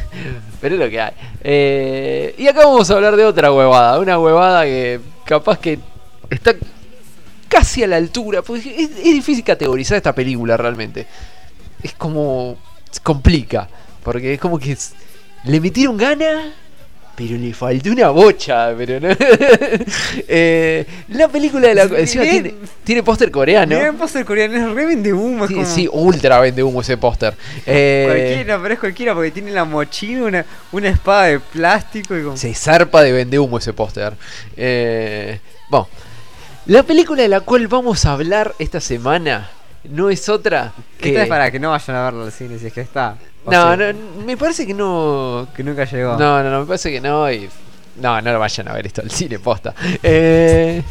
pero es lo que hay. Eh, y acá vamos a hablar de otra huevada. Una huevada que capaz que está casi a la altura. Es, es difícil categorizar esta película realmente. Es como. Complica. Porque es como que le metieron gana. Pero le faltó una bocha, pero no. Eh, la película de la. Encima tiene, tiene póster coreano. Bien, póster coreano es re vende humo. Sí, como... sí, ultra vende humo ese póster. Eh, Cualquiera, pero es cualquiera porque tiene la mochila, una, una espada de plástico y como... Se zarpa de vende humo ese póster. Eh, bueno, la película de la cual vamos a hablar esta semana no es otra que. Esta es para que no vayan a verlo al cine si es que está. No, sea, no, me parece que no. Que nunca llegó. No, no, no, me parece que no. Y, no, no lo vayan a ver esto al cine, posta. Eh,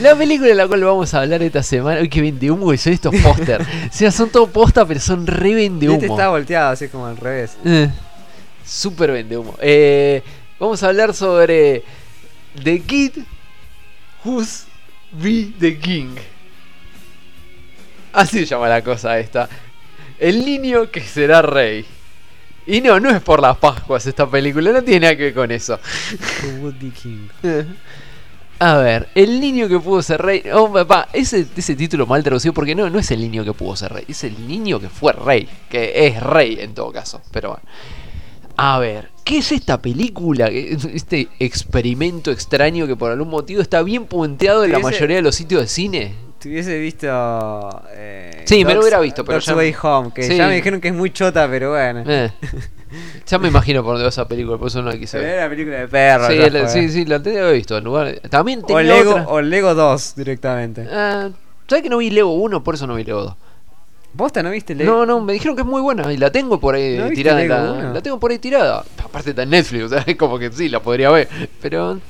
la película de la cual vamos a hablar esta semana. Uy, que vende humo que son estos póster. o sea, son todo posta, pero son re vende este humo. está volteado así como al revés. Eh, Súper vende humo. Eh, vamos a hablar sobre The Kid Who's Be the King. Así se llama la cosa esta. El niño que será rey. Y no, no es por las Pascuas esta película, no tiene nada que ver con eso. A ver, el niño que pudo ser rey. Oh, papá, ese, ese título mal traducido porque no, no es el niño que pudo ser rey, es el niño que fue rey, que es rey en todo caso. Pero bueno. A ver, ¿qué es esta película? Este experimento extraño que por algún motivo está bien punteado en la mayoría de los sitios de cine. Te hubiese visto. Eh, Sí, me lo hubiera visto, pero Dogs ya- Way Home, que Sí. ya me dijeron que es muy chota, pero bueno. Eh, ya me imagino por dónde va esa película, por eso no la quise ver. era película de perro. Sí, la- sí, sí, la que haber visto. En lugar, también O tenía Lego, otra. o Lego 2 directamente. Ah, ¿Sabes que no vi Lego 1? Por eso no vi Lego 2. ¿Posta no viste Lego? No, no, me dijeron que es muy buena y la tengo por ahí ¿No viste tirada. La, la tengo por ahí tirada. Aparte está en Netflix, o sea, es como que sí, la podría ver. Pero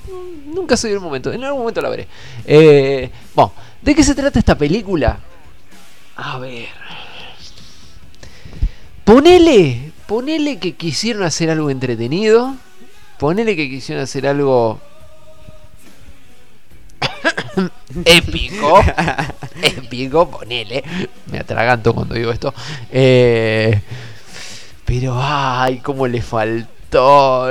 nunca se dio el momento. En algún momento la veré. Eh, bueno, ¿de qué se trata esta película? A ver. Ponele, ponele que quisieron hacer algo entretenido. Ponele que quisieron hacer algo épico. épico, ponele. Me atraganto cuando digo esto. Eh, Pero, ay, cómo le faltó.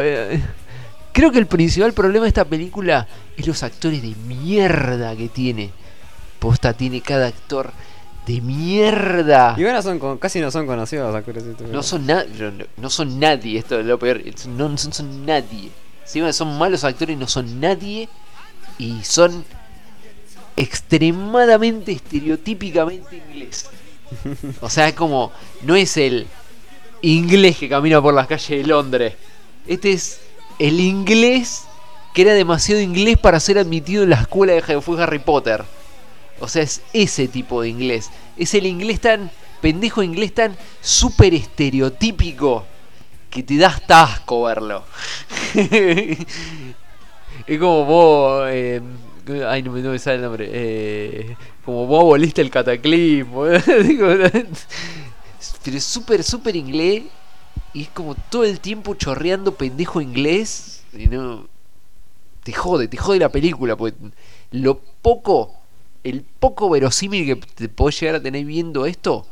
Creo que el principal problema de esta película es los actores de mierda que tiene. Posta tiene cada actor de mierda. Y bueno, son con- casi no son conocidos actores. No son, na- no, no- son nadie, esto es lo peor. No son, son nadie. Encima son malos actores, no son nadie. Y son extremadamente estereotípicamente inglés. O sea, es como. No es el inglés que camina por las calles de Londres. Este es el inglés que era demasiado inglés para ser admitido en la escuela de fue Harry Potter. O sea, es ese tipo de inglés. Es el inglés tan. pendejo inglés tan súper estereotípico que te da hasta verlo. es como vos. eh, ay, no me, no me sale el nombre. eh, como vos aboliste el cataclismo. Pero es súper, súper inglés. Y es como todo el tiempo chorreando pendejo inglés. Y no. Te jode, te jode la película. Porque lo poco. El poco verosímil que te podés llegar a tener viendo esto.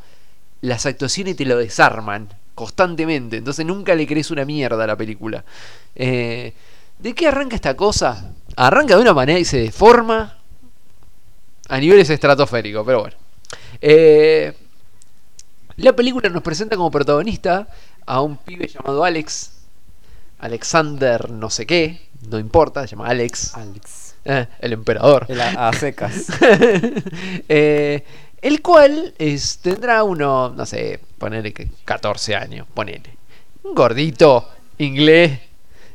Las actuaciones te lo desarman. Constantemente. Entonces nunca le crees una mierda a la película. Eh, ¿De qué arranca esta cosa? Arranca de una manera y se deforma. A niveles estratosféricos, pero bueno. Eh, la película nos presenta como protagonista a un pibe llamado Alex. Alexander no sé qué, no importa, se llama Alex. Alex. Eh, el emperador. El a, a secas. Eh, el cual es, tendrá uno, no sé, ponele que 14 años, ponele. Un gordito, inglés,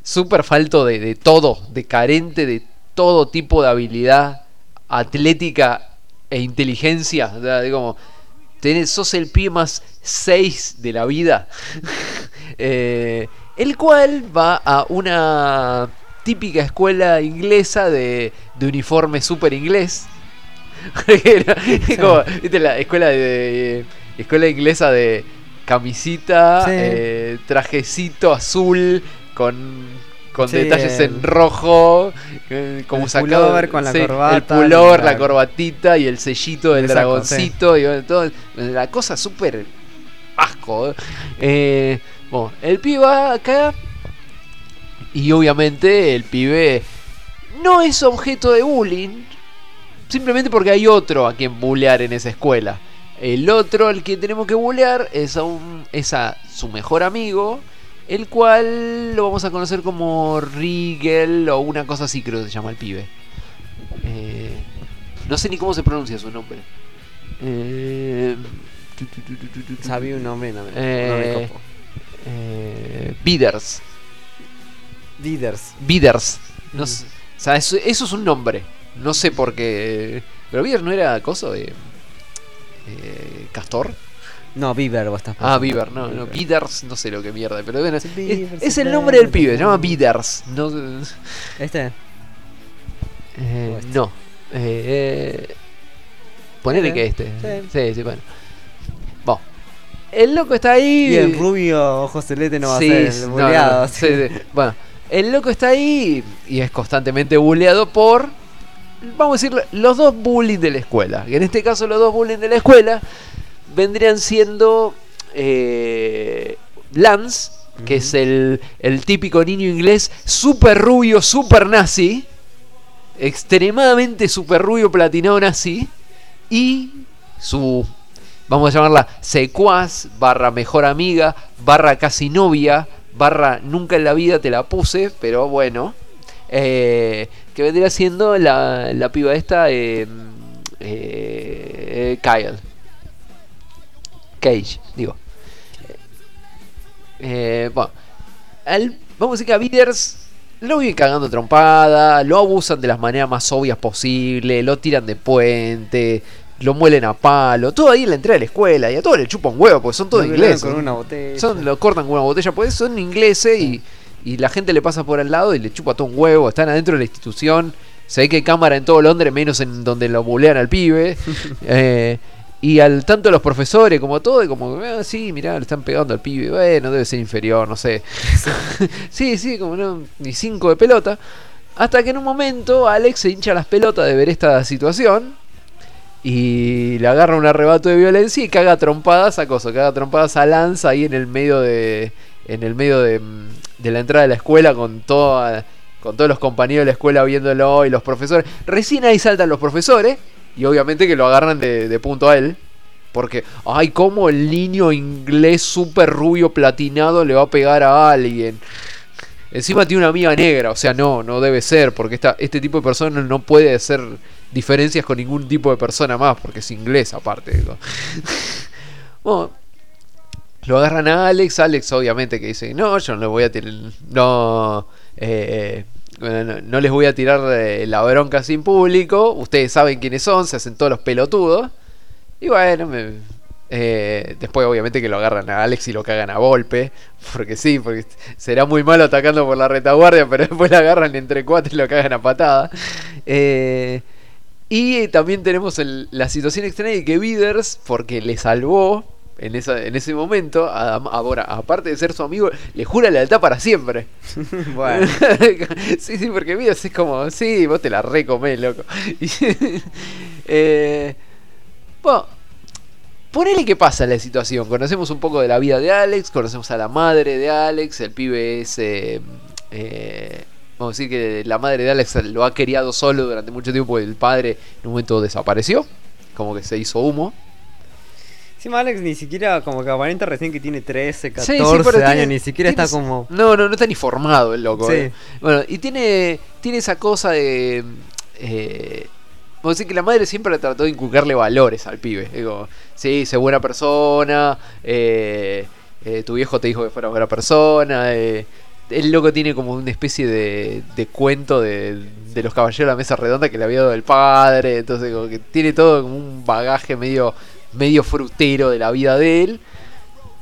súper falto de, de todo, de carente de todo tipo de habilidad atlética e inteligencia. O sea, digo, tenés, sos el pie más 6 de la vida. Eh, el cual va a una típica escuela inglesa de, de uniforme súper inglés. Como, ¿viste? La escuela de, escuela inglesa de camisita, Sí. eh, trajecito azul con, con Sí, detalles el- en rojo, eh, como el sacado pullover con la sí, corbata, el pullover, la- la corbatita y el sellito del Exacto, dragoncito y bueno, todo, la cosa súper asco. ¿eh? Eh, bueno, el pibe va acá y obviamente el pibe no es objeto de bullying. Simplemente porque hay otro a quien bullear en esa escuela. El otro al que tenemos que bullear es a, un, es a su mejor amigo. El cual lo vamos a conocer como Rigel o una cosa así creo que se llama el pibe. Eh, no sé ni cómo se pronuncia su nombre. Eh. Sabía un nombre, no me, no Eh, me copo. Eh, Bidders. No sé, o sea, eso, eso es un nombre. No sé por qué. Pero Bidders no era coso de. eh, Castor. No, Bieber vos estás Ah. Bieber, no, no, Bidders, no sé lo que mierda, pero bueno, es, Bieber, es el Bieber, nombre del pibe, se llama Bieber. Bidders. No, Este. eh, este. no. Eh, ponele Este. que este. Sí. Sí, sí, bueno. Bueno, el loco está ahí. Y el rubio ojos celeste no va Sí, a ser el boleado. no. Bueno, el loco está ahí y es constantemente bulleado por, vamos a decir, los dos bullies de la escuela. Y en este caso los dos bullies de la escuela vendrían siendo eh, Lance, que es el, el típico niño inglés, súper rubio, súper nazi, extremadamente súper rubio, platinado nazi, y su vamos a llamarla secuaz, barra mejor amiga, barra casi novia, barra nunca en la vida te la puse, pero bueno, eh, que vendría siendo la, la piba esta, eh, eh, Kyle. Cage, digo. Bueno, vamos a decir que a Bidders lo viven cagando trompada, lo abusan de las maneras más obvias posible, lo tiran de puente, lo muelen a palo, todo ahí en la entrada de la escuela y a todos le chupan huevo porque son todos ingleses. con una botella. Son, lo cortan con una botella, pues son ingleses y, y la gente le pasa por al lado y le chupa todo un huevo. Están adentro de la institución. Se ve que hay cámara en todo Londres, menos en donde lo bulean al pibe. Eh, y al tanto los profesores, como todo, y como, ah, sí, mirá, le están pegando al pibe. Bueno, debe ser inferior, no sé. sí, sí, como no, ni cinco de pelota. Hasta que en un momento Alex se hincha las pelotas de ver esta situación. Y le agarra un arrebato de violencia y caga trompadas a Coso, caga trompadas a Lanza ahí en el medio de en el medio de, mm, de la entrada de la escuela con toda con todos los compañeros de la escuela viéndolo y los profesores. Recién ahí saltan los profesores y obviamente que lo agarran de, de punto a él. Porque, ay, cómo el niño inglés súper rubio platinado le va a pegar a alguien. Encima tiene una amiga negra, o sea, no, no debe ser, porque este tipo de persona no puede hacer diferencias con ningún tipo de persona más, porque es inglés aparte. Bueno, lo agarran a Alex, Alex obviamente que dice, no, yo no le voy a tirar, no, eh, bueno, no, no les voy a tirar eh, la bronca sin público, ustedes saben quiénes son, se hacen todos los pelotudos. Y bueno, me- eh, después obviamente que lo agarran a Alex y lo cagan a golpe, porque sí, porque será muy malo atacando por la retaguardia, pero después lo agarran entre cuatro y lo cagan a patada. Eh, y también tenemos el- la situación extraña de que Viders, porque le salvó en, esa, en ese momento, a- ahora, aparte de ser su amigo, le jura lealtad para siempre. Bueno, sí, sí, porque Viders es como, sí, vos te la recomés, loco. Eh, bueno, ponele que pasa la situación. Conocemos un poco de la vida de Alex, conocemos a la madre de Alex, el pibe es... eh, eh, vamos a decir que la madre de Alex lo ha criado solo durante mucho tiempo y el padre en un momento desapareció, como que se hizo humo. encima Alex ni siquiera como que aparenta recién que tiene 13, Sí, 14 sí, pero años, tiene- ni siquiera tiene- está como... No, no, no está ni formado el loco. Sí. eh. Bueno, y tiene, tiene esa cosa de... Eh, a decir que la madre siempre trató de inculcarle valores al pibe. Digo, sí, sé buena persona, eh, eh, tu viejo te dijo que fuera buena persona. eh, el loco tiene como una especie de, de cuento de, de los caballeros de la mesa redonda que le había dado el padre. Entonces, como que tiene todo como un bagaje medio, medio frutero de la vida de él.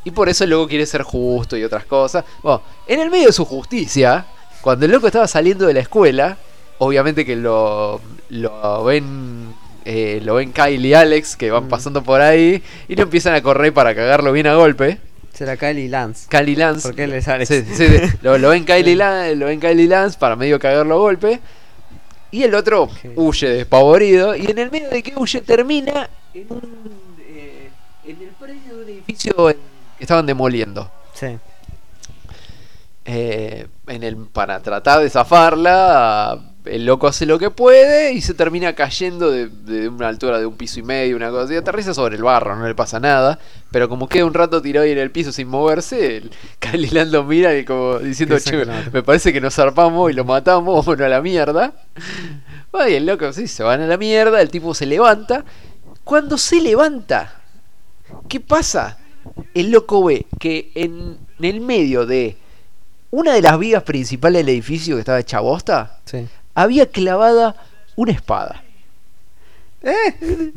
Y por eso el loco quiere ser justo y otras cosas. Bueno, en el medio de su justicia, cuando el loco estaba saliendo de la escuela, obviamente que lo, lo ven. eh, lo ven Kyle y Alex que van Mm. pasando por ahí y lo empiezan a correr para cagarlo bien a golpe. Será Kylie Lance. Kyle y Lance. Porque él es Alex. Sí, sí, sí. lo, lo ven Kyle y Lance, lo ven Kyle y Lance para medio cagarlo a golpe. Y el otro huye despavorido. Y en el medio de que huye termina en un. eh, en el predio de un edificio en- que estaban demoliendo. Sí. Eh, en el, para tratar de zafarla, el loco hace lo que puede y se termina cayendo de, de una altura de un piso y medio, una cosa así. Aterriza sobre el barro, no le pasa nada. Pero como queda un rato tirado ahí en el piso sin moverse, el Kalilan lo mira y como diciendo, che, que lo mata". me parece que nos zarpamos y lo matamos, bueno, a la mierda. Y el loco, sí, se van a la mierda, el tipo se levanta. Cuando se levanta, ¿qué pasa? El loco ve que en el medio de una de las vigas principales del edificio que estaba hecha bosta, Sí. Había clavada una espada. ¿Eh?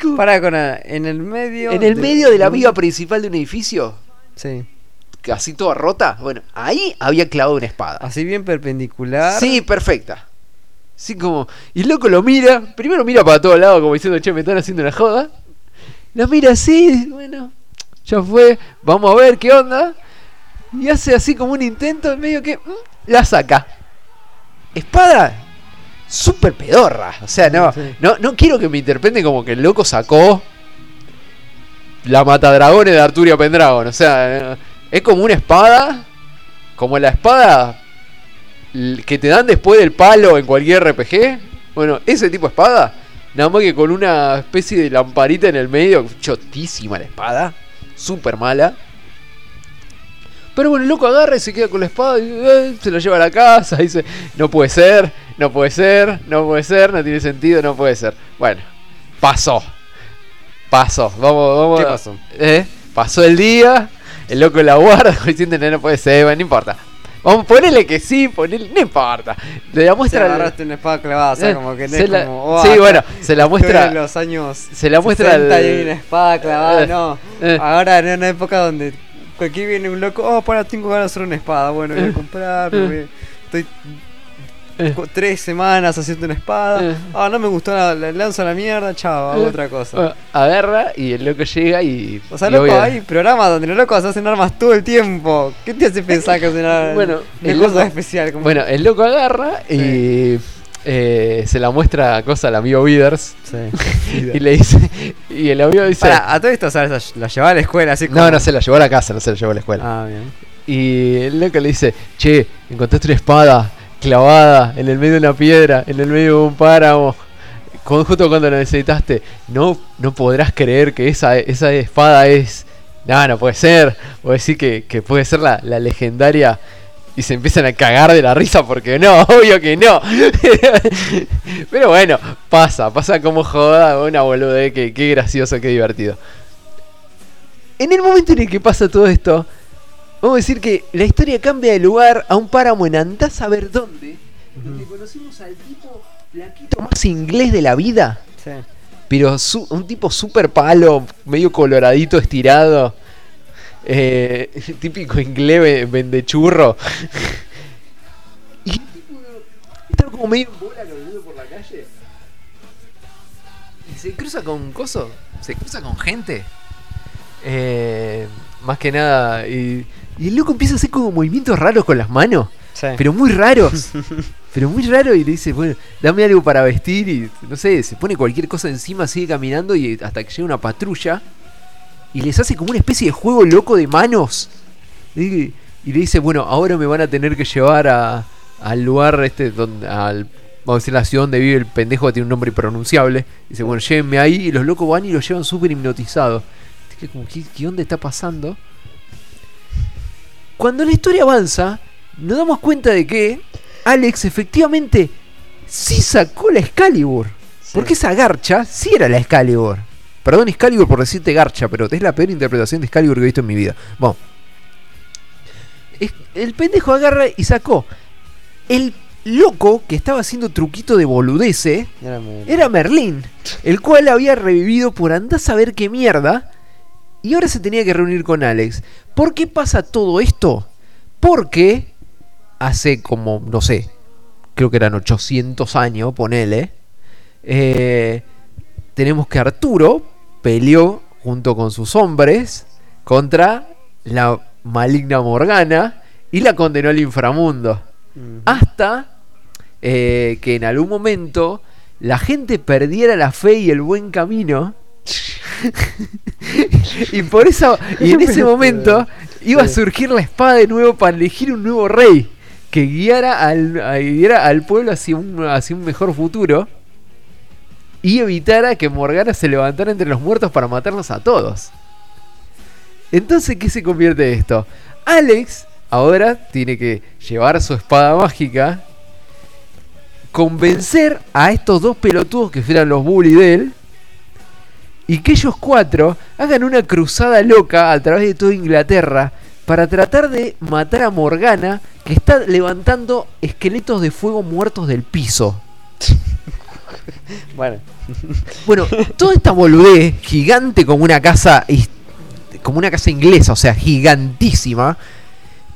Como- Para con a- en el medio. en el medio de la viga principal de un edificio, Sí. así toda rota, bueno, ahí había clavado una espada. Así bien perpendicular. Sí, perfecta. Así como. Y el loco lo mira. Primero mira para todos lados, como diciendo, che, me están haciendo una joda. Lo mira así, bueno, ya fue. Vamos a ver qué onda. Y hace así como un intento, medio que. mm, la saca. Espada. Súper pedorra. O sea, no, Sí. no, no quiero que me interpreten como que el loco sacó. La matadragones de Arturia Pendragon. O sea, eh, es como una espada. Como la espada que te dan después del palo en cualquier RPG. Bueno, ese tipo de espada. Nada más que con una especie de lamparita en el medio. Chotísima la espada. Súper mala. Pero bueno, el loco agarra y se queda con la espada y eh, se lo lleva a la casa. Y dice, no puede ser, no puede ser, no puede ser, no tiene sentido, no puede ser. Bueno, pasó. Pasó. Vamos, vamos. ¿Qué pasó? ¿Eh? Pasó el día. El loco la guarda diciendo, no, no puede ser, bueno, no importa. Vamos, ponele que sí, ponele, no importa. Le la Se muestra. agarraste una espada clavada, o sea, Eh, como que no se es la- como. "Oh, sí, acá bueno, se la muestra. en los años. se la muestra 60 y el- hay una espada clavada, Eh, no. eh. Ahora en una época donde aquí viene un loco, oh, para, tengo ganas de hacer una espada. Bueno, voy a comprar, me voy- estoy Eh. tres semanas haciendo una espada. Eh. Ah, no me gustó, la, la lanzo a la mierda, chao, hago Eh. otra cosa. Bueno, agarra y el loco llega y. O sea, y loco, hay programas donde los locos hacen armas todo el tiempo. ¿Qué te hace pensar que hacen armas? Bueno, una el cosa loco- especial. Como... Bueno, el loco agarra y. eh, se la muestra a cosa al amigo Withers Sí. y le dice y el amigo dice Para, a todo esto, ¿sabes? La llevaba a la escuela así como. no no se la llevó a la casa no se la llevó a la escuela Ah, bien. y el loco le dice che encontraste una espada clavada en el medio de una piedra en el medio de un páramo Con- justo cuando la necesitaste no no podrás creer que esa esa espada es no no puede ser o decir que, que puede ser la, la legendaria y se empiezan a cagar de la risa porque no, obvio que no. Pero bueno, pasa, pasa como joda, una boludez, que qué gracioso, qué divertido. En el momento en el que pasa todo esto, vamos a decir que la historia cambia de lugar a un páramo en andás a ver dónde, donde conocimos al tipo flaquito más inglés de la vida, Sí. pero su- un tipo super palo, medio coloradito, estirado. Eh, típico inglés ve- vende churro. y tipo está como medio en bola caminando por la calle. Y se cruza con coso, se cruza con gente. Eh, más que nada. Y, y el loco empieza a hacer como movimientos raros con las manos. Sí. Pero muy raros. pero muy raro y le dice, bueno, dame algo para vestir y no sé, se pone cualquier cosa encima, sigue caminando y hasta que llega una patrulla y les hace como una especie de juego loco de manos. Y, y le dice, bueno, ahora me van a tener que llevar a, al lugar este donde al vamos a decir la ciudad donde vive el pendejo que tiene un nombre impronunciable. Dice, bueno, llévenme ahí y los locos van y lo llevan súper hipnotizados. Como, ¿qué, ¿qué onda está pasando? Cuando la historia avanza, nos damos cuenta de que Alex efectivamente sí sacó la Excalibur. Porque esa garcha sí era la Excalibur. Perdón, Excalibur, por decirte garcha, pero es la peor interpretación de Excalibur que he visto en mi vida. Bueno. Es- El pendejo agarra y sacó. El loco que estaba haciendo truquito de boludece Era Merlín, el cual había revivido por andar a saber qué mierda. Y ahora se tenía que reunir con Alex. ¿Por qué pasa todo esto? Porque hace como, no sé, creo que eran 800 años, ponele. eh, tenemos que Arturo peleó junto con sus hombres contra la maligna Morgana y la condenó al inframundo. Hasta eh, que en algún momento la gente perdiera la fe y el buen camino. y por eso, y en ese momento iba a surgir la espada de nuevo para elegir un nuevo rey que guiara al, guiara al pueblo hacia un, hacia un mejor futuro y evitara que Morgana se levantara entre los muertos para matarlos a todos. Entonces, ¿qué se convierte esto? Alex ahora tiene que llevar su espada mágica, convencer a estos dos pelotudos que fueran los bully de él, y que ellos cuatro hagan una cruzada loca a través de toda Inglaterra para tratar de matar a Morgana, que está levantando esqueletos de fuego muertos del piso. Bueno, Bueno, toda esta boludez gigante como una casa como una casa inglesa, o sea, gigantísima,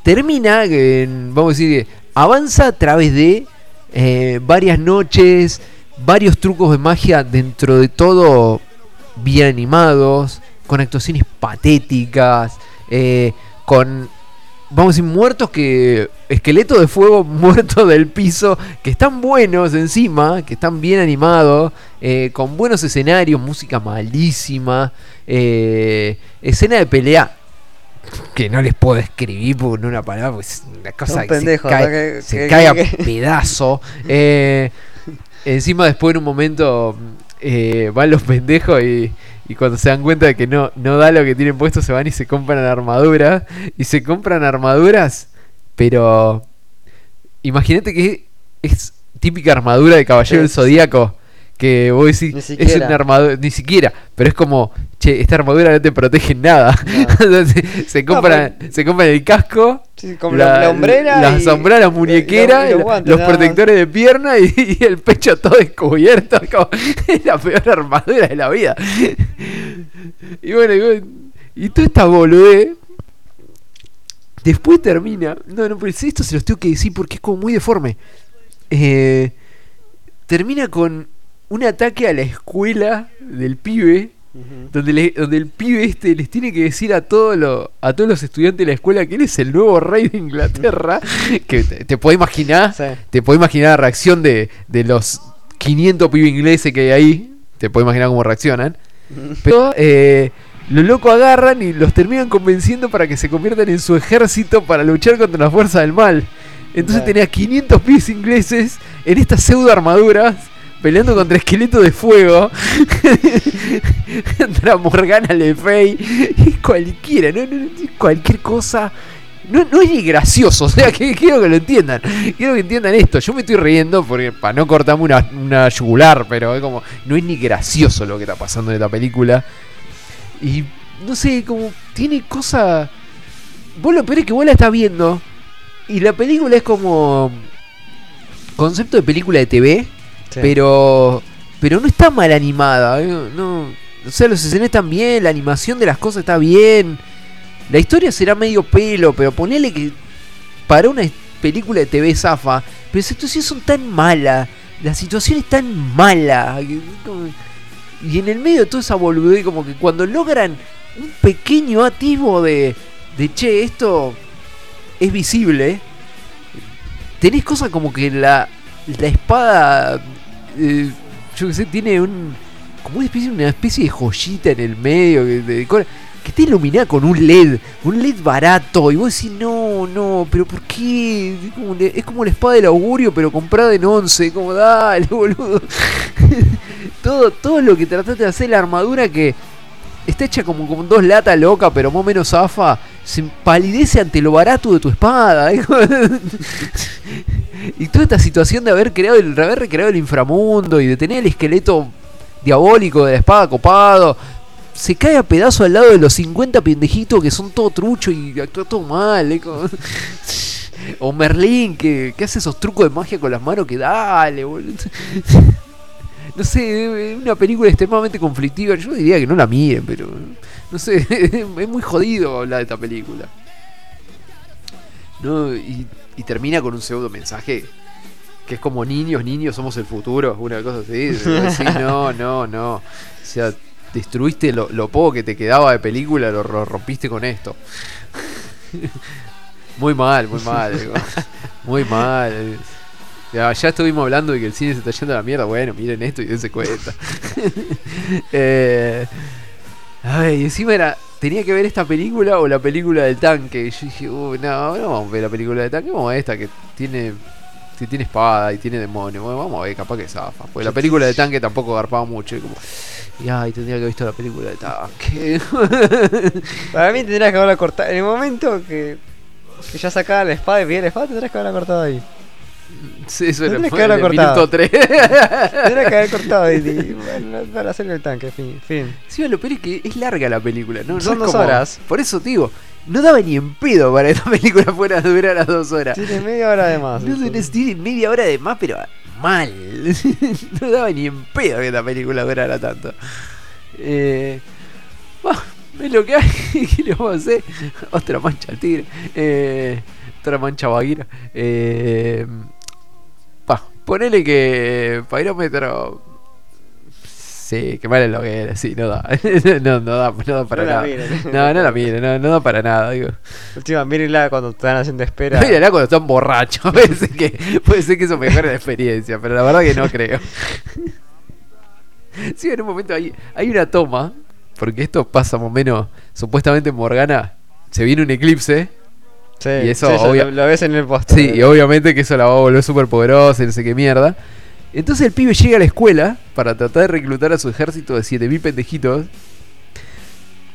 termina, en- vamos a decir, avanza a través de eh, varias noches, varios trucos de magia dentro de todo bien animados, con actuaciones patéticas, eh, con, vamos a decir, muertos que, esqueletos de fuego muertos del piso, que están buenos encima, que están bien animados, eh, con buenos escenarios, música malísima, eh, escena de pelea que no les puedo escribir por una palabra, pues es una cosa Un que pendejo, se cae, ¿no? Que- se que- cae a pedazo. Eh, encima después en un momento van los pendejos y, y cuando se dan cuenta de que no, no da lo que tienen puesto se van y se compran armaduras. Y se compran armaduras, pero imagínate que es típica armadura de caballero del zodíaco. Que vos decís, Ni es una armadura, ni siquiera, pero es como, che, esta armadura no te protege en nada. Entonces, se compran, se compran el casco, sí, como la, la hombrera. la y- sombrera, la muñequera, y los guantes, protectores de pierna y, y el pecho todo descubierto. como, es la peor armadura de la vida. y bueno, y, bueno, y toda esta boludez. Después termina. No, no, pero esto se los tengo que decir porque es como muy deforme. Eh, termina con un ataque a la escuela del pibe donde, le- donde el pibe este les tiene que decir a, todo lo- a todos los estudiantes de la escuela que él es el nuevo rey de Inglaterra. que te, te puedo imaginar, Sí. te puedo imaginar la reacción de, de los 500 pibes ingleses que hay ahí. Te puedo imaginar cómo reaccionan. Pero eh, los locos agarran y los terminan convenciendo para que se conviertan en su ejército para luchar contra la fuerza del mal. Entonces tenía 500 pibes ingleses en estas pseudo armaduras peleando contra esqueletos de fuego. contra Morgana Le Fay. Cualquiera, no, no, no, cualquier cosa. No, no es ni gracioso, o sea, que quiero que lo entiendan. Quiero que entiendan esto. Yo me estoy riendo porque para no cortarme una, una yugular, pero es como. No es ni gracioso lo que está pasando en esta película. Y no sé, como tiene cosa. Vos lo peor es que vos la estás viendo. Y la película es como. Concepto de película de TV. Pero. Pero no está mal animada. eh, No, o sea, los escenarios están bien. La animación de las cosas está bien. La historia será medio pelo. Pero ponele que. Para una película de TV zafa. Pero las situaciones son tan malas. La situación es tan mala. y en el medio de toda esa boludez, como que cuando logran un pequeño atisbo de, de che, esto es visible, tenés cosas como que la, la espada, eh, yo que sé, tiene un, como una especie, de joyita en el medio que, que está iluminada con un LED, un LED barato, y vos decís, no, no, pero ¿por qué? Es como, le- es como la espada del augurio, pero comprada en 11, como dale, boludo. todo, todo lo que trataste de hacer, la armadura que está hecha como con dos latas loca, pero más o menos zafa, se palidece ante lo barato de tu espada. y toda esta situación de haber creado el, haber recreado el inframundo y de tener el esqueleto diabólico de la espada copado. Se cae a pedazo al lado de los 50 pendejitos que son todo trucho y actúa todo mal. ¿eh? O Merlín que, que hace esos trucos de magia con las manos que dale, boludo. No sé, una película extremadamente conflictiva. Yo diría que no la miren, pero. No sé, es muy jodido hablar de esta película. No, y, y termina con un pseudo mensaje que es como niños, niños, somos el futuro, una cosa así. decir, no, no, no. O sea, destruiste lo, lo poco que te quedaba de película, lo, ro- rompiste con esto. Muy mal, muy mal. digo. Muy mal. Ya, ya estuvimos hablando de que el cine se está yendo a la mierda. Bueno, miren esto y dense cuenta. eh, ay, y encima era. Tenía que ver esta película o la película del tanque. Y yo dije, "Uh, no, no vamos a ver la película del tanque, vamos a ver esta que tiene. Que tiene espada y tiene demonio. Bueno, vamos a ver, capaz que zafa. Porque la película de tanque tampoco garpaba mucho. Y como. Y ay, tendría que haber visto la película de tanque. Para mí tendrías que haberla cortado. En el momento que, que ya sacaba la espada y veía la espada, tendrías que haberla cortado ahí. Sí, eso era que cortado. minuto 3. Tendrías que haber cortado y, bueno, para hacerle el tanque, fin. fin. Sí, lo peor es que es larga la película, ¿no? Son dos horas. Por eso digo, no daba ni en pedo para que esta película fuera a durar a dos horas. Tiene media hora de más. No tiene media hora de más, pero mal. no daba ni en pedo que esta película durara tanto. Eh, bah, es lo que hay. ¿Qué le vamos a hacer? Otra mancha al tigre. Eh, otra mancha vaguira. Eh, ponele que Pyrómetro. Sí, que mal es lo que era. Sí, no da. no, no da, no da para No la nada. No, no la miren, no, no da para nada. Digo. Última, mírenla cuando están haciendo espera. Mírala cuando están borrachos. Puede ser que, puede ser que eso mejore la experiencia, pero la verdad que no creo. Sí, en un momento hay, hay una toma, porque esto pasa más o menos, supuestamente en Morgana se viene un eclipse, Sí, y eso, sí, obvia- lo, ves en el póster. sí, y obviamente que eso la va a volver súper poderosa y no sé qué mierda. Entonces el pibe llega a la escuela para tratar de reclutar a su ejército de 7000 pendejitos.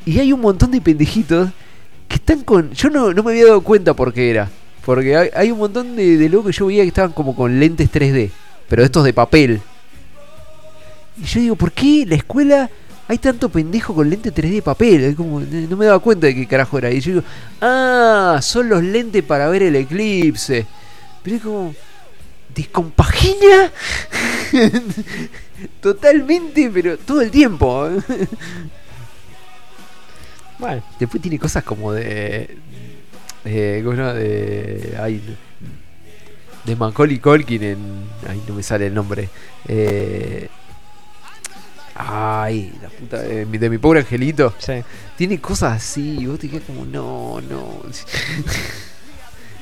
Y hay un montón de pendejitos que están con. Yo no, no me había dado cuenta por qué era. Porque hay, hay un montón de, de locos que yo veía que estaban como con lentes 3D. Pero estos de papel. Y yo digo, ¿por qué la escuela hay tanto pendejo con lentes 3D de papel? Es como, no me daba cuenta de qué carajo era. Y yo digo, ah, son los lentes para ver el eclipse. Pero es como, descompagina totalmente, pero todo el tiempo. Bueno, Después tiene cosas como de. Eh, ¿Cómo llama? De. Ay, de Macaulay Culkin en. Ay, no me sale el nombre. Eh, Ay, la puta de, mi- de mi pobre angelito. Sí. Tiene cosas así, y vos te quedas como, no, no.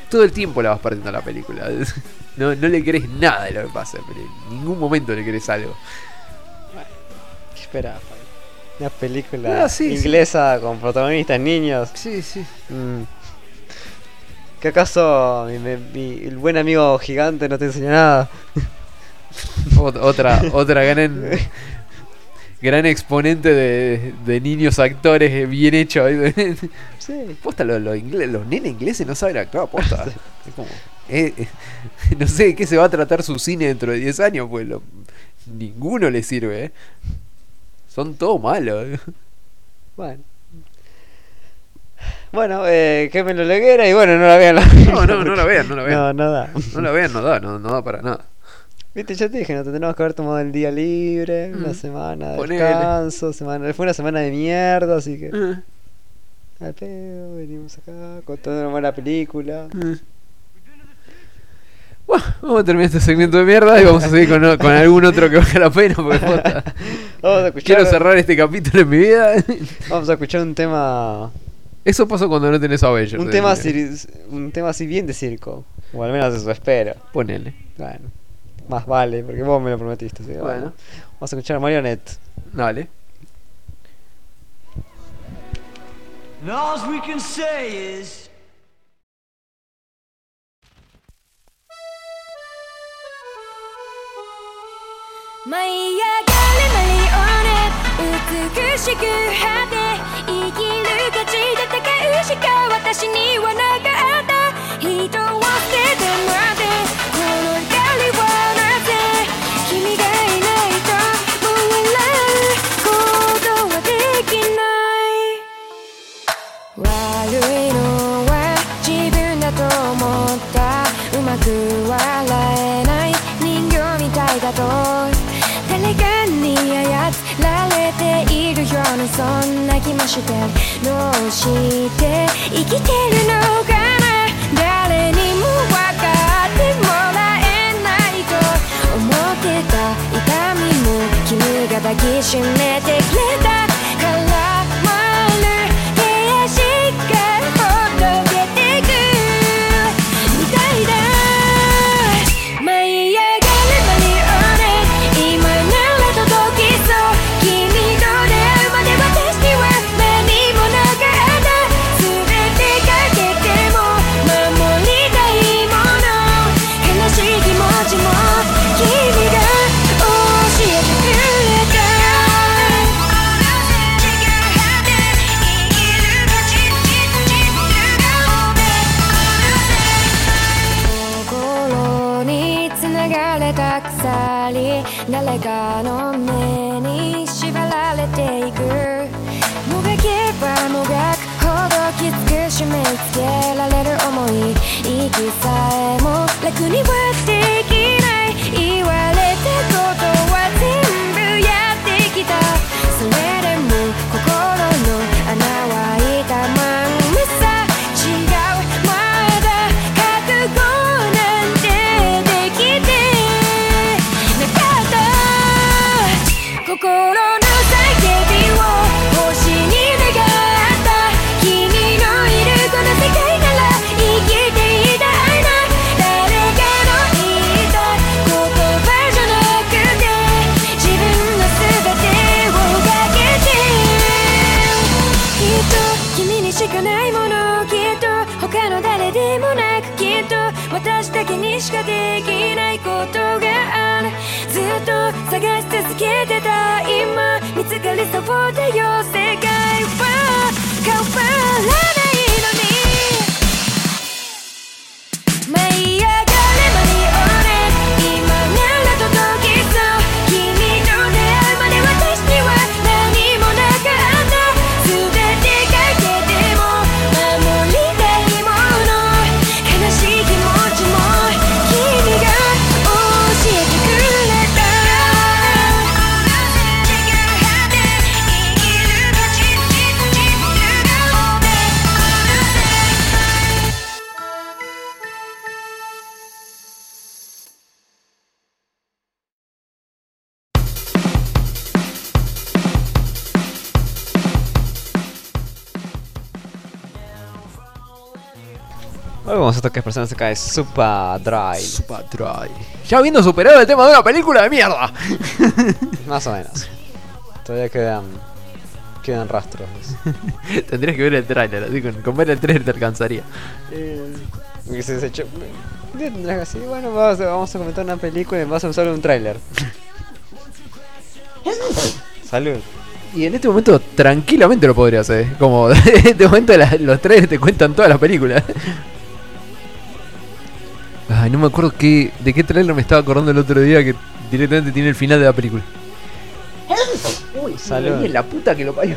Todo el tiempo la vas perdiendo a la película. No, no le querés nada de lo que pasa, pero en ningún momento le querés algo. ¿Qué esperaba? Una película Ah, sí, sí. inglesa con protagonistas niños. Sí, sí. Mm. ¿Que acaso mi, mi- mi- el buen amigo gigante no te enseña nada? Ot- Otra, otra gran, gran exponente de, de niños actores eh, bien hechos. Sí. Posta, los, los, los nenes ingleses no saben actuar, posta. Es como, eh, eh, no sé de qué se va a tratar su cine dentro de 10 años, pues lo- ninguno le sirve. eh. Son todos malos. Bueno. Bueno, eh, que me lo leguera y bueno, no la vean. La... No, no, no la vean, no la vean. No, no da. No la vean, no da, no, no da para nada. Viste, ya te dije, no tendríamos que haber tomado el día libre, una Mm. semana de Ponele. descanso, semana, fue una semana de mierda, así que Eh, al pedo, venimos acá, contando una buena película. eh. Bueno, vamos a terminar este segmento de mierda y vamos a seguir con, con algún otro que valga la pena, porque Vamos a escuchar, quiero cerrar este capítulo en mi vida. vamos a escuchar un tema, Eso pasó cuando no tenés Avengers. un eh, tema, un tema así bien de circo, o al menos eso espero. Ponele. Bueno, más vale, porque vos me lo prometiste. así que Bueno. Vamos a escuchar a Marionette. Dale. And all we can say is. 舞い上がるマリオネ美しく果て生きる価値で高いしか私にはなかった してどうして生きてるのかな誰にも分かってもらえないと思ってた痛みも君が抱きしめてくれた Que es persona se cae super dry. Super dry. Ya habiendo superado el tema de una película de mierda. Más o menos. Todavía quedan. Quedan rastros. Tendrías que ver el tráiler, así con, con ver el trailer te alcanzaría. Y se tendrás que decir, bueno, vamos a, vamos a comentar una película y vas a usar un tráiler. Salud. Y en este momento tranquilamente lo podría hacer. Como en este momento la- los trailers te cuentan todas las películas. Ay, no me acuerdo qué, de qué trailer me estaba acordando el otro día que directamente tiene el final de la película. Uy, Salud. la puta que lo parió.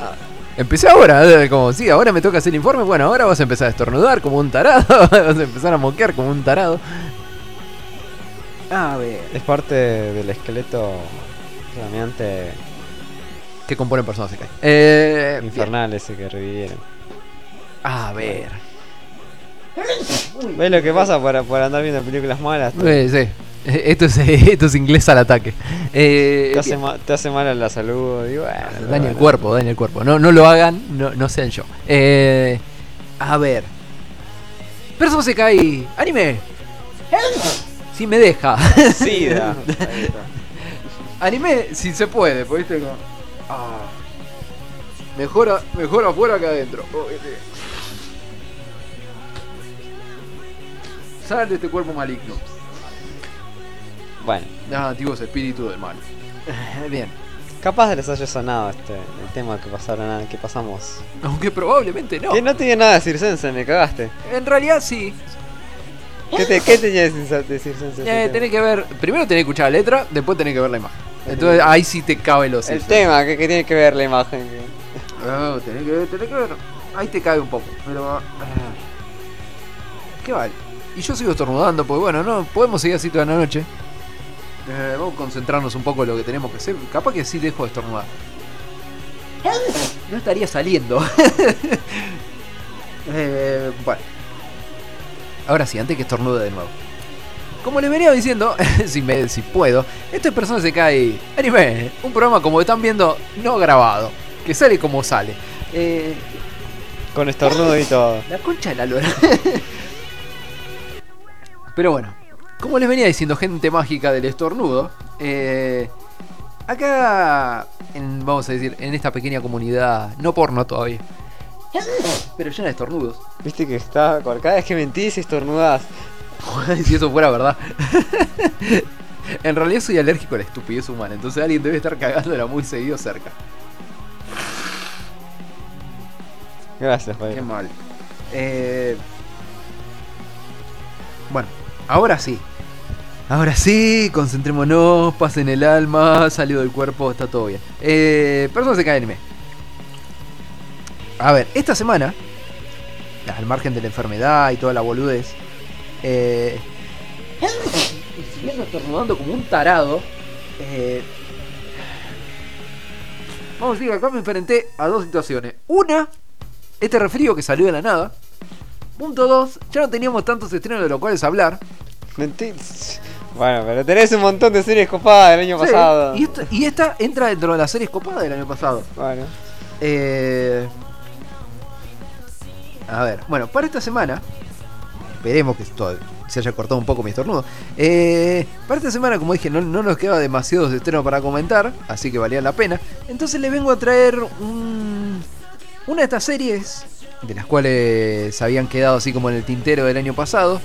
Ah, Empecé ahora, eh, como sí, ahora me toca hacer el informe. Bueno, ahora vas a empezar a estornudar como un tarado. vas a empezar a moquear como un tarado. A ver. Es parte del esqueleto realmente ¿Qué compone personas se cae? Eh, bien. infernal ese que revivieron. A ver. ¿Ves lo que pasa por, por andar viendo películas malas? Eh, sí. Esto es, esto es inglés al ataque. Eh, te hace ma- te hace mal a la salud. Y bueno, daña el cuerpo, daña el cuerpo. No, no lo hagan, no, no sean yo. Eh, a ver. Personas se cae. Anime. Si me deja. Está. Anime, si se puede, viste como. Ah. Mejor, a- mejor afuera que adentro. Oh, este. Sal de este cuerpo maligno. Bueno, Ah, antiguos espíritus del mal. Bien. capaz les haya sonado este el tema que pasaron que pasamos. Aunque probablemente no. Que no tiene nada de circense, me cagaste. En realidad sí. ¿Qué, te, qué tenía de circense? Eh, tenés que ver. Primero tenés que escuchar la letra, después tenés que ver la imagen. Entonces ahí sí te cabe los El tema, que, que tiene que ver la imagen. Ah, tenés que ver, tenés que ver. Ahí te cabe un poco. Pero. ah, ¿Qué vale? Y yo sigo estornudando, porque bueno, no podemos seguir así toda la noche. Eh, vamos a concentrarnos un poco en lo que tenemos que hacer. Capaz que sí dejo de estornudar. No estaría saliendo. Eh, bueno. Ahora sí, antes que estornude de nuevo. Como les venía diciendo, si, me, si puedo, esto es Persona se cae anime. Un programa como están viendo, no grabado. Que sale como sale. Eh, Con estornudo y todo. la concha de la lora. Pero bueno, como les venía diciendo, gente mágica del estornudo. eh, acá, en- vamos a decir, en esta pequeña comunidad, no porno todavía. Pero llena de estornudos. Viste que está. Cada vez que mentís estornudás. si eso fuera verdad. en realidad soy alérgico a la estupidez humana, entonces alguien debe estar cagándola muy seguido cerca. Gracias, Qué Pablo. mal. Eh, bueno, ahora sí. Ahora sí, concentrémonos, pasen el alma, salió del cuerpo, está todo bien. Eh, personas se caen anime. A ver, esta semana, al margen de la enfermedad y toda la boludez, eh, siguiendo estornudando como un tarado, eh, vamos a decir acá me enfrenté a dos situaciones. Una, este refrío que salió de la nada. Punto 2, ya no teníamos tantos estrenos de los cuales hablar. Bueno, pero tenés un montón de series copadas del año Sí, pasado. Y esta, y esta entra dentro de las series copadas del año pasado. Bueno. Eh, a ver, bueno, para esta semana, esperemos que esto se haya cortado un poco mi estornudo. Eh, para esta semana, como dije, no, no nos queda demasiados estrenos para comentar, así que valía la pena. Entonces les vengo a traer un- una de estas series, de las cuales se habían quedado así como en el tintero del año pasado.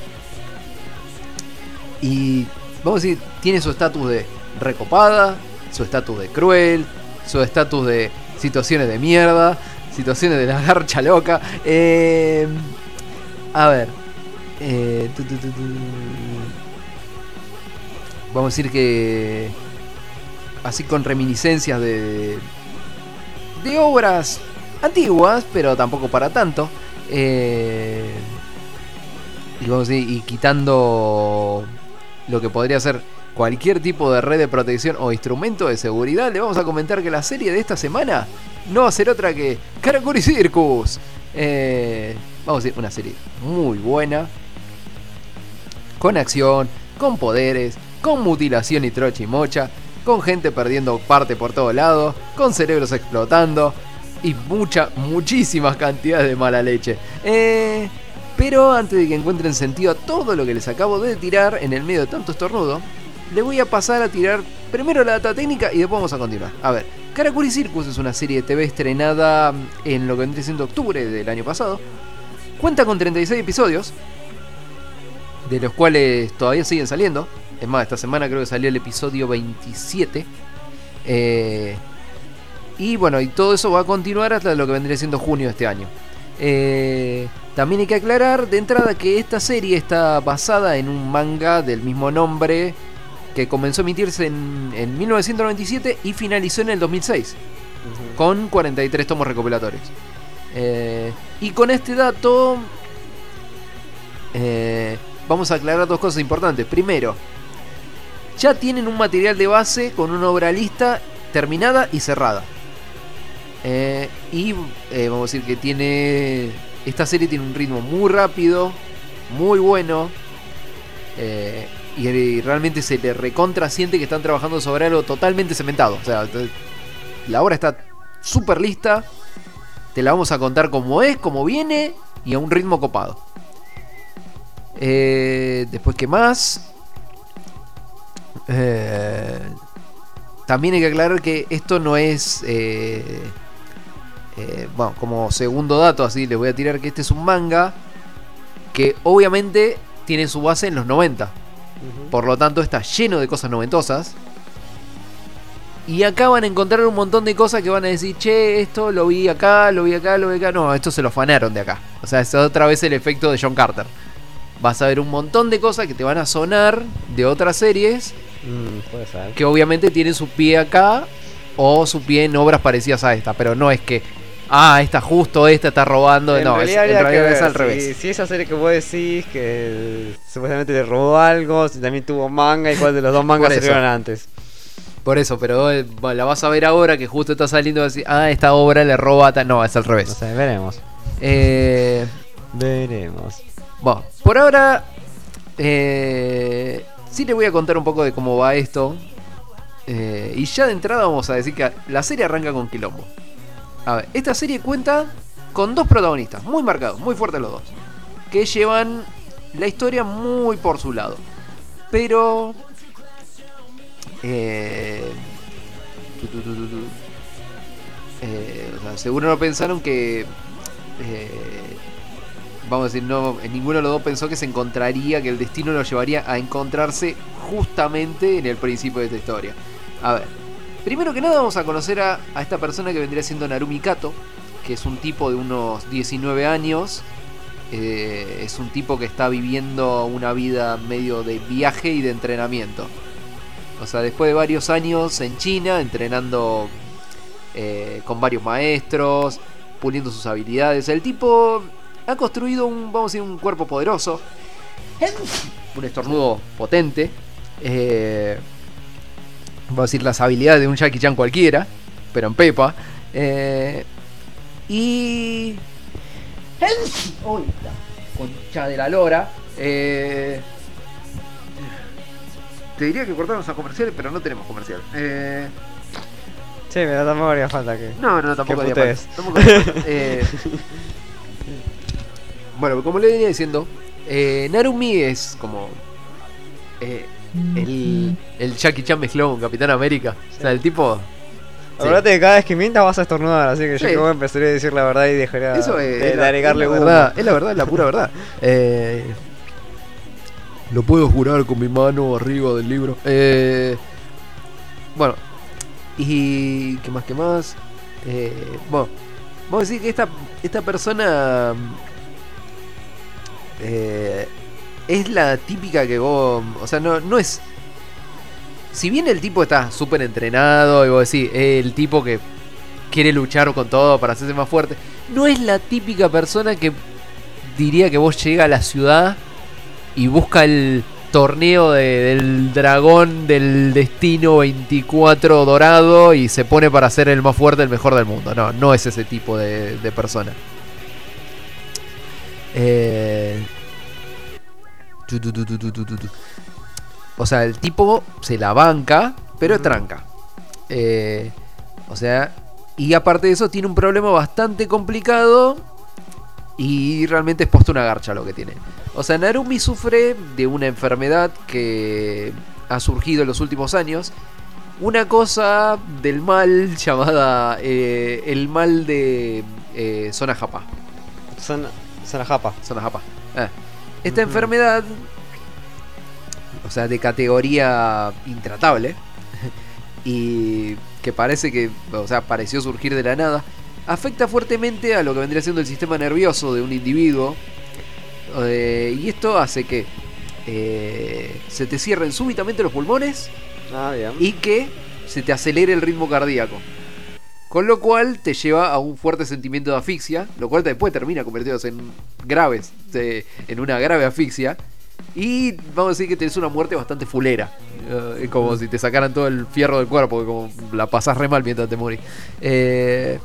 Y vamos a decir, tiene su estatus de recopada, su estatus de cruel, su estatus de situaciones de mierda, situaciones de la garcha loca. Eh, a ver. eh. Vamos a decir que. Así con reminiscencias de. de obras antiguas, pero tampoco para tanto. Eh, y quitando lo que podría ser cualquier tipo de red de protección o instrumento de seguridad, le vamos a comentar que la serie de esta semana no va a ser otra que Karakuri Circus. Eh, vamos a decir, una serie muy buena, con acción, con poderes, con mutilación y trocha y mocha, con gente perdiendo parte por todos lados, con cerebros explotando y mucha, muchísimas cantidades de mala leche. Eh, pero antes de que encuentren sentido a todo lo que les acabo de tirar en el medio de tanto estornudo, le voy a pasar a tirar primero la data técnica y después vamos a continuar. A ver, Karakuri Circus es una serie de TV estrenada en lo que vendría siendo octubre del año pasado. Cuenta con 36 episodios, de los cuales todavía siguen saliendo. Es más, esta semana creo que salió el episodio 27. Eh, y bueno, y todo eso va a continuar hasta lo que vendría siendo junio de este año. Eh, también hay que aclarar de entrada que esta serie está basada en un manga del mismo nombre que comenzó a emitirse en, en 1997 y finalizó en el 2006 con 43 tomos recopilatorios. Eh, y con este dato eh, vamos a aclarar dos cosas importantes. Primero, ya tienen un material de base con una obra lista terminada y cerrada. Eh, y eh, vamos a decir que tiene. Esta serie tiene un ritmo muy rápido, muy bueno. eh, y, y realmente se le recontra siente que están trabajando sobre algo totalmente cementado. O sea, la obra está súper lista. Te la vamos a contar como es, como viene y a un ritmo copado. Después, ¿qué más? También hay que aclarar que esto no es. Eh, bueno, como segundo dato, así les voy a tirar que este es un manga que obviamente tiene su base en los 90. Por lo tanto, está lleno de cosas noventosas. Y acá van a encontrar un montón de cosas que van a decir, che, esto lo vi acá, lo vi acá, lo vi acá. No, esto se lo fanaron de acá. O sea, es otra vez el efecto de John Carter. Vas a ver un montón de cosas que te van a sonar de otras series Mm, puede ser. que obviamente tienen su pie acá o su pie en obras parecidas a esta, pero no es que, ah, esta justo, esta está robando, no, es, en que realidad es ver al si- revés. Si, esa serie que vos decís que supuestamente le robó algo, si también tuvo manga y cuál de los dos mangas salieron antes. Por eso, pero eh, la vas a ver ahora que justo está saliendo y vas a decir, ah, esta obra le roba, a tal". no, es al No revés. sé, veremos. Eh, Veremos. bueno, por ahora, eh, sí le voy a contar un poco de cómo va esto. Eh, y ya de entrada vamos a decir que la serie arranca con quilombo. A ver, esta serie cuenta con dos protagonistas, muy marcados, muy fuertes los dos. Que llevan la historia muy por su lado. Pero... Eh. Eh, o sea, seguro no pensaron que... eh, vamos a decir, no, ninguno de los dos pensó que se encontraría, que el destino lo llevaría a encontrarse justamente en el principio de esta historia. A ver, primero que nada vamos a conocer a, a esta persona que vendría siendo Narumi Kato, que es un tipo de unos 19 años. eh, es un tipo que está viviendo una vida medio de viaje y de entrenamiento. O sea, después de varios años en China, entrenando eh, con varios maestros, puliendo sus habilidades. El tipo ha construido un, vamos a decir, un cuerpo poderoso. Un estornudo potente. eh, vamos a decir las habilidades de un Jackie Chan cualquiera, pero en Pepa. eh, y. ¡Uy! la Concha de la lora. eh, te diría que cortamos a comerciales, pero no tenemos comercial. Eh, Sí, pero tampoco haría falta que. no, no, tampoco haría falta. Tampoco haría falta. Eh, bueno, como le venía diciendo, eh, Narumi es como eh, el, el Jackie Chan mezclado con Capitán América. O sea, el tipo. sí. Acordate que cada vez que mientas vas a estornudar, así que yo Sí. creo que empezaría a decir la verdad y dejaría Eso es, de, es de la, agregarle es la verdad, es la verdad, es la pura verdad. Eh, lo puedo jurar con mi mano arriba del libro. Eh, bueno, y qué más, qué más. Eh, bueno, vamos a decir que esta, esta persona eh, es la típica que vos, o sea, no, no es. Si bien el tipo está súper entrenado y vos decís, el tipo que quiere luchar con todo para hacerse más fuerte. No es la típica persona que diría que vos llega a la ciudad y busca el torneo de- del dragón del destino 24 dorado y se pone para ser el más fuerte, el mejor del mundo. No, no es ese tipo de, de persona. Eh, O sea, el tipo se la banca, pero es tranca. Eh, o sea, Y aparte de eso, tiene un problema bastante complicado. Y realmente es puesto una garcha lo que tiene. O sea, Narumi sufre de una enfermedad que ha surgido en los últimos años. Una cosa del mal llamada eh, el mal de eh, Zona Japa. La japa. Zona Japa. Ah. Esta enfermedad, o sea, de categoría intratable, y que parece que, o sea, pareció surgir de la nada, afecta fuertemente a lo que vendría siendo el sistema nervioso de un individuo. eh, y esto hace que eh, se te cierren súbitamente los pulmones Ah, y que se te acelere el ritmo cardíaco. Con lo cual te lleva a un fuerte sentimiento de asfixia, lo cual después termina convirtiéndose en graves, en una grave asfixia. Y vamos a decir que tenés una muerte bastante fulera. Eh, como si te sacaran todo el fierro del cuerpo, como la pasás re mal mientras te morís. Eh,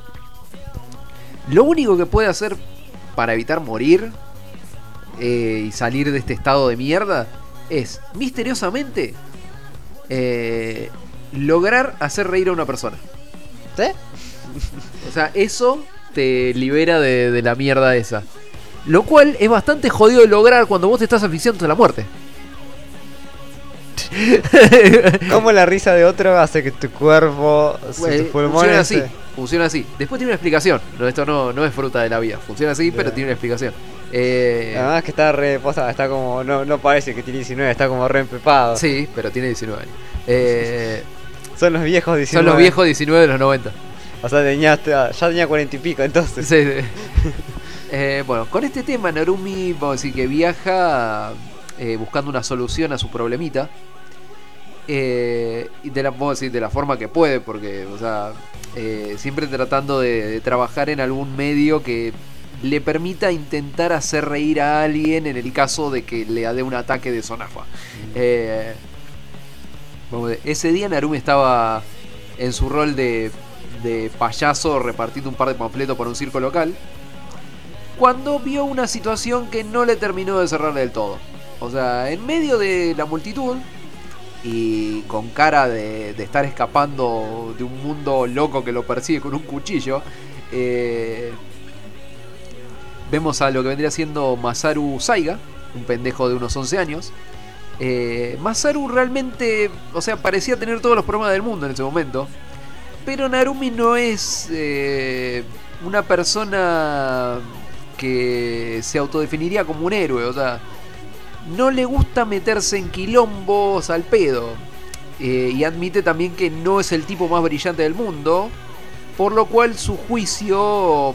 lo único que puede hacer para evitar morir eh, y salir de este estado de mierda es misteriosamente eh, lograr hacer reír a una persona. ¿Sí? O sea, eso te libera de, de la mierda esa. Lo cual es bastante jodido de lograr cuando vos te estás asfixiando de la muerte. ¿Cómo la risa de otro hace que tu cuerpo, si Pues, tus pulmones funciona así, funciona así. Después tiene una explicación. No, esto no, no es fruta de la vida. Funciona así, pero tiene una explicación. Eh, Además que está re posta, está como, no, no parece que tiene 19, está como re empepado. sí, pero tiene 19 años. Eh, Son los viejos 19. son los viejos 19 de los 90. O sea, tenía, ya tenía 40 y pico entonces. Sí, sí. Eh, bueno, con este tema Narumi vamos a decir que viaja eh, buscando una solución a su problemita. Eh, y de la, vamos a decir, de la forma que puede, porque, o sea, eh, siempre tratando de, de trabajar en algún medio que le permita intentar hacer reír a alguien en el caso de que le dé un ataque de sonafa. Eh, a ver, ese día Narumi estaba en su rol de, payaso repartiendo un par de panfletos para un circo local. Cuando vio una situación que no le terminó de cerrar del todo. O sea, en medio de la multitud y con cara de, de estar escapando de un mundo loco que lo persigue con un cuchillo, eh, vemos a lo que vendría siendo Masaru Saiga, un pendejo de unos 11 años. Eh, Masaru realmente, o sea, parecía tener todos los problemas del mundo en ese momento. Pero Narumi no es eh, una persona que se autodefiniría como un héroe. O sea, no le gusta meterse en quilombos al pedo. Eh, y admite también que no es el tipo más brillante del mundo. Por lo cual su juicio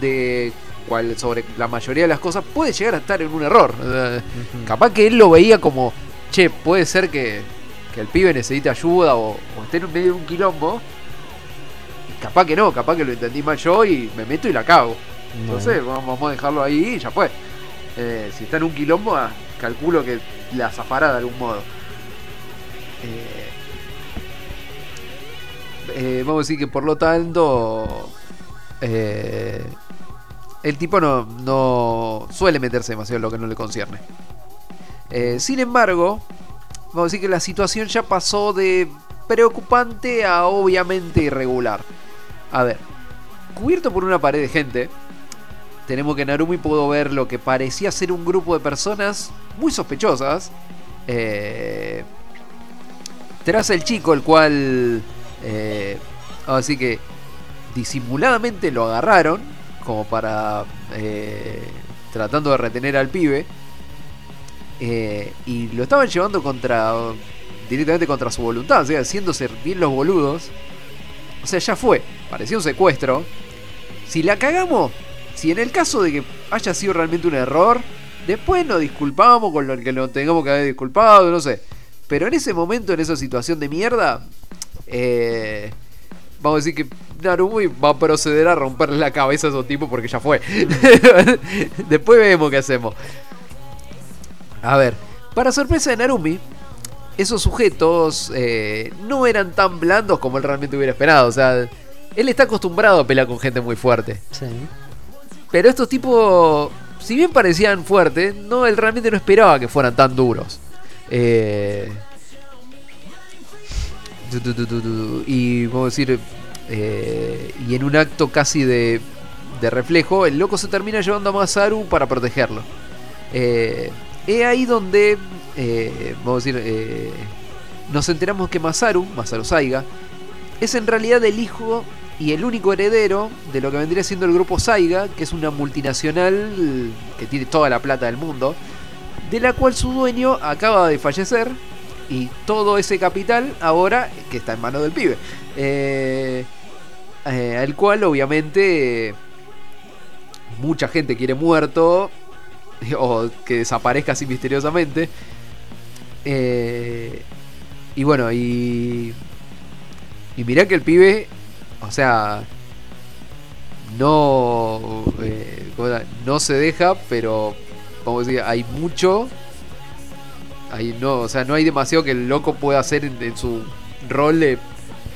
de cual, sobre la mayoría de las cosas puede llegar a estar en un error. O sea, Capaz que él lo veía como, che, puede ser que, que el pibe necesite ayuda o, o esté en medio de un quilombo. Y capaz que no, capaz que lo entendí mal yo y me meto y la cago. Entonces vamos vamos a dejarlo ahí y ya fue. Eh, si está en un quilombo, ah, calculo que la zafará de algún modo. Eh, eh, vamos a decir que por lo tanto, eh, el tipo no, no suele meterse demasiado en lo que no le concierne. Eh, sin embargo, vamos a decir que la situación ya pasó de preocupante a obviamente irregular. A ver, cubierto por una pared de gente, tenemos que Narumi pudo ver lo que parecía ser un grupo de personas muy sospechosas. eh, tras el chico, el cual, eh, vamos a decir que disimuladamente lo agarraron, como para eh, tratando de retener al pibe. eh, y lo estaban llevando contra directamente contra su voluntad, o sea, haciéndose bien los boludos. O sea, ya fue, parecía un secuestro. Si la cagamos, si en el caso de que haya sido realmente un error, después nos disculpamos con lo que nos tengamos que haber disculpado, no sé. Pero en ese momento, en esa situación de mierda, eh, vamos a decir que Narumi va a proceder a romperle la cabeza a esos tipos porque ya fue. después vemos qué hacemos. A ver, para sorpresa de Narumi, esos sujetos eh, no eran tan blandos como él realmente hubiera esperado. O sea, él está acostumbrado a pelear con gente muy fuerte. Sí. Pero estos tipos, si bien parecían fuertes, no, él realmente no esperaba que fueran tan duros. Eh, y vamos a decir, Eh, y en un acto casi de, de reflejo, el loco se termina llevando a Masaru para protegerlo. Eh, es ahí donde, eh, vamos a decir, eh, nos enteramos que Masaru, Masaru Saiga, es en realidad el hijo y el único heredero de lo que vendría siendo el grupo Saiga, que es una multinacional que tiene toda la plata del mundo, de la cual su dueño acaba de fallecer y todo ese capital ahora que está en manos del pibe. Eh, eh, al cual obviamente mucha gente quiere muerto o que desaparezca así misteriosamente. Eh, y bueno, y. Y mirá que el pibe, o sea, no. no se deja, pero. A decir, hay mucho. Hay, no, o sea, no hay demasiado que el loco pueda hacer en, en su rol de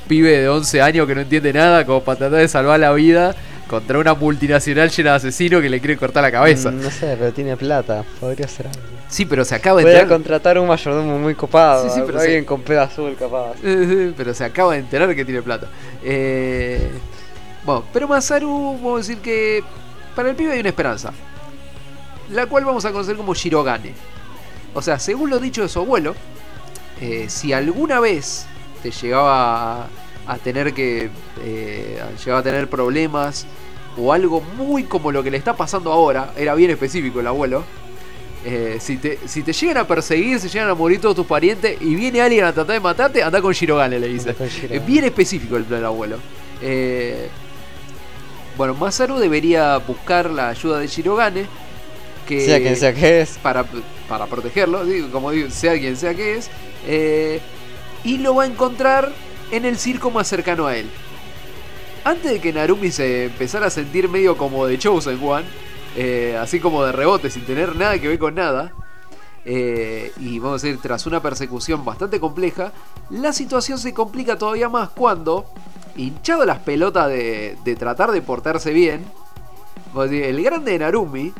pibe de 11 años que no entiende nada, como para tratar de salvar la vida contra una multinacional llena de asesinos que le quiere cortar la cabeza. Mm, No sé, pero tiene plata. Podría ser algo. Sí, pero se acaba de Voy a enterar. contratar un mayordomo muy copado. Sí, sí, pero alguien con pelo azul, capaz. Eh, pero se acaba de enterar que tiene plata. Eh, bueno, pero Masaru, vamos a decir que para el pibe hay una esperanza. La cual vamos a conocer como Shirogane. O sea, según lo dicho de su abuelo, eh, si alguna vez te llegaba a, a tener que. eh, llegaba a tener problemas o algo muy como lo que le está pasando ahora, era bien específico el abuelo. eh, si, te, si te llegan a perseguir, se llegan a morir todos tus parientes y viene alguien a tratar de matarte, anda con Shirogane, le dice. Es bien específico el plan del abuelo. Eh, bueno, Masaru debería buscar la ayuda de Shirogane. Que, Sea quien sea que es. para, para protegerlo, digo, como sea quien sea que es. eh, y lo va a encontrar en el circo más cercano a él. Antes de que Narumi se empezara a sentir medio como de Chosen One, eh, así como de rebote, sin tener nada que ver con nada, eh, y vamos a decir, tras una persecución bastante compleja, la situación se complica todavía más cuando, hinchado las pelotas de, tratar de portarse bien, el grande de Narumi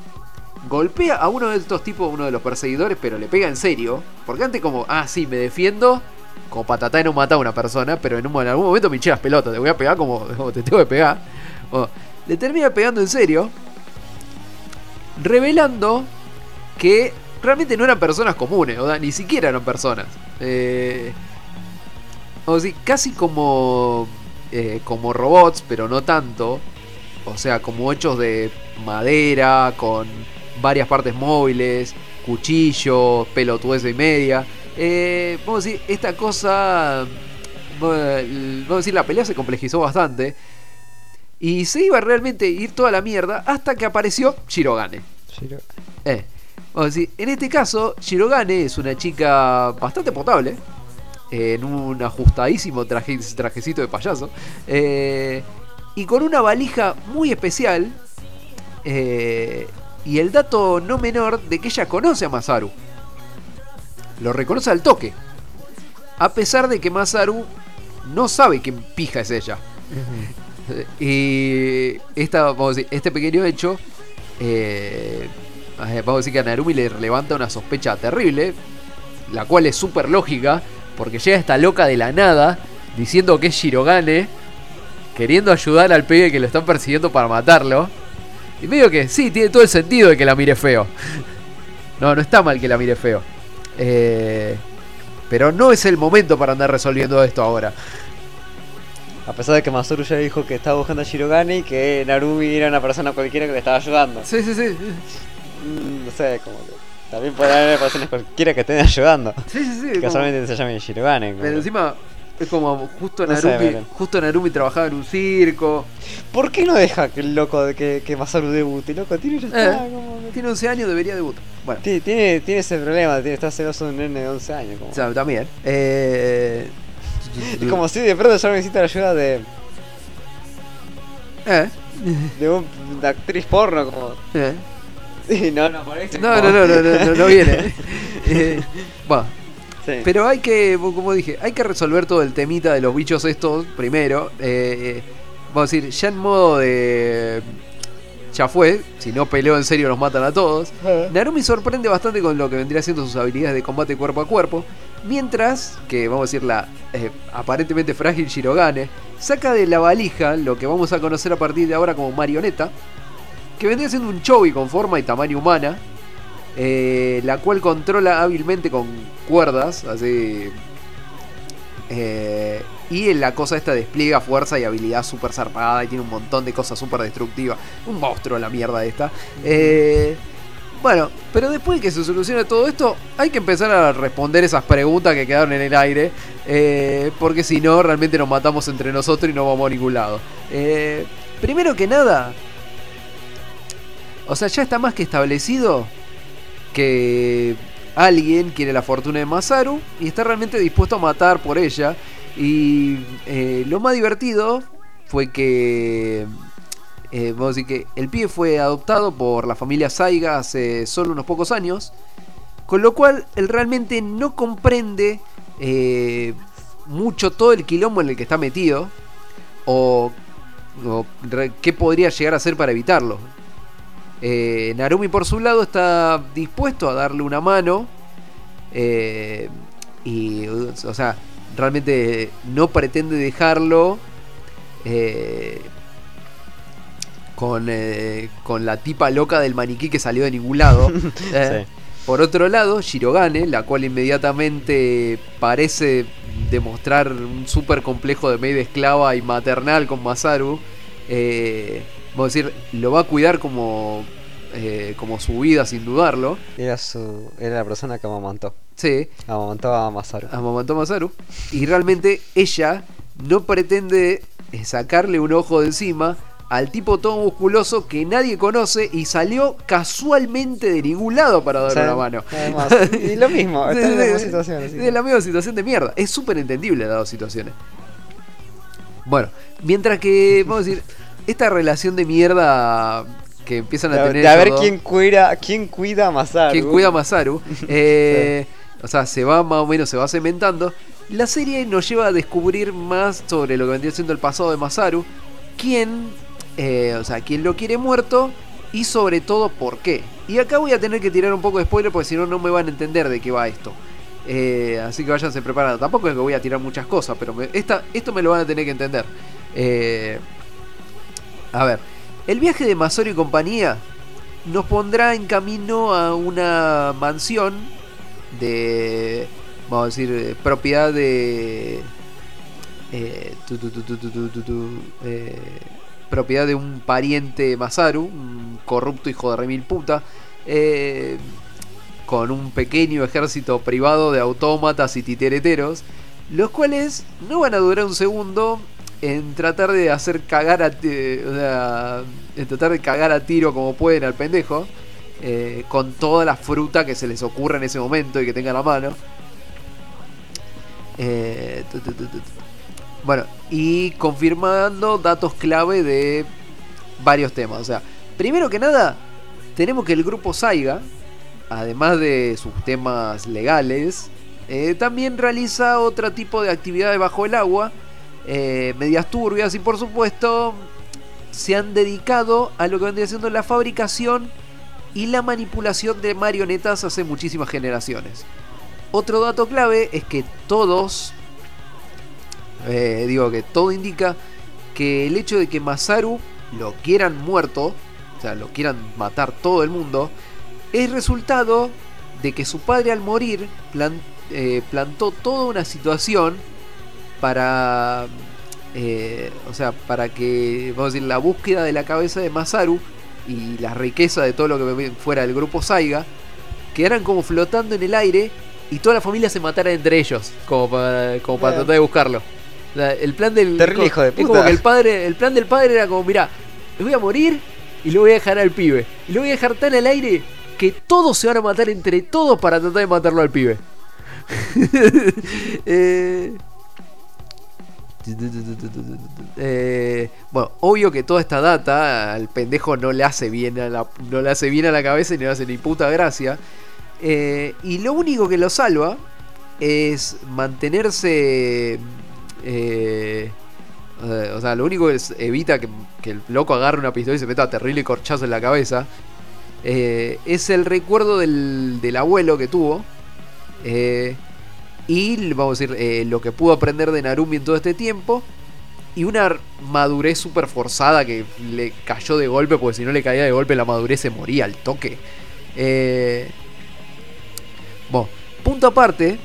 golpea a uno de estos tipos, uno de los perseguidores, pero le pega en serio. Porque antes como, ah, sí, me defiendo. Como patatá no matar a una persona, pero en, un- algún momento me hinché las pelotas, te voy a pegar como, como te tengo que pegar. Le termina pegando en serio. Revelando que realmente no eran personas comunes, o sea, ni siquiera eran personas. Eh, o sea, casi como, eh, como robots, pero no tanto. O sea, como hechos de madera, con varias partes móviles, cuchillos, pelotudes y media. Eh, vamos a decir, esta cosa. eh, Vamos a decir, la pelea se complejizó bastante. Y se iba realmente a ir toda la mierda hasta que apareció Shirogane. Eh, vamos a decir, en este caso, Shirogane es una chica bastante potable. eh, En un ajustadísimo traje- trajecito de payaso. eh, y con una valija muy especial. eh, y el dato no menor de que ella conoce a Masaru. Lo reconoce al toque. A pesar de que Masaru no sabe quién pija es ella. Y esta, vamos a decir, este pequeño hecho, eh, eh, vamos a decir que a Narumi le levanta una sospecha terrible, la cual es súper lógica, porque llega esta loca de la nada diciendo que es Shirogane, queriendo ayudar al pibe que lo están persiguiendo para matarlo. Y medio que sí, tiene todo el sentido de que la mire feo. No, no está mal que la mire feo. Eh, pero no es el momento para andar resolviendo esto ahora. A pesar de que Masaru ya dijo que estaba buscando a Shirogane y que Narumi era una persona cualquiera que le estaba ayudando. Sí, sí, sí. Mm, no sé, como que también puede haber personas cualquiera que estén ayudando. Sí, sí, sí. Que como- solamente se llamen Shirogane. Pero encima es como justo No sé, Narumi, pero- justo Narumi trabajaba en un circo. ¿Por qué no deja que el loco de que, que Masaru debute? Loco, tiene ya está, Eh, como que- tiene 11 años, debería debutar. Bueno, Ti- Tiene, tiene ese problema, tiene, está celoso de un nene de 11 años. Como. o sea, también. Eh, es como si de pronto yo necesito la ayuda de, eh, de un- una actriz porno. Como... eh. No. No, no, no, no, no, no, no viene. Eh, bueno, Sí. pero hay que, como dije, hay que resolver todo el temita de los bichos estos primero. Eh, eh, vamos a decir, ya en modo de. ya fue. Si no peleo en serio, los matan a todos. Narumi sorprende bastante con lo que vendría siendo sus habilidades de combate cuerpo a cuerpo. Mientras que, vamos a decir, la eh, aparentemente frágil Shirogane saca de la valija lo que vamos a conocer a partir de ahora como marioneta. Que vendría siendo un chobi con forma y tamaño humana. Eh, la cual controla hábilmente con cuerdas, así. eh, y la cosa esta despliega fuerza y habilidad súper zarpada y tiene un montón de cosas súper destructivas. Un monstruo la mierda esta. Eh, bueno, pero después de que se solucione todo esto, hay que empezar a responder esas preguntas que quedaron en el aire. porque si no, realmente nos matamos entre nosotros y no vamos a ningún lado. Primero que nada, o sea, ya está más que establecido que alguien quiere la fortuna de Masaru y está realmente dispuesto a matar por ella. Y eh, lo más divertido fue que. eh, vamos a decir que el pibe fue adoptado por la familia Saiga hace solo unos pocos años. Con lo cual él realmente no comprende eh, mucho todo el quilombo en el que está metido. O, o qué podría llegar a hacer para evitarlo. Eh, Narumi por su lado está dispuesto a darle una mano. eh, y, o sea, realmente no pretende dejarlo eh, con, con la tipa loca del maniquí que salió de ningún lado. Por otro lado, Shirogane, la cual inmediatamente parece demostrar un súper complejo de media esclava y maternal con Masaru, eh, vamos a decir, lo va a cuidar como, eh, como su vida sin dudarlo. Era, su, era la persona que amamantó. Sí, Amamantó a Masaru. amamantó a Masaru. Y realmente ella no pretende eh, sacarle un ojo de encima al tipo todo musculoso que nadie conoce y salió casualmente de ningún lado para sea, una mano. además, y lo mismo, está en la misma situación, así De la misma situación de mierda. Es súper entendible las dos situaciones. Bueno, mientras que, vamos a decir, esta relación de mierda que empiezan a tener. de a ver quién cuida, quién cuida a Masaru. quien cuida a Masaru. eh, O sea, se va más o menos, se va cementando. La serie nos lleva a descubrir más sobre lo que vendría siendo el pasado de Masaru. Quién, eh, o sea, quién lo quiere muerto y sobre todo por qué. Y acá voy a tener que tirar un poco de spoiler porque si no, no me van a entender de qué va esto. Eh, así que váyanse preparando. Tampoco es que voy a tirar muchas cosas, pero me- esta, esto me lo van a tener que entender. Eh, a ver, el viaje de Masoro y compañía nos pondrá en camino a una mansión de, vamos a decir, eh, propiedad de... Eh, eh, propiedad de un pariente Masaru, un corrupto hijo de remil puta, eh, con un pequeño ejército privado de autómatas y titereteros, los cuales no van a durar un segundo en tratar de hacer cagar a o sea, en tratar de cagar a tiro como pueden al pendejo eh, con toda la fruta que se les ocurra en ese momento y que tengan a mano. Eh, bueno y confirmando datos clave de varios temas. O sea primero que nada tenemos que el grupo Saiga además de sus temas legales eh, también realiza otro tipo de actividades bajo el agua eh, medias turbias y por supuesto se han dedicado a lo que vendría siendo la fabricación y la manipulación de marionetas hace muchísimas generaciones. Otro dato clave es que todos, eh, digo que todo indica que el hecho de que Masaru lo quieran muerto, o sea, lo quieran matar todo el mundo, es resultado de que su padre al morir eh, plantó toda una situación para eh, o sea para que vamos a decir la búsqueda de la cabeza de Masaru y la riqueza de todo lo que fuera del grupo Saiga quedaran como flotando en el aire y toda la familia se matara entre ellos como para, como para tratar de buscarlo. O sea, el plan del Terrible hijo de es como que el padre el plan del padre era como mira me voy a morir y lo voy a dejar al pibe. Y lo voy a dejar tan al aire que todos se van a matar entre todos para tratar de matarlo al pibe eh, eh, bueno, obvio que toda esta data al pendejo no le hace bien a la, no le hace bien a la cabeza y no le hace ni puta gracia. Eh, y lo único que lo salva es mantenerse, eh, o sea, lo único que es- evita que, el loco agarre una pistola y se meta terrible corchazo en la cabeza. es el recuerdo del, abuelo que tuvo. Y vamos a decir, eh, lo que pudo aprender de Narumi en todo este tiempo. Y una madurez súper forzada que le cayó de golpe, porque si no le caía de golpe la madurez se moría al toque. Eh, bueno, punto aparte,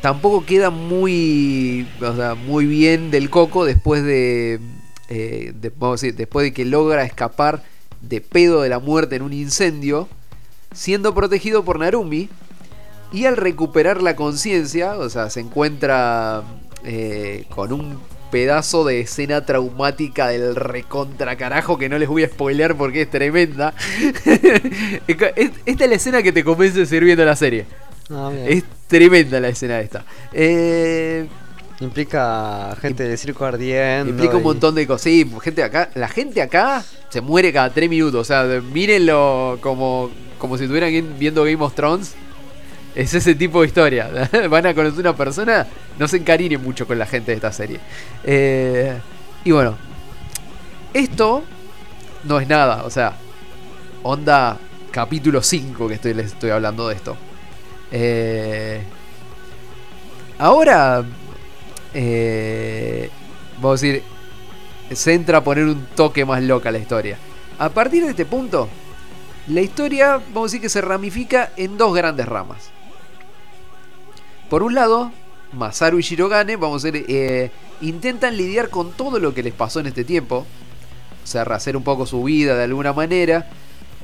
tampoco queda muy, o sea, muy bien del coco después de, eh, de- vamos a decir, después de que logra escapar de pedo de la muerte en un incendio, siendo protegido por Narumi. Y al recuperar la conciencia, o sea, se encuentra eh, con un pedazo de escena traumática del recontra carajo que no les voy a spoilear porque es tremenda. Es- Esta es la escena que te convence de seguir viendo la serie. Ah. Es tremenda la escena esta. Eh, Implica gente del circo ardiendo. implica un montón de cosas. Sí, gente acá, la gente acá se muere cada tres minutos. O sea, mírenlo como, como si estuvieran vi- viendo Game of Thrones. Es ese tipo de historia. Van a conocer una persona, no se encariñen mucho con la gente de esta serie. Eh, y bueno, esto no es nada. O sea, onda capítulo 5 que estoy, les estoy hablando de esto. Eh, ahora, eh, vamos a decir, se entra a poner un toque más loca la historia. A partir de este punto, la historia, vamos a decir que se ramifica en dos grandes ramas. Por un lado, Masaru y Shirogane, vamos a decir, eh, intentan lidiar con todo lo que les pasó en este tiempo. O sea, rehacer un poco su vida de alguna manera.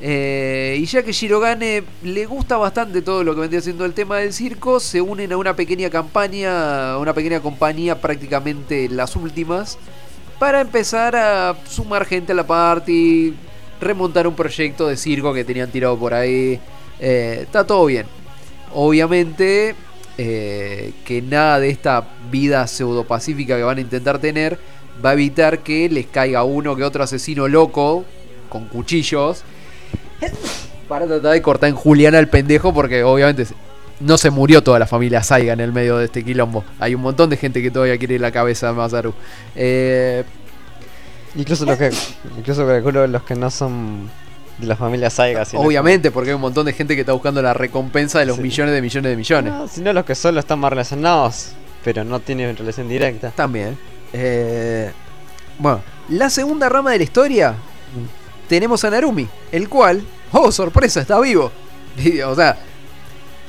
Eh, y ya que Shirogane le gusta bastante todo lo que vendría siendo el tema del circo, se unen a una pequeña campaña, a una pequeña compañía prácticamente las últimas, para empezar a sumar gente a la party, remontar un proyecto de circo que tenían tirado por ahí. Eh, está todo bien. Obviamente eh, que nada de esta vida pseudo-pacífica que van a intentar tener va a evitar que les caiga uno que otro asesino loco con cuchillos para tratar de cortar en Juliana al pendejo porque obviamente no se murió toda la familia Saiga en el medio de este quilombo. Hay un montón de gente que todavía quiere la cabeza de Masaru. Eh, Incluso los que, incluso los que no son de la familia Saiga. sino obviamente porque hay un montón de gente que está buscando la recompensa de los Sí. millones de millones de millones. No, sino los que solo están más relacionados, pero no tienen relación directa. También. Eh, bueno, la segunda rama de la historia tenemos a Narumi, el cual, oh sorpresa, está vivo. O sea,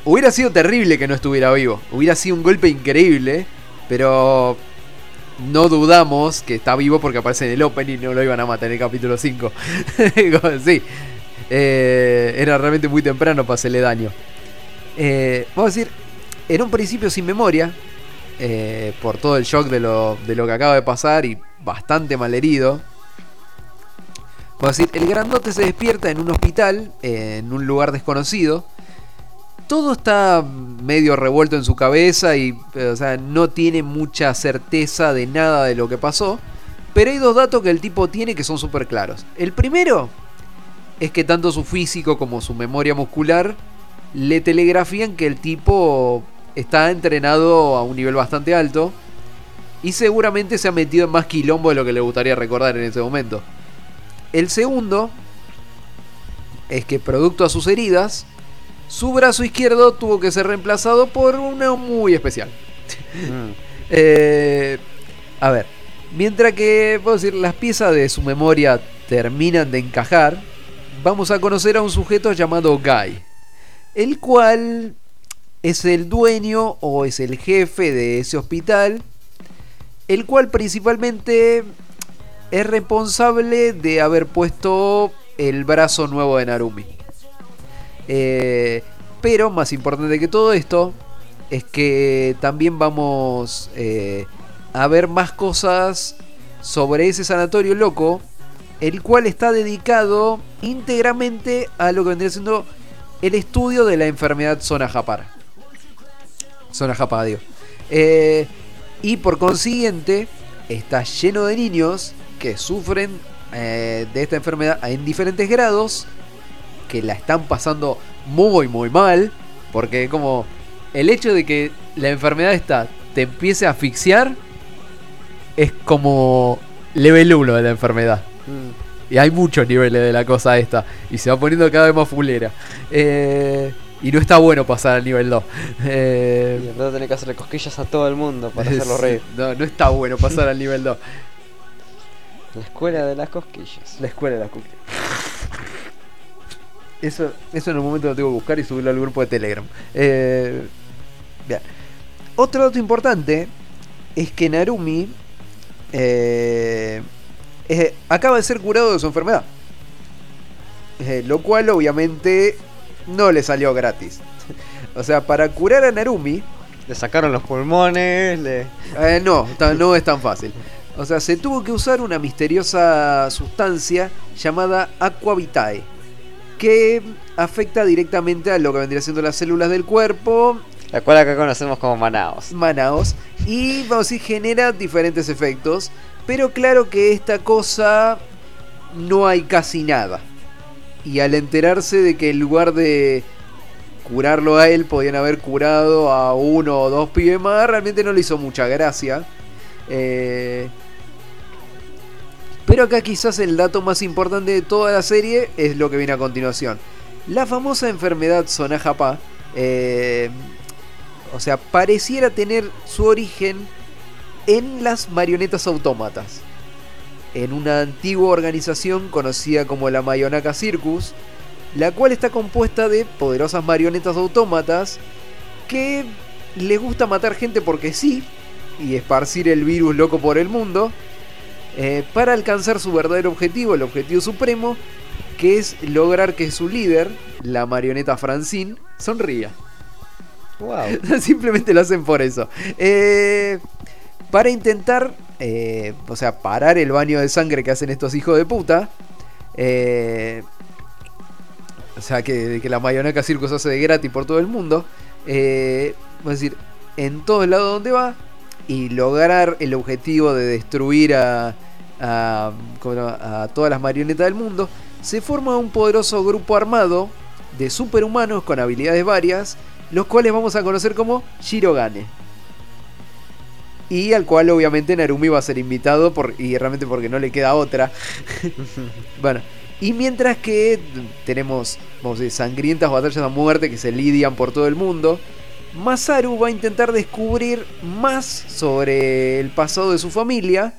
hubiera sido terrible que no estuviera vivo. Hubiera sido un golpe increíble, pero no dudamos que está vivo porque aparece en el opening y no lo iban a matar en el capítulo 5. sí, eh, era realmente muy temprano para hacerle daño. Eh, vamos a decir, en un principio sin memoria, eh, por todo el shock de lo, de lo que acaba de pasar y bastante malherido. Vamos a decir, el grandote se despierta en un hospital, en un lugar desconocido. Todo está medio revuelto en su cabeza y eh, o sea, no tiene mucha certeza de nada de lo que pasó. Pero hay dos datos que el tipo tiene que son súper claros. El primero es que tanto su físico como su memoria muscular le telegrafían que el tipo está entrenado a un nivel bastante alto y seguramente se ha metido en más quilombo de lo que le gustaría recordar en ese momento. El segundo es que producto a sus heridas, su brazo izquierdo tuvo que ser reemplazado por uno muy especial. Mm. Eh, a ver, mientras que puedo decir, las piezas de su memoria terminan de encajar, vamos a conocer a un sujeto llamado Guy, el cual es el dueño o es el jefe de ese hospital, el cual principalmente es responsable de haber puesto el brazo nuevo de Narumi. Eh, pero más importante que todo esto es que también vamos eh, a ver más cosas sobre ese sanatorio loco, el cual está dedicado íntegramente a lo que vendría siendo el estudio de la enfermedad zona japara. Zona digo. Eh, y por consiguiente, está lleno de niños que sufren de esta enfermedad en diferentes grados, que la están pasando muy, muy mal, porque como el hecho de que la enfermedad esta te empiece a asfixiar es como level 1 de la enfermedad. Mm. Y hay muchos niveles de la cosa esta. Y se va poniendo cada vez más fulera. Eh, y no está bueno pasar al nivel 2. Eh, Y en verdad tenés que hacerle cosquillas a todo el mundo para hacerlo reír. No, no está bueno pasar al nivel 2. La escuela de las cosquillas. La escuela de las cookies. Eso, eso en un momento lo tengo que buscar y subirlo al grupo de Telegram. Eh, bien. Otro dato importante es que Narumi eh, eh, acaba de ser curado de su enfermedad. Eh, lo cual obviamente no le salió gratis. O sea, para curar a Narumi, Le sacaron los pulmones, le... no, no es tan fácil. O sea, se tuvo que usar una misteriosa sustancia llamada Aquavitae, que afecta directamente a lo que vendría siendo las células del cuerpo, La cual acá conocemos como Manaos. Manaos, y vamos a decir, genera diferentes efectos. Pero claro que esta cosa no hay casi nada. Y al enterarse de que en lugar de curarlo a él, podían haber curado a uno o dos pibes más, realmente no le hizo mucha gracia. Eh, pero acá quizás el dato más importante de toda la serie es lo que viene a continuación. La famosa enfermedad Sonajapá, eh, o sea, pareciera tener su origen en las marionetas autómatas. En una antigua organización conocida como la Mayonaka Circus, la cual está compuesta de poderosas marionetas autómatas que les gusta matar gente porque sí y esparcir el virus loco por el mundo eh, para alcanzar su verdadero objetivo, el objetivo supremo, que es lograr que su líder, la marioneta Francine, sonría. Wow. Simplemente lo hacen por eso. Eh, para intentar, eh, o sea, parar el baño de sangre que hacen estos hijos de puta. eh, o sea, que, que la Mayonaca Circus hace de gratis por todo el mundo. Eh, es decir, en todo el lado donde va. Y lograr el objetivo de destruir a, a, todas las marionetas del mundo. Se forma un poderoso grupo armado de superhumanos con habilidades varias los cuales vamos a conocer como Shirogane. Y al cual obviamente Narumi va a ser invitado por, y realmente porque no le queda otra. bueno, y mientras que tenemos vamos a decir, sangrientas batallas a muerte que se lidian por todo el mundo, Masaru va a intentar descubrir más sobre el pasado de su familia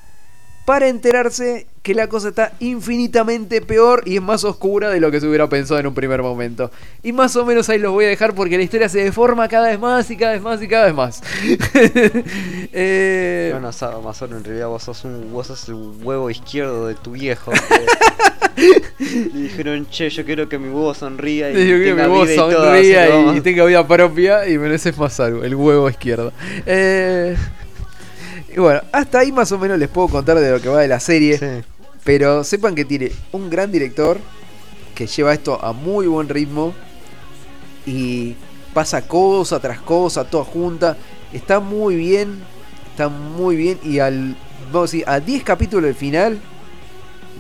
para enterarse que la cosa está infinitamente peor y es más oscura de lo que se hubiera pensado en un primer momento. Y más o menos ahí los voy a dejar porque la historia se deforma cada vez más y cada vez más y cada vez más. Eh, Bueno, Sa- Masaru, en realidad vos sos, un, vos sos el huevo izquierdo de tu viejo. Le dijeron, che, yo quiero que mi huevo sonría y Yo quiero que tenga mi voz vida y todo, tenga vida propia y mereces Masaru, el huevo izquierdo. Eh, y bueno, hasta ahí más o menos les puedo contar de lo que va de la serie. Sí. Pero sepan que tiene un gran director que lleva esto a muy buen ritmo y pasa cosa tras cosa, toda junta. Está muy bien, está muy bien y al vamos a decir, a 10 capítulos del final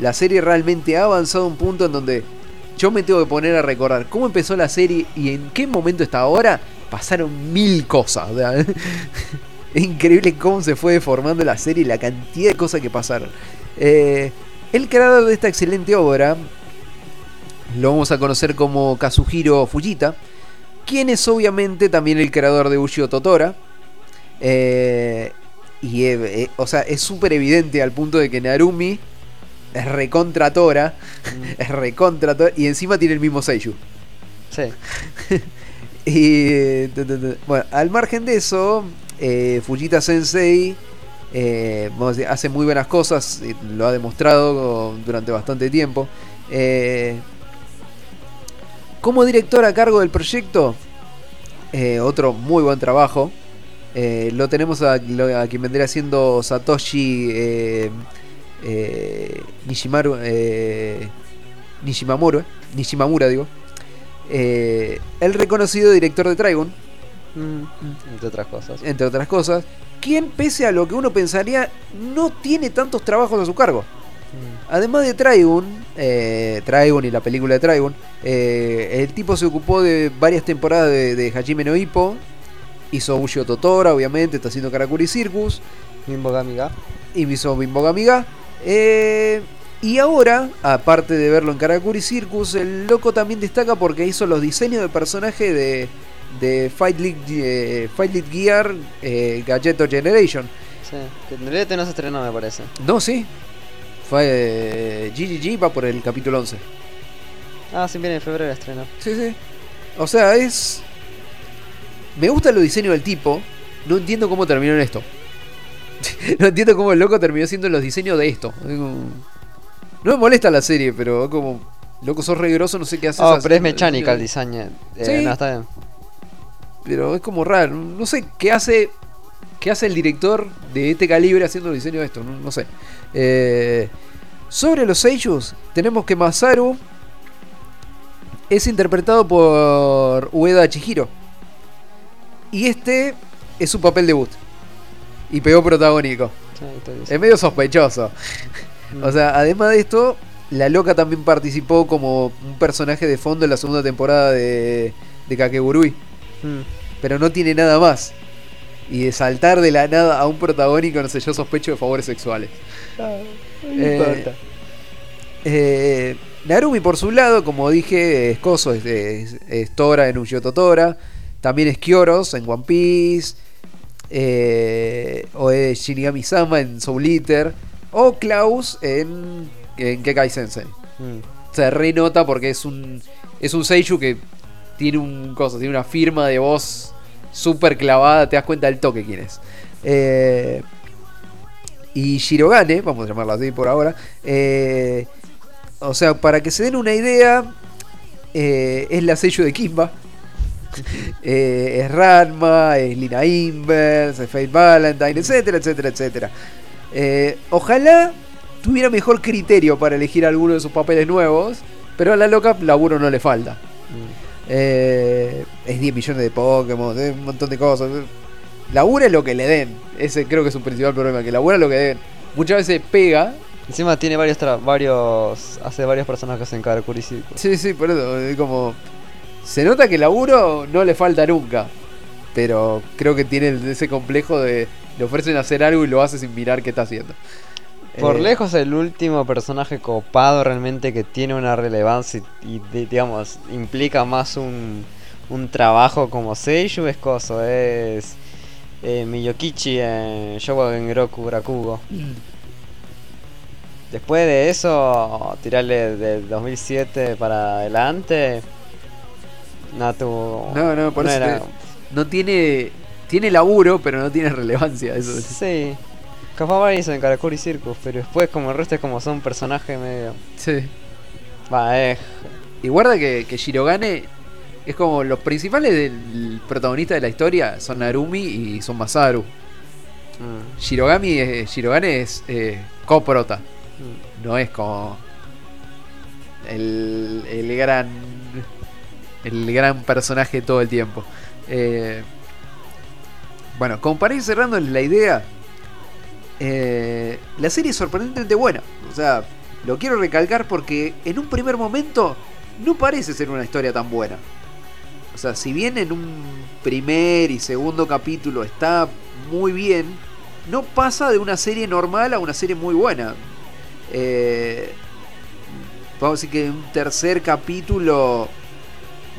la serie realmente ha avanzado a un punto en donde yo me tengo que poner a recordar cómo empezó la serie y en qué momento está ahora. Pasaron mil cosas. es increíble cómo se fue deformando la serie y la cantidad de cosas que pasaron. Eh, el creador de esta excelente obra lo vamos a conocer como Kazuhiro Fujita, quien es obviamente también el creador de Ushio Totora. Eh, y, eh, o sea, es súper evidente al punto de que Narumi es recontra Tora, es recontra Tora, y encima tiene el mismo Seiyuu. Sí. Y bueno, al margen de eso, eh, Fujita Sensei eh, hace muy buenas cosas, lo ha demostrado durante bastante tiempo. Eh, como director a cargo del proyecto, otro muy buen trabajo. Lo tenemos a, quien vendría siendo Satoshi Nishimaru, Nishimamura, digo. El reconocido director de Trigun, Entre otras cosas. entre otras cosas, quien pese a lo que uno pensaría, no tiene tantos trabajos a su cargo. Además de Trigun, eh, Trigun y la película de Trigun, eh, el tipo se ocupó de varias temporadas de, de Hajime no Ippo, hizo Ushio Totora, obviamente, está haciendo Karakuri Circus, Mimbo Gamiga. Y hizo Bimbo Gamiga. Eh, y ahora, aparte de verlo en Karakuri Circus, el loco también destaca porque hizo los diseños de personaje de, de Fight, League, eh, Fight League Gear eh, Gadgeto Generation. Sí, que en realidad no se estrenó, me parece. No, sí. Fue eh, GGG, va por el capítulo 11. Ah, sí, viene en febrero estreno. Sí, sí. O sea, es. Me gusta los diseños del tipo. No entiendo cómo terminó en esto. no entiendo cómo el loco terminó siendo los diseños de esto. No me molesta la serie, pero como. Loco, sos regroso, no sé qué haces. Oh, pero es mecánica el diseño. diseño. Eh, Sí. No, está bien. Pero es como raro. No sé qué hace. ¿Qué hace el director de este calibre haciendo el diseño de esto? No, no sé. Eh, sobre los Seiyus, tenemos que Masaru es interpretado por Ueda Chihiro. Y este es su papel debut. Y pegó protagónico. Dice. Es medio sospechoso. O sea, además de esto, la loca también participó como un personaje de fondo en la segunda temporada de, de Kakegurui. Mm. Pero no tiene nada más. Y de saltar de la nada a un protagónico, no sé, yo sospecho de favores sexuales. Eh, eh, Narumi por su lado, como dije, es Koso, es, es- es Tora en Uchiyo Tora. También es Kyoros en One Piece. eh, o es Shinigami Sama en Soul Eater. O Klaus en, en Kekai Sensei. Mm. Se renota porque es un es un Seiyuu que tiene un cosa, tiene una firma de voz súper clavada, te das cuenta del toque quién es. Eh, y Shirogane, vamos a llamarlo así por ahora, eh, o sea, para que se den una idea, eh, es la Seiyuu de Kimba. Es Ranma, es Lina Inverse, es Fate Valentine, etcétera, etcétera, etcétera. Ojalá tuviera mejor criterio para elegir alguno de sus papeles nuevos, pero a la loca laburo no le falta. Eh, es 10 millones de Pokémon, es un montón de cosas. Labura lo que le den. Ese creo que es un principal problema, que labura lo que den. Muchas veces pega. Encima tiene varios, tra- varios. Hace varios personajes en Karakuri Circus. Sí, sí, por eso. Es como. Se nota que laburo no le falta nunca. Pero creo que tiene ese complejo de. Le ofrecen hacer algo y lo hace sin mirar qué está haciendo. Por Eh, lejos el último personaje copado realmente que tiene una relevancia y, y di- digamos implica más un, un trabajo como Seiyuu es coso, es eh, Miyokichi en Showa Genroku Rakugo. Después de eso, tirarle del 2007 para adelante, Natu No, no, por eso era- te- no tiene. Tiene laburo, pero no tiene relevancia. Eso es. Capaz hizo en Karakuri Circus, pero después como el resto es como son personajes medio... Sí. Va, es Y guarda que, que Shirogane es como los principales del protagonista de la historia son Narumi y son Masaru. mm, Shirogami es- Shirogane es eh, coprota, mm. no es como el, el gran el gran personaje todo el tiempo. Eh, bueno, como para ir cerrando la idea, eh, la serie es sorprendentemente buena. O sea, lo quiero recalcar porque en un primer momento no parece ser una historia tan buena. O sea, si bien en un primer y segundo capítulo está muy bien, no pasa de una serie normal a una serie muy buena. Eh, vamos a decir que en un tercer capítulo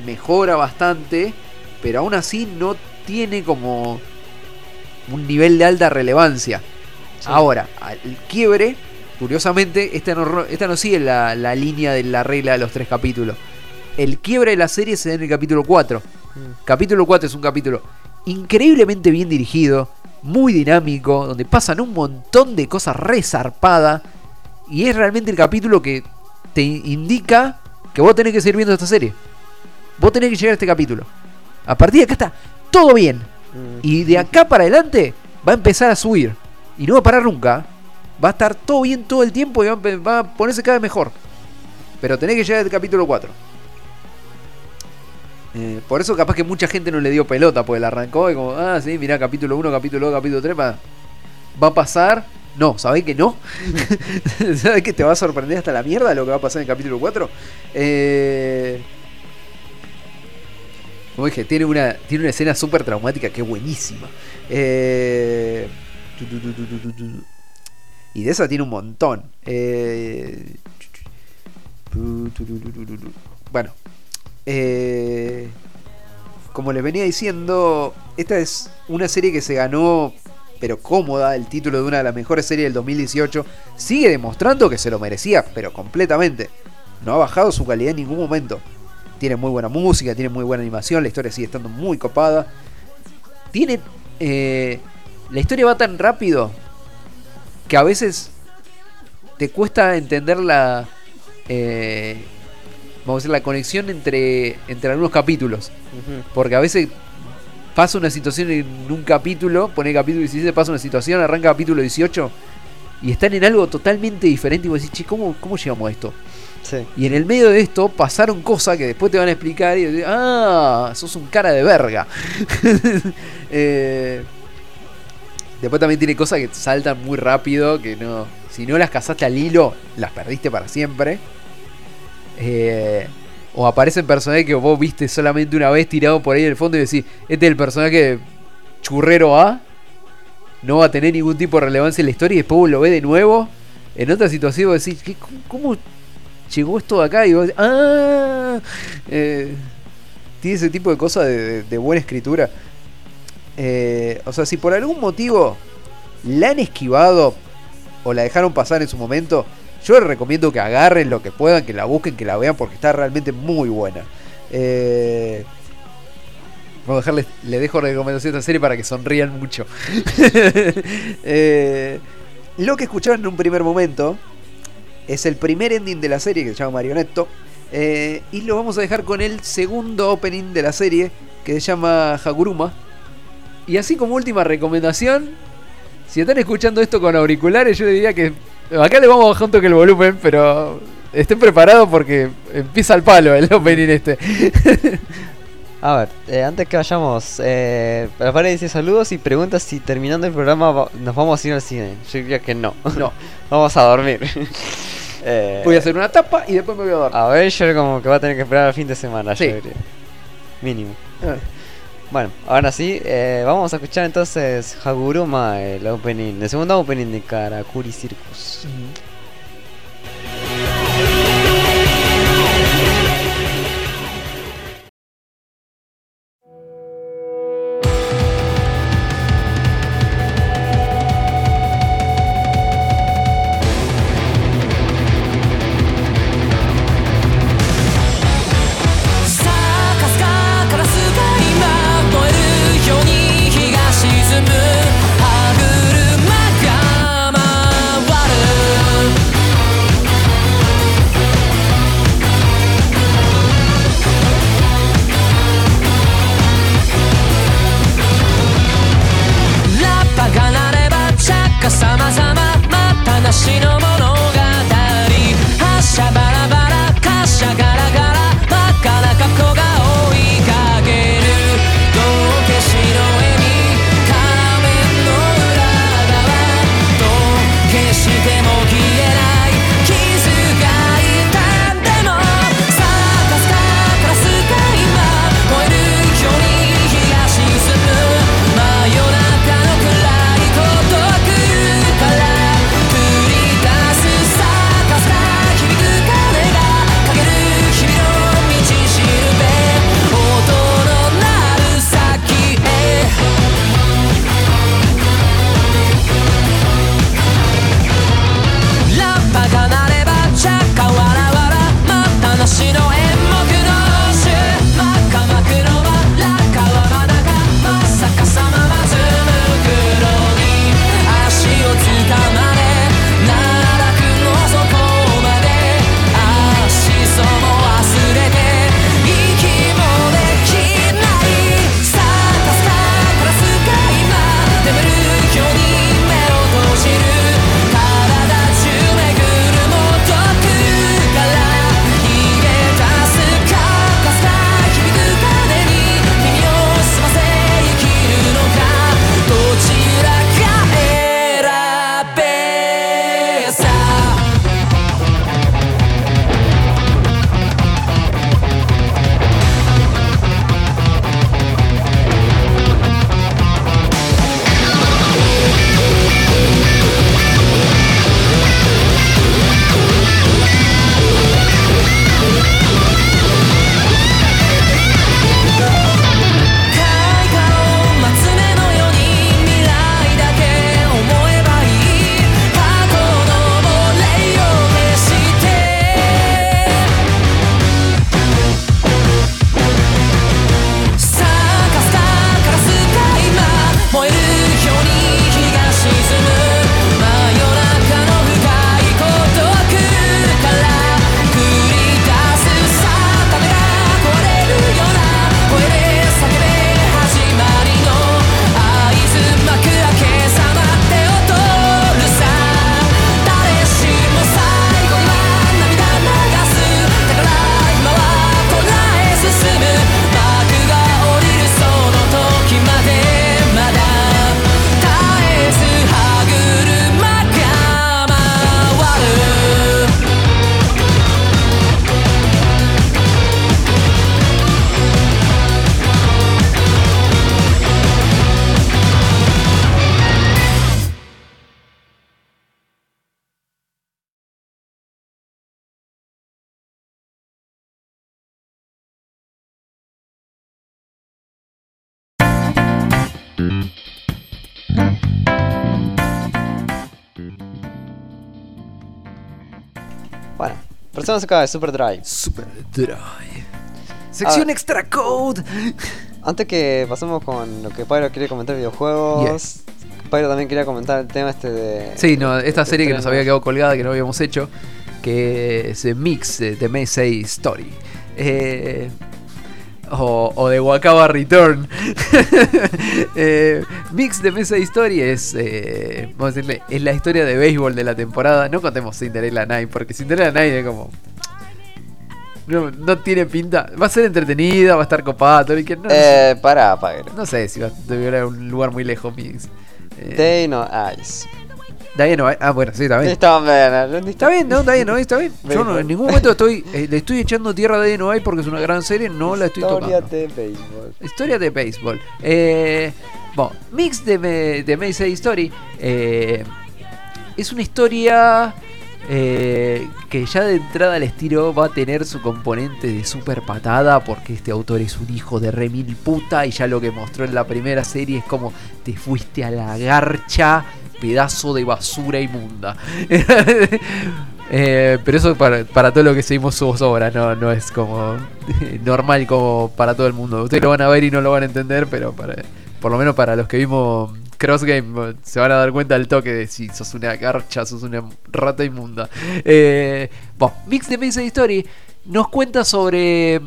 mejora bastante, pero aún así no tiene como un nivel de alta relevancia. Ahora, el quiebre, curiosamente, esta no, esta no sigue la, la línea de la regla de los tres capítulos. El quiebre de la serie se da en el capítulo 4. Capítulo 4 es un capítulo increíblemente bien dirigido, muy dinámico, donde pasan un montón de cosas resarpadas. Y es realmente el capítulo que te indica que vos tenés que seguir viendo esta serie. Vos tenés que llegar a este capítulo. A partir de acá está todo bien. Mm. Y de acá para adelante va a empezar a subir. Y no va a parar nunca. Va a estar todo bien todo el tiempo y va a, ponerse cada vez mejor. Pero tenés que llegar al capítulo 4. Eh, por eso capaz que mucha gente no le dio pelota, porque la arrancó y como, ah, sí, mirá, capítulo 1, capítulo 2, capítulo 3, va, va a pasar. No, ¿sabés que no? ¿Sabés que te va a sorprender hasta la mierda lo que va a pasar en el capítulo 4? Eh, como dije, tiene una, tiene una escena súper traumática que es buenísima. Eh, Y de esa tiene un montón. Eh, Bueno. eh, como les venía diciendo, esta es una serie que se ganó, pero cómoda, el título de una de las mejores series del 2018. Sigue demostrando que se lo merecía, pero completamente. No ha bajado su calidad en ningún momento. Tiene muy buena música, tiene muy buena animación, la historia sigue estando muy copada. Tiene... eh, la historia va tan rápido que a veces te cuesta entender la... eh, vamos a decir, la conexión entre, entre algunos capítulos. Porque a veces pasa una situación en un capítulo, pone capítulo 17, pasa una situación, arranca capítulo 18 y están en algo totalmente diferente y vos decís, che, ¿cómo, cómo llegamos a esto? Sí. Y en el medio de esto pasaron cosas que después te van a explicar y decís, ah, sos un cara de verga. Eh, después también tiene cosas que saltan muy rápido, que no, si no las cazaste al hilo, las perdiste para siempre. Eh, o aparecen personajes que vos viste solamente una vez tirado por ahí en el fondo y decís, este es el personaje churrero A, no va a tener ningún tipo de relevancia en la historia y después vos lo ves de nuevo. En otra situación vos decís, ¿qué, cómo, llegó esto de acá? Y vos decís, ¡ah! Eh, tiene ese tipo de cosas de buena escritura. Eh, o sea, si por algún motivo la han esquivado o la dejaron pasar en su momento, yo les recomiendo que agarren lo que puedan, que la busquen, que la vean, porque está realmente muy buena. Eh, dejarles, le dejo recomendación a esta serie para que sonrían mucho. Eh, lo que escucharon en un primer momento es el primer ending de la serie que se llama Marionetto. eh, y lo vamos a dejar con el segundo opening de la serie que se llama Haguruma. Y así como última recomendación, si están escuchando esto con auriculares, yo diría que acá le vamos a bajar un toque el volumen, pero estén preparados porque empieza el palo el opening este. A ver, eh, antes que vayamos, eh, Rafael dice saludos y pregunta si terminando el programa va- nos vamos a ir al cine. Yo diría que no. No. vamos a dormir. Eh, Voy a hacer una tapa y después me voy a dormir. A ver, yo como que va a tener que esperar al fin de semana, Sí. yo diría. Mínimo. Ah. Bueno, ahora sí, eh, vamos a escuchar entonces Haguruma, el opening, el segundo opening de Karakuri Circus. さ pasemos acá de Super Drive. Super Dry. Sección Ah. Extra Code. Antes que pasemos con lo que Pyro quiere comentar de videojuegos, Pyro también quería comentar el tema este de. Sí, no, esta de serie que nos había quedado colgada, que no habíamos hecho, que es Mix de, de Meisei Story. Eh, o, o de Wakaba Return. Eh, Mix de Meisei Story es, eh, vamos a decirle, es la historia de béisbol de la temporada. No contemos Cinderella Night, porque Cinderella Night es como... No, no tiene pinta. Va a ser entretenida, va a estar copada, todo que- no, no sé. Eh, para, Pyro. No sé si va a a un lugar muy lejos, Mix. Day no Ice. Day no- Ah, bueno, sí, está bien. Está bien, Está bien, no, está bien, no, está bien. Yo no, en ningún momento estoy, eh, le estoy echando tierra de no hay porque es una gran serie, no la estoy Historia tocando. de béisbol. Historia de béisbol. Eh, bueno, Mix de, Me- de Meisei Story eh, es una historia eh, que ya de entrada al estilo va a tener su componente de super patada porque este autor es un hijo de remil puta y ya lo que mostró en la primera serie es como te fuiste a la garcha, pedazo de basura inmunda. Eh, pero eso para, para todo lo que seguimos su obra, no, no es como normal como para todo el mundo. Ustedes lo van a ver y no lo van a entender, pero para, por lo menos para los que vimos Cross Game se van a dar cuenta del toque de si sos una garcha, sos una rata inmunda. Eh, Mix de Meisei Story nos cuenta sobre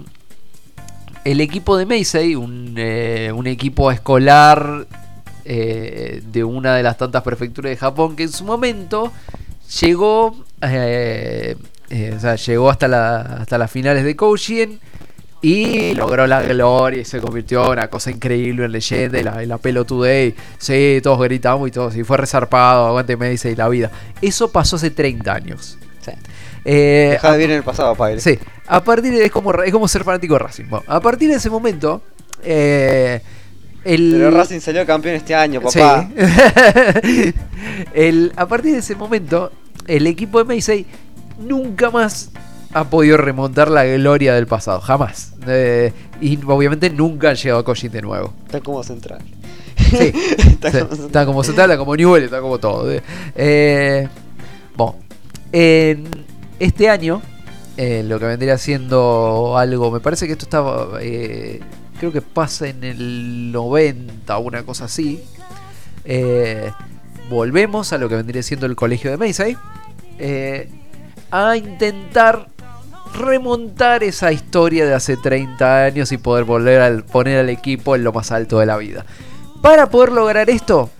el equipo de Meisei, un, eh, un equipo escolar eh, de una de las tantas prefecturas de Japón que en su momento llegó eh, eh, o sea, llegó hasta, la, hasta las finales de Koujien y logró la gloria y se convirtió en una cosa increíble en leyenda y la, la Pelo Today. Sí, todos gritamos y todos. Y fue resarpado, aguante Meisei y la vida. Eso pasó hace 30 años. Sí. Eh, Deja de vivir en el pasado, Pyro. Sí, a partir de. Es como, es como ser fanático de Racing. Bueno, a partir de ese momento. eh, el, Pero Racing salió campeón este año, Sí. papá. El- a partir de ese momento, el equipo de Meisei nunca más ha podido remontar la gloria del pasado. Jamás. Eh, y obviamente nunca han llegado a Kojin de nuevo. Está como central. Sí, Está Sí, como está como Central, está como Newell, está como todo. eh. Bueno, en este año, eh, lo que vendría siendo algo, me parece que esto estaba, creo que pasa en el 90, una cosa así. Eh, volvemos a lo que vendría siendo el colegio de Meisei. eh, a intentar remontar esa historia de hace 30 años y poder volver a poner al equipo en lo más alto de la vida. Para poder lograr esto,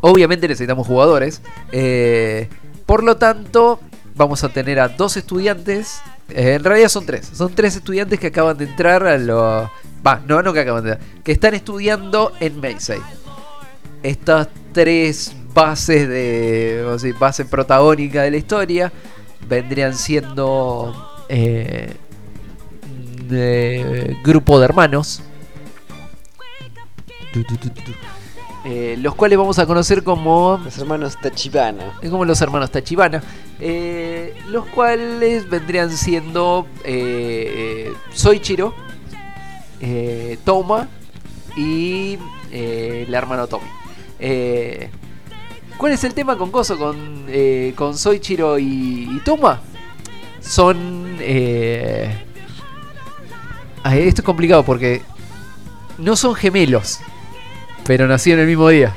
obviamente necesitamos jugadores. eh, por lo tanto, vamos a tener a dos estudiantes. En realidad son tres. Son tres estudiantes que acaban de entrar a lo. Va, no, no que acaban de entrar. Que están estudiando en Meisei. Estas tres bases de. vamos a decir, base protagónica de la historia. Vendrían siendo. eh, de grupo de hermanos. Eh, los cuales vamos a conocer como Los hermanos Tachibana. es como los hermanos Tachibana, eh, los cuales vendrían siendo eh, Soichiro, eh, Toma y el hermano Tommy. Eh, ¿Cuál es el tema con Coso, con, con Soichiro y, y Toma? Son... esto es complicado porque no son gemelos, pero nacieron el mismo día.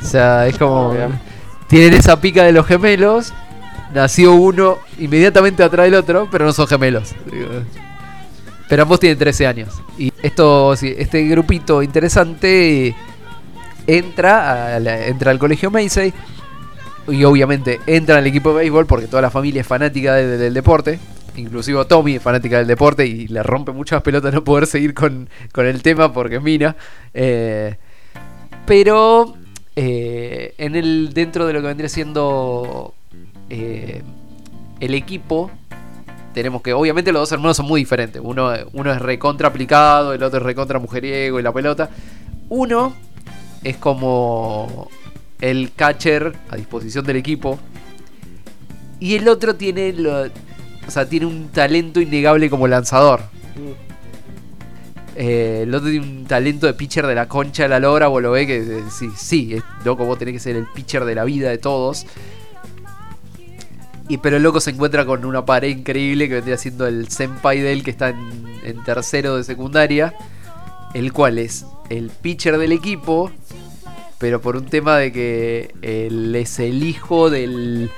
O sea, es como. Bien. Tienen esa pica de los gemelos. Nació uno inmediatamente atrás del otro, pero no son gemelos. Pero ambos tienen 13 años. Y esto, este grupito interesante entra, a la- entra al colegio Meisei. Y obviamente entra al equipo de béisbol porque toda la familia es fanática de- de- del deporte. Inclusive Tommy es fanática del deporte y le rompe muchas pelotas no poder seguir con, con el tema porque es mina. Eh, pero eh, en el dentro de lo que vendría siendo eh, el equipo tenemos que obviamente los dos hermanos son muy diferentes uno, uno es recontra aplicado el otro es recontra mujeriego y la pelota uno es como el catcher a disposición del equipo y el otro tiene lo- o sea tiene un talento innegable como lanzador eh, el otro tiene un talento de pitcher de la concha de la lora, vos lo ves que eh, sí, sí, es loco, vos tenés que ser el pitcher de la vida de todos. Y pero el loco se encuentra con una pared increíble que vendría siendo el senpai de él que está en, en tercero de secundaria. El cual es el pitcher del equipo. Pero por un tema de que él es el hijo del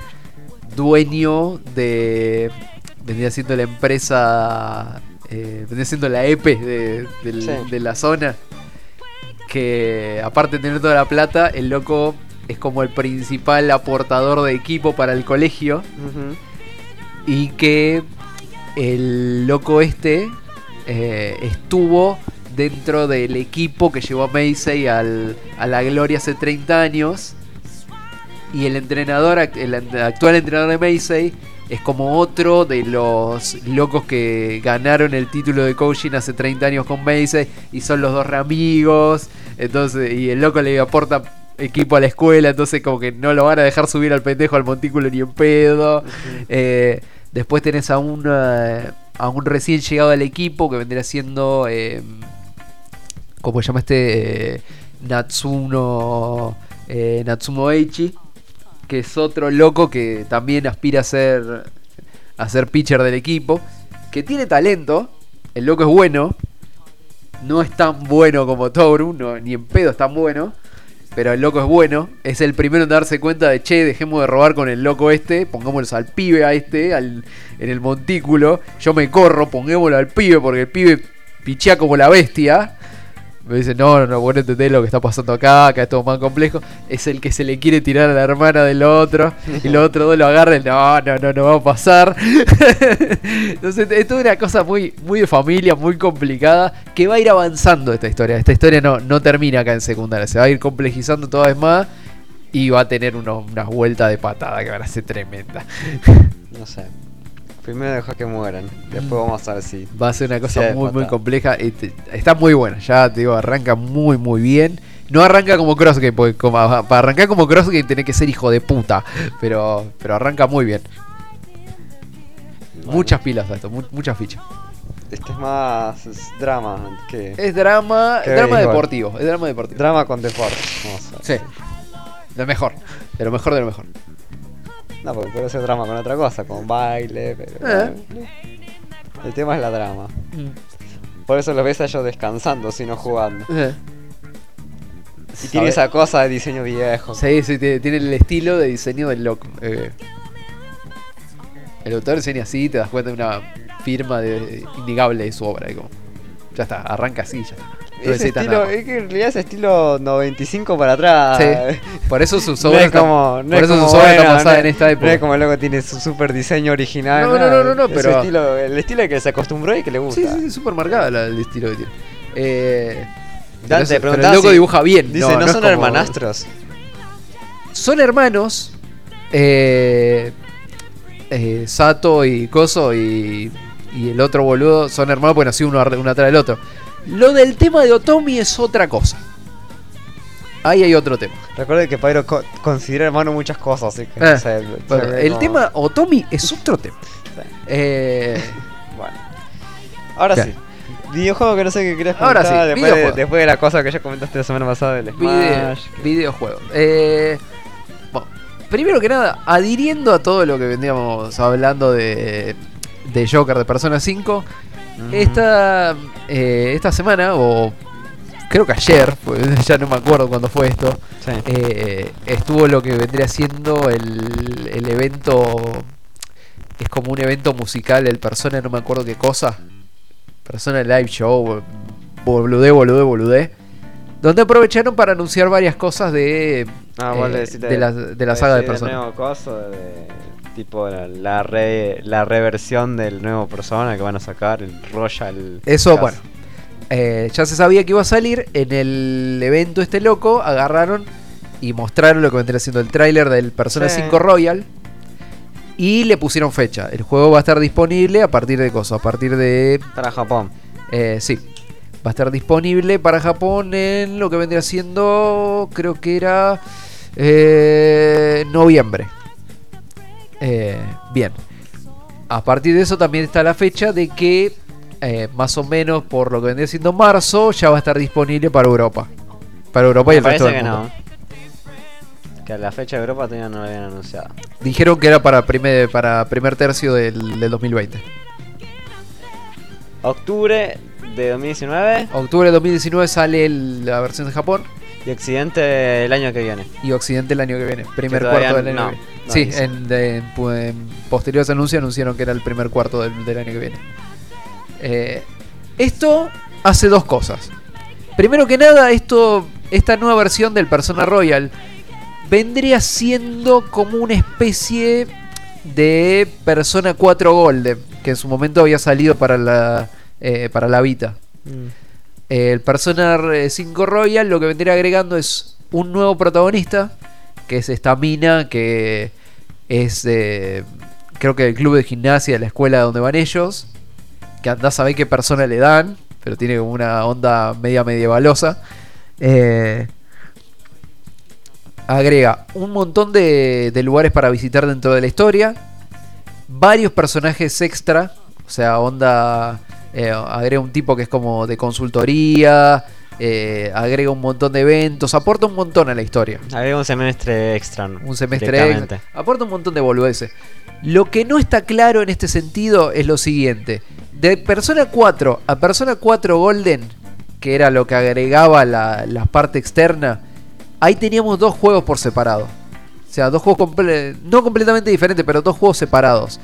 dueño de. Vendría siendo la empresa. eh, vendría siendo la EPE de, del- Sí. de la zona. Que aparte de tener toda la plata, el loco es como el principal aportador de equipo para el colegio. Y que el loco este eh, estuvo dentro del equipo que llevó a Macy al, a la gloria hace 30 años. Y el entrenador, el actual entrenador de Macy, es como otro de los locos que ganaron el título de coaching hace 30 años con Macy. Y son los dos amigos. Entonces, y el loco le aporta equipo a la escuela. Entonces, como que no lo van a dejar subir al pendejo al montículo ni en pedo. Eh, después tenés a un, eh, a un recién llegado al equipo que vendría siendo. Eh, ¿Cómo se llama este? Eh, Natsuno. Natsumo Eichi. Que es otro loco que también aspira a ser. A ser pitcher del equipo. Que tiene talento. El loco es bueno. No es tan bueno como Toru. no, ni en pedo es tan bueno. Pero el loco es bueno. Es el primero en darse cuenta de che, dejemos de robar con el loco este. Pongámoslo al pibe a este, al, en el montículo. Yo me corro, pongámoslo al pibe porque el pibe pichea como la bestia. Me dice, no, no, no, vos no entendés lo que está pasando acá, acá es todo más complejo. Es el que se le quiere tirar a la hermana del otro. Y los otros dos lo agarran, no, no, no, no va a pasar. Entonces es toda una cosa muy, muy de familia, muy complicada, que va a ir avanzando esta historia. Esta historia no, no termina acá en secundaria, se va a ir complejizando toda vez más y va a tener unas vueltas de patada que van a ser tremendas. No sé. Primero deja que mueran. Después vamos a ver si. Va a ser una cosa muy, muy compleja. está muy buena, ya te digo, arranca muy, muy bien. No arranca como Crossgame, porque como- para arrancar como Crossgame tenés que ser hijo de puta. Pero, pero arranca muy bien. Muchas pilas a esto, mu- muchas fichas. Este es más es drama que. Es drama, Que drama deportivo. Es drama deportivo. Drama con deporte. Vamos a ver. Sí. Lo mejor. De lo mejor de lo mejor. No, porque puede ser drama con otra cosa, con baile, pero. Eh. El tema es la drama. Por eso los ves a ellos descansando, sino jugando. Eh. Y tiene esa cosa de diseño viejo. Sí, sí, tiene, tiene el estilo de diseño del loco. eh. el autor diseña así, te das cuenta de una firma de, innegable de su obra. y como, ya está, arranca así, ya está. No Ese estilo, es que en realidad es estilo 95 para atrás. Sí, por eso sus No obras es como, no por es eso como sus obras bueno, no en es- esta No época. es como luego tiene su super diseño original. No, no, no, no, no, es pero- su estilo, el estilo que se acostumbró y que le gusta. Sí, sí, sí, súper marcada la- el estilo que tiene. Eh, pero, Dante, eso- pero el loco si- dibuja bien. Dice, ¿no, es son como- hermanastros? Son hermanos. eh, eh, Sato y Koso y, y el otro boludo son hermanos porque nació uno, uno atrás del otro. Lo del tema de Otomi es otra cosa. Ahí hay otro tema. Recuerde que Pyro co- considera hermano muchas cosas, así que Eh, no sé, Bueno, se ve el como- tema Otomi es otro tema. Eh, Bueno. Ahora sí. Videojuego que no sé qué querías Ahora comentar sí, después, de, después de la cosa que ya comentaste la semana pasada del Video, Smash. videojuego. Eh, bueno, primero que nada, adhiriendo a todo lo que veníamos hablando de, de Joker de Persona 5, esta, eh, esta semana, o creo que ayer, pues, ya no me acuerdo cuándo fue esto, Sí. eh, estuvo lo que vendría siendo el, el evento, es como un evento musical, el Persona, no me acuerdo qué cosa, Persona Live Show, boludé, boludé, boludé. Donde aprovecharon para anunciar varias cosas de, Ah, eh, de, la, de la saga de Persona. de, tipo la, la, re- la reversión del nuevo Persona que van a sacar, el Royal. Eso, Cast. bueno. eh, ya se sabía que iba a salir. En el evento este loco, agarraron y mostraron lo que vendría siendo el tráiler del Persona Sí. 5 Royal. Y le pusieron fecha. El juego va a estar disponible a partir de cosas. A partir de. Para Japón. eh, sí. Va a estar disponible para Japón en lo que vendría siendo. Creo que era. eh, noviembre. Eh, bien. A partir de eso también está la fecha de que eh, más o menos por lo que vendría siendo marzo ya va a estar disponible para Europa. Para Europa y Me el resto del que mundo. no. Que a la fecha de Europa todavía no lo habían anunciado. Dijeron que era para primer, para primer tercio del, del 2020. Octubre de 2019 Octubre de 2019 sale el- la versión de Japón y Occidente el año que viene. y Occidente el año que viene. Primer cuarto del año no, que viene. no sí, en, de- en posteriores anuncios anunciaron que era el primer cuarto del, del año que viene. Eh, esto hace dos cosas. Primero que nada, esto, esta nueva versión del Persona Royal vendría siendo como una especie de Persona 4 Golden, que en su momento había salido para la, eh, para la Vita. El Persona 5 Royal lo que vendría agregando es un nuevo protagonista, que es esta mina que es, creo que el club de gimnasia la escuela donde van ellos, que andás a ver qué persona le dan, pero tiene como una onda media medievalosa. Eh, agrega un montón de, de lugares para visitar dentro de la historia, varios personajes extra, o sea, onda, eh, agrega un tipo que es como de consultoría, eh, agrega un montón de eventos, aporta un montón a la historia. Había un semestre extra. ¿no? Un semestre extra. Aporta un montón de boludeces. Lo que no está claro en este sentido es lo siguiente. De Persona 4 a Persona 4 Golden, que era lo que agregaba la, la parte externa, ahí teníamos dos juegos por separado. O sea, dos juegos comple- no completamente diferentes, pero dos juegos separados.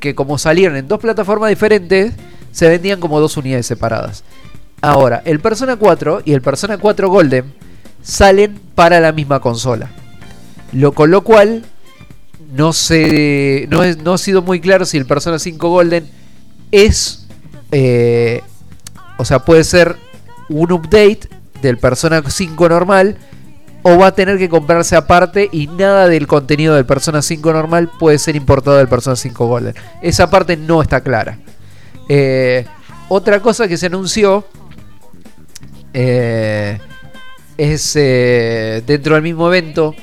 Que como salieron en dos plataformas diferentes, se vendían como dos unidades separadas. Ahora, el Persona 4 y el Persona 4 Golden salen para la misma consola. Lo, con lo cual, no, no, es- no ha sido muy claro si el Persona 5 Golden es. eh, o sea, puede ser un update del Persona 5 normal. O va a tener que comprarse aparte y nada del contenido del Persona 5 normal puede ser importado del Persona 5 Golden. Esa parte no está clara. Eh, otra cosa que se anunció eh, es eh, dentro del mismo evento.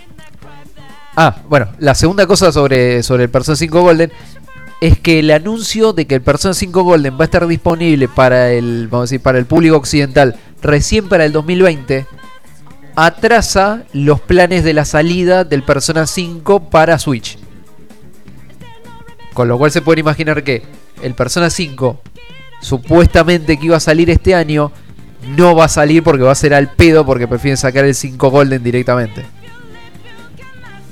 Ah, bueno, la segunda cosa sobre, sobre el Persona 5 Golden es que el anuncio de que el Persona 5 Golden va a estar disponible para el, vamos a decir, para el público occidental recién para el 2020 atrasa los planes de la salida del Persona 5 para Switch. Con lo cual se puede imaginar que el Persona 5 supuestamente que iba a salir este año no va a salir porque va a ser al pedo porque prefieren sacar el 5 Golden directamente.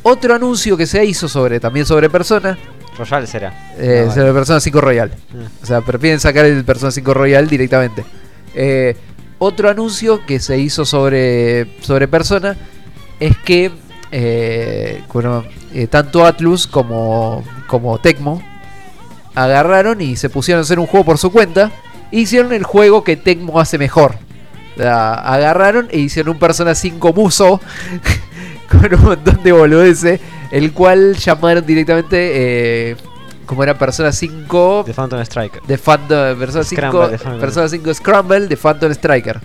Otro anuncio que se hizo sobre también sobre Persona, Royal será. eh, Ah, vale. sobre Persona 5 Royal. Ah. O sea, prefieren sacar el Persona 5 Royal directamente. Eh, otro anuncio que se hizo sobre, sobre Persona es que eh, bueno, eh, tanto Atlus como, como Tecmo agarraron y se pusieron a hacer un juego por su cuenta e hicieron el juego que Tecmo hace mejor. Sea, agarraron e hicieron un Persona 5 Muso con un montón de boludeces, el cual llamaron directamente eh, como era Persona 5 The Phantom Striker. de Phantom, Persona 5, Scramble de Phantom. Persona 5 Scramble de Phantom Striker.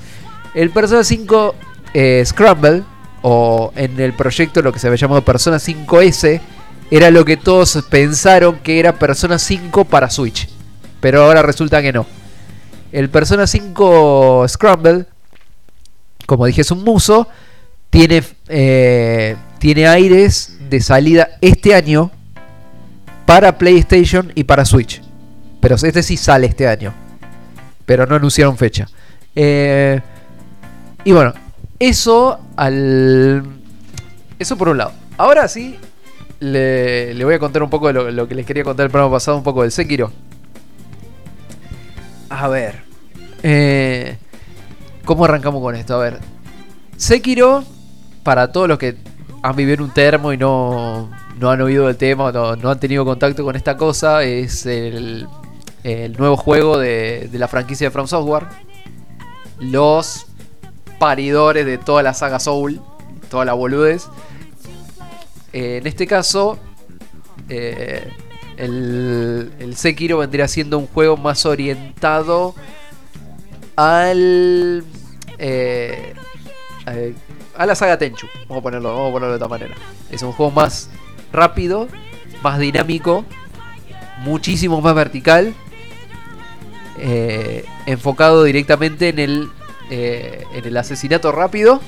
El Persona 5 eh, Scramble, o en el proyecto lo que se había llamado Persona 5S, era lo que todos pensaron que era Persona 5 para Switch. Pero ahora resulta que no. El Persona 5 Scramble, como dije, es un muso. Tiene, eh, tiene aires de salida este año para PlayStation y para Switch. Pero este sí sale este año. Pero no anunciaron fecha. Eh, y bueno, eso al. Eso por un lado. Ahora sí, le, le voy a contar un poco de lo, lo que les quería contar el programa pasado, un poco del Sekiro. A ver. eh, ¿Cómo arrancamos con esto? A ver. Sekiro, para todos los que han vivido en un termo y no, no han oído el tema, no, no han tenido contacto con esta cosa, es el, el nuevo juego de, de la franquicia de From Software. Los paridores de toda la saga Soul, toda la boludez. Eh, en este caso, eh, el, Sekiro vendría siendo un juego más orientado al. eh, a la saga Tenchu. Vamos a ponerlo, vamos a ponerlo de esta manera. Es un juego más rápido, más dinámico, muchísimo más vertical. enfocado directamente en el, en el asesinato rápido,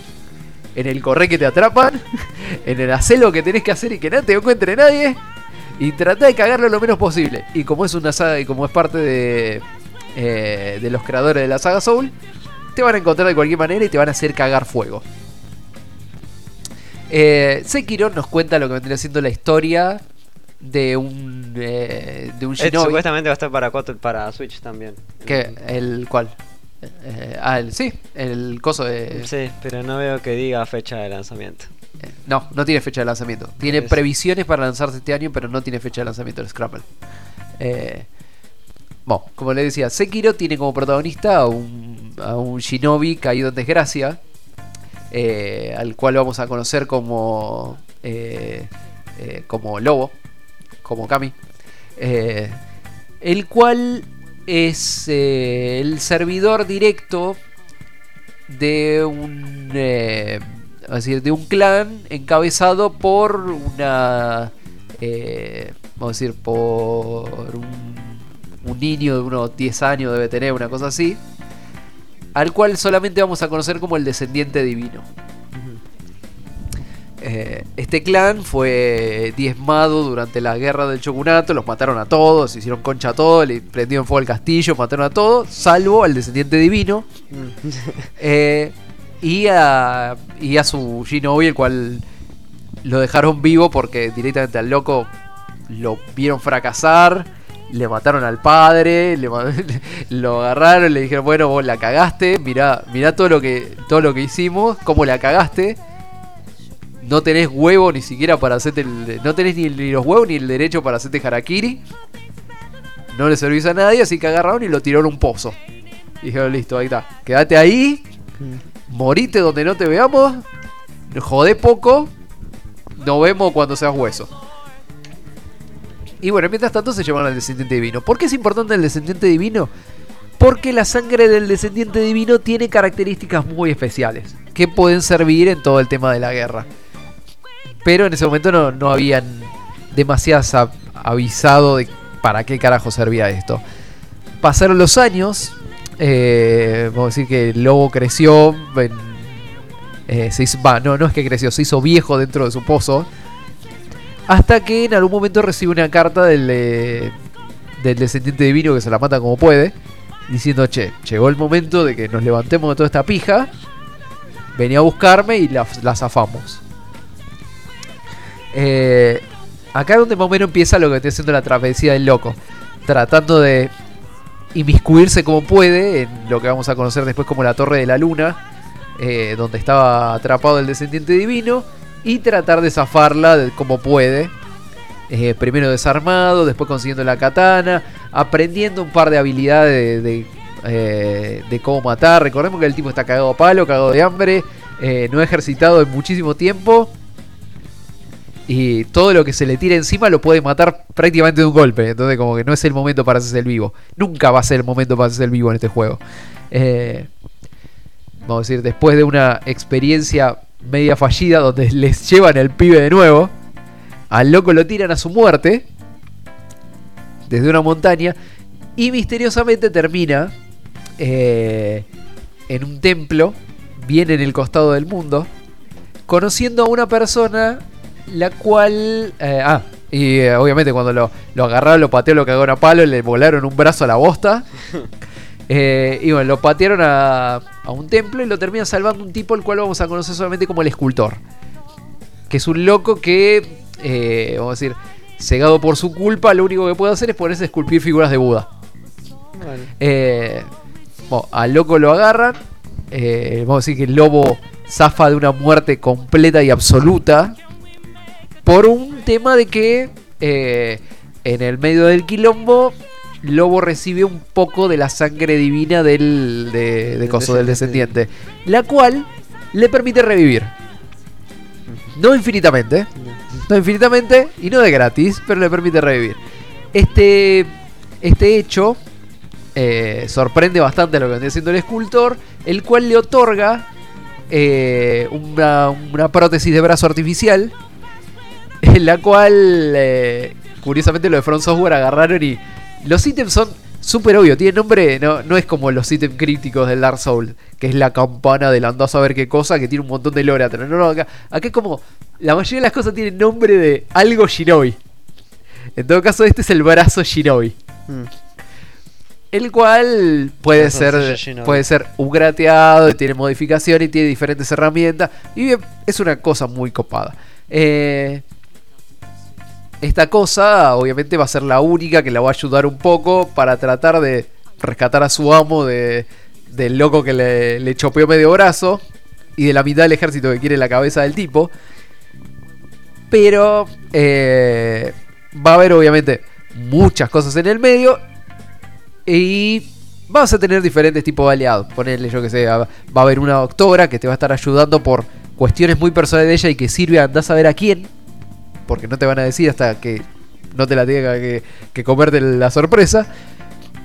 en el corre que te atrapan en el hacer lo que tenés que hacer y que no te encuentre nadie. Y trata de cagarlo lo menos posible. Y como es una saga y como es parte de, eh, de los creadores de la saga Soul, te van a encontrar de cualquier manera y te van a hacer cagar fuego. Eh, Sekiro nos cuenta lo que vendría siendo la historia de un eh, de un Eh, shinobi. supuestamente va a estar para, cuatro- para Switch también. ¿Qué? ¿El cuál? Eh, ah, el, sí, el coso de... Sí, pero no veo que diga fecha de lanzamiento. No, no tiene fecha de lanzamiento. Tiene Es- previsiones para lanzarse este año, pero no tiene fecha de lanzamiento el Scrabble. Eh, bueno, como le decía, Sekiro tiene como protagonista a un, a un shinobi caído en desgracia, eh, al cual vamos a conocer como, eh, eh, como Lobo, como Kami, eh, el cual es eh, el servidor directo de un eh, de un clan encabezado por una eh, vamos a decir por un, un niño de unos 10 años debe tener una cosa así al cual solamente vamos a conocer como el descendiente divino Eh, este clan fue diezmado durante la guerra del shogunato, los mataron a todos, hicieron concha a todos, le prendieron fuego al castillo, mataron a todos, salvo al descendiente divino eh, y, a, y a su shinobi, el cual lo dejaron vivo porque directamente al loco lo vieron fracasar, le mataron al padre, le lo agarraron, le dijeron, bueno, vos la cagaste, mirá, mirá todo lo que, todo lo que hicimos, cómo la cagaste. No tenés huevo ni siquiera para hacerte el, No tenés ni, ni los huevos ni el derecho para hacerte harakiri. No le servís a nadie, así que agarraron y lo tiraron a un pozo. Y dijeron, listo, ahí está. Quédate ahí. Morite donde no te veamos. Jodé poco. Nos vemos cuando seas hueso. Y bueno, mientras tanto se llaman al descendiente divino. ¿Por qué es importante el descendiente divino? Porque la sangre del descendiente divino tiene características muy especiales. Que pueden servir en todo el tema de la guerra. Pero en ese momento no, no habían demasiadas a- avisado de para qué carajo servía esto. Pasaron los años. eh, vamos a decir que el lobo creció. eh, se hizo, no, no es que creció, se hizo viejo dentro de su pozo. Hasta que en algún momento recibe una carta del, eh, del descendiente divino que se la mata como puede. Diciendo, che, llegó el momento de que nos levantemos de toda esta pija. Venía a buscarme y la, la zafamos. Eh, acá es donde más o menos empieza lo que está haciendo la travesía del loco. Tratando de inmiscuirse como puede en lo que vamos a conocer después como la Torre de la Luna. eh, donde estaba atrapado el descendiente divino. Y tratar de zafarla como puede. Eh, primero desarmado, después consiguiendo la katana. Aprendiendo un par de habilidades de, cómo matar. Recordemos que el tipo está cagado a palo, cagado de hambre. no ha ejercitado en muchísimo tiempo. Y todo lo que se le tira encima lo puede matar prácticamente de un golpe. Entonces como que no es el momento para hacerse el vivo. Nunca va a ser el momento para hacerse el vivo en este juego. Eh, vamos a decir, después de una experiencia media fallida donde les llevan el pibe de nuevo. Al loco lo tiran a su muerte. Desde una montaña. Y misteriosamente termina eh, en un templo. Bien en el costado del mundo. Conociendo a una persona la cual. eh, ah, y eh, obviamente cuando lo, lo agarraron, lo pateó, lo cagaron a palo, le volaron un brazo a la bosta. Eh, y bueno, lo patearon a, a un templo y lo termina salvando un tipo, el cual vamos a conocer solamente como el escultor. Que es un loco que, eh, vamos a decir, cegado por su culpa, lo único que puede hacer es ponerse a esculpir figuras de Buda. Bueno. Eh, bueno, al loco lo agarran. vamos a decir que el lobo zafa de una muerte completa y absoluta. Por un tema de que eh, en el medio del quilombo, Lobo recibe un poco de la sangre divina del, de, coso, del descendiente. La cual le permite revivir. No infinitamente. No infinitamente y no de gratis, pero le permite revivir. Este, este hecho eh, sorprende bastante a lo que vendría siendo el escultor, el cual le otorga eh, una, una prótesis de brazo artificial, en la cual, eh, curiosamente, lo de Front Software agarraron y los ítems son súper obvio. Tiene nombre, no, no es como los ítems críticos del Dark Souls, que es la campana del andás a ver qué cosa, que tiene un montón de lore atrás. No, no, acá, acá es como. La mayoría de las cosas tienen nombre de algo Shinobi. En todo caso, este es el brazo Shinobi. Mm. El cual puede ser, puede ser upgradeado, tiene modificaciones y tiene diferentes herramientas. Y bien, es una cosa muy copada. Eh, esta cosa, obviamente, va a ser la única que la va a ayudar un poco para tratar de rescatar a su amo de, del loco que le, chopeó medio brazo y de la mitad del ejército que quiere la cabeza del tipo. Pero eh, va a haber, obviamente, muchas cosas en el medio y vas a tener diferentes tipos de aliados. Ponerle, yo que sé, va va a haber una doctora que te va a estar ayudando por cuestiones muy personales de ella y que sirve a andar a ver a quién. Porque no te van a decir hasta que no te la tenga que, que comerte la sorpresa.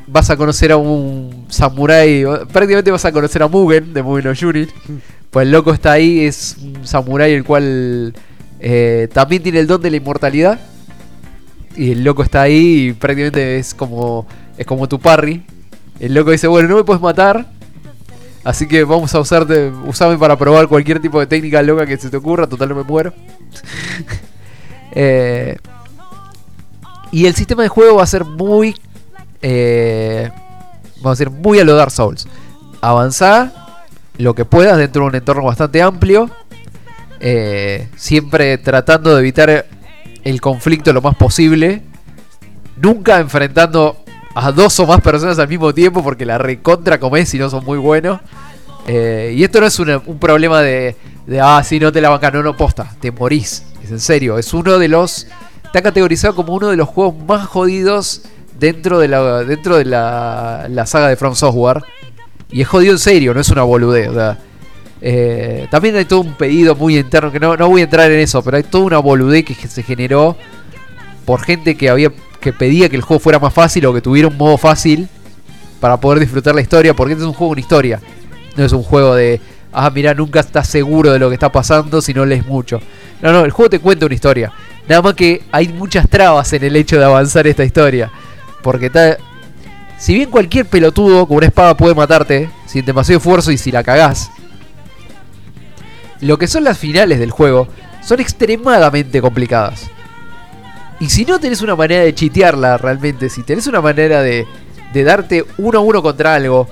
Vas a conocer a un samurái. Prácticamente vas a conocer a Mugen de Mugen no Yuri. Pues el loco está ahí, es un samurái el cual eh, también tiene el don de la inmortalidad. Y el loco está ahí y prácticamente es como, es como tu parry. El loco dice, bueno, no me puedes matar. Así que vamos a usarte, usarme para probar cualquier tipo de técnica loca que se te ocurra. Total no me muero. Eh, y el sistema de juego va a ser muy... eh, vamos a decir, muy a lo Dark Souls. Avanzar lo que puedas dentro de un entorno bastante amplio. eh, siempre tratando de evitar el conflicto lo más posible. Nunca enfrentando a dos o más personas al mismo tiempo porque la recontra comés si no son muy buenos. Eh, y esto no es un problema de, de, ah, si no te la banca, no, no, posta, te morís. Es en serio, es uno de los. Está categorizado como uno de los juegos más jodidos dentro de la, dentro de la, la saga de From Software. Y es jodido en serio, no es una boludez. eh, también hay todo un pedido muy interno, que no, no voy a entrar en eso, pero hay toda una boludez que se generó por gente que había que pedía que el juego fuera más fácil o que tuviera un modo fácil para poder disfrutar la historia, porque este es un juego con historia. No es un juego de, ah, mira, nunca estás seguro de lo que está pasando si no lees mucho. No, no, el juego te cuenta una historia. Nada más que hay muchas trabas en el hecho de avanzar esta historia. Porque está... Si bien cualquier pelotudo con una espada puede matarte, sin demasiado esfuerzo y si la cagás, lo que son las finales del juego son extremadamente complicadas. Y si no tenés una manera de chitearla realmente, si tenés una manera de, de darte uno a uno contra algo,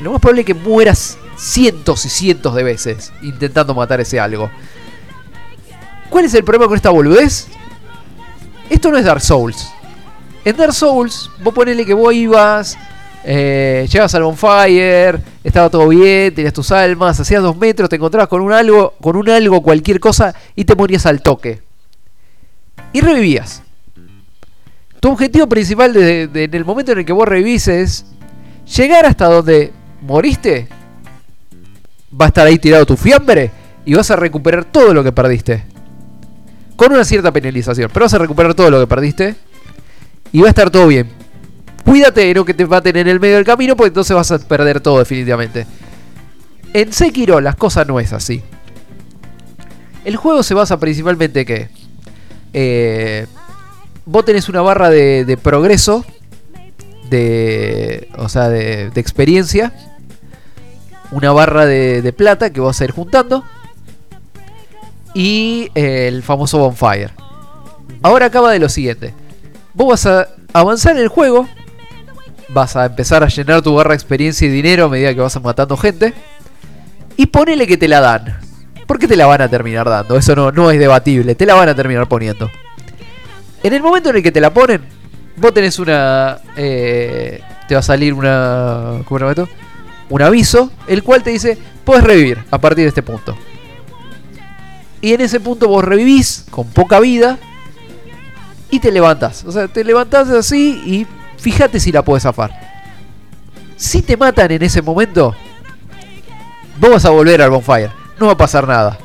lo más probable es que mueras cientos y cientos de veces intentando matar ese algo. ¿Cuál es el problema con esta boludez? Esto no es Dark Souls. En Dark Souls, vos ponele que vos ibas, eh, llegabas al bonfire, estaba todo bien, tenías tus almas, hacías dos metros, te encontrabas con un algo, con un algo, cualquier cosa, y te morías al toque. Y revivías. Tu objetivo principal en el momento en el que vos revivís es llegar hasta donde moriste. Va a estar ahí tirado tu fiambre y vas a recuperar todo lo que perdiste. Con una cierta penalización, pero vas a recuperar todo lo que perdiste y va a estar todo bien. Cuídate de no que te maten en el medio del camino, porque entonces vas a perder todo definitivamente. En Sekiro las cosas no es así. El juego se basa principalmente en que eh, vos tenés una barra de, de progreso, de, o sea, de, de experiencia, una barra de, plata que vas a ir juntando y eh, el famoso bonfire. Ahora acaba de lo siguiente. Vos vas a avanzar en el juego, vas a empezar a llenar tu barra de experiencia y dinero a medida que vas matando gente. Y ponele que te la dan. Porque te la van a terminar dando. Eso no, no es debatible. Te la van a terminar poniendo. En el momento en el que te la ponen, vos tenés una. eh, te va a salir una. ¿Cómo llama esto? Un aviso, el cual te dice: Puedes revivir a partir de este punto. Y en ese punto vos revivís con poca vida y te levantás. O sea, te levantás así y fíjate si la puedes zafar. Si te matan en ese momento, vos vas a volver al bonfire. No va a pasar nada.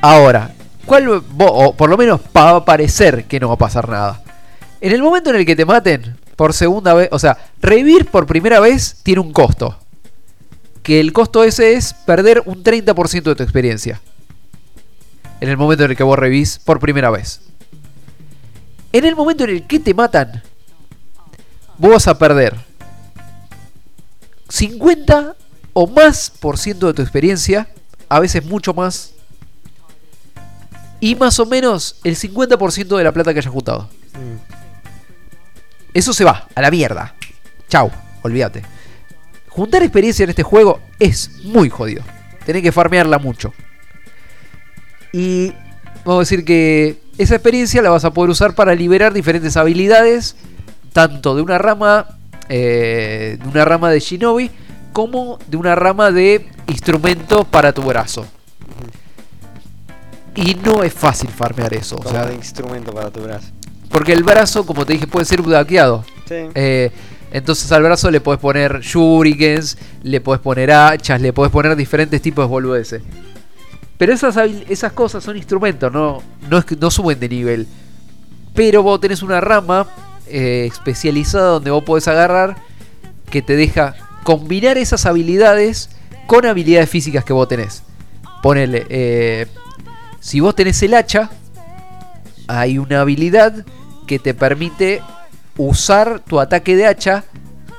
Ahora, ¿cuál o por lo menos va a parecer que no va a pasar nada? En el momento en el que te maten por segunda vez, o sea, revivir por primera vez tiene un costo. Que el costo ese es perder un 30% de tu experiencia. En el momento en el que vos revivís por primera vez. En el momento en el que te matan, vos vas a perder 50 o más por ciento de tu experiencia, a veces mucho más, y más o menos el 50% de la plata que hayas juntado. Eso se va, a la mierda. Chau, olvídate. Juntar experiencia en este juego es muy jodido. Tenés que farmearla mucho. Y vamos a decir que esa experiencia la vas a poder usar para liberar diferentes habilidades, tanto de una rama, eh, de una rama de Shinobi, como de una rama de instrumento para tu brazo. Y no es fácil farmear eso. o Como sea, de instrumento para tu brazo. porque el brazo, como te dije, puede ser budaqueado. Sí. Eh, entonces al brazo le puedes poner shurikens, le puedes poner hachas, le puedes poner diferentes tipos de boludeces. Pero esas, esas cosas son instrumentos, no, no suben de nivel. Pero vos tenés una rama eh, especializada donde vos podés agarrar que te deja combinar esas habilidades con habilidades físicas que vos tenés. Ponele, eh, si vos tenés el hacha, hay una habilidad que te permite usar tu ataque de hacha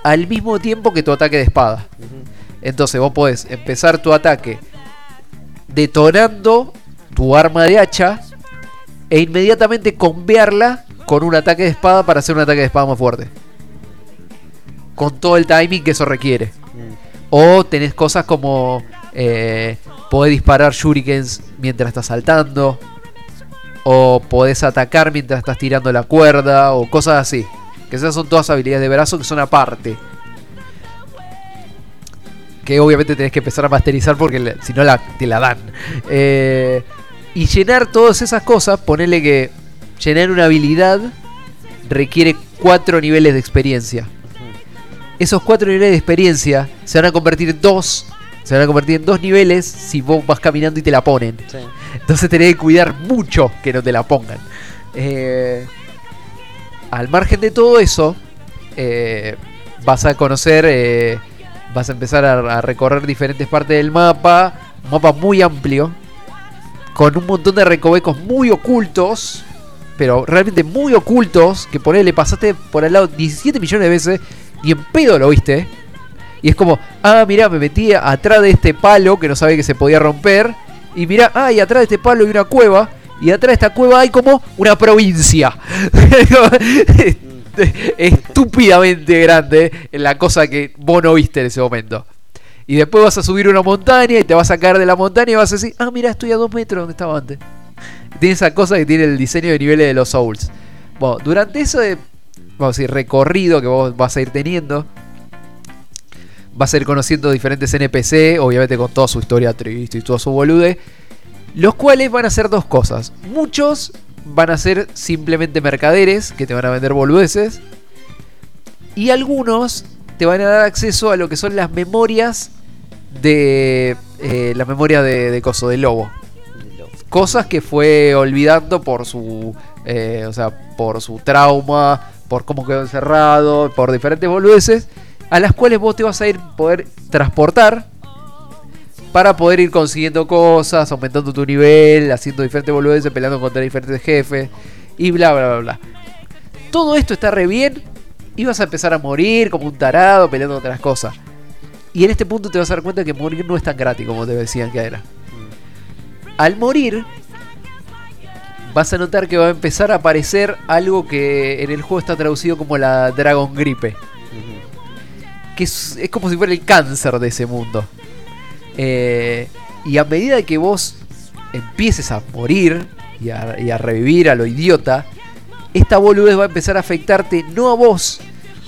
al mismo tiempo que tu ataque de espada. Entonces vos podés empezar tu ataque detonando tu arma de hacha e inmediatamente combearla con un ataque de espada para hacer un ataque de espada más fuerte. Con todo el timing que eso requiere. O tenés cosas como eh, podés disparar shurikens mientras estás saltando. O podés atacar mientras estás tirando la cuerda. O cosas así. Que esas son todas habilidades de brazo que son aparte. Que obviamente tenés que empezar a masterizar porque si no la, te la dan. Eh, y llenar todas esas cosas, ponerle que llenar una habilidad requiere cuatro niveles de experiencia. Esos cuatro niveles de experiencia se van a convertir en dos. Se van a convertir en dos niveles si vos vas caminando y te la ponen. Sí. Entonces tenés que cuidar mucho que no te la pongan. Eh, al margen de todo eso, eh, vas a conocer, eh, vas a empezar a, recorrer diferentes partes del mapa. Un mapa muy amplio, con un montón de recovecos muy ocultos, pero realmente muy ocultos, que por ahí le pasaste por al lado 17 millones de veces y en pedo lo viste. Y es como, ah, mirá, me metí atrás de este palo que no sabía que se podía romper. Y mirá, ah, y atrás de este palo hay una cueva. Y atrás de esta cueva hay como una provincia. Estúpidamente grande en la cosa que vos no viste en ese momento. Y después vas a subir una montaña y te vas a caer de la montaña y vas a decir, ah, mira, estoy a dos metros donde estaba antes. Tiene esa cosa que tiene el diseño de niveles de los Souls. Bueno, durante eso de, vamos a decir, recorrido que vos vas a ir teniendo, vas a ir conociendo diferentes NPC, obviamente con toda su historia triste y todo su bolude, los cuales van a hacer dos cosas. Muchos van a ser simplemente mercaderes que te van a vender boludeces. Y algunos te van a dar acceso a lo que son las memorias de. eh, la memoria de, Coso, de Lobo. Cosas que fue olvidando por su. eh, o sea, por su trauma, por cómo quedó encerrado, por diferentes boludeces. A las cuales vos te vas a ir poder transportar para poder ir consiguiendo cosas, aumentando tu nivel, haciendo diferentes boludeces, peleando contra diferentes jefes y bla bla bla bla. Todo esto está re bien y vas a empezar a morir como un tarado peleando contra las cosas. Y en este punto te vas a dar cuenta que morir no es tan gratis como te decían que era. Al morir, vas a notar que va a empezar a aparecer algo que en el juego está traducido como la Dragon Gripe. Que es, es como si fuera el cáncer de ese mundo. Eh, y a medida que vos empieces a morir y a, revivir a lo idiota, esta boludez va a empezar a afectarte no a vos,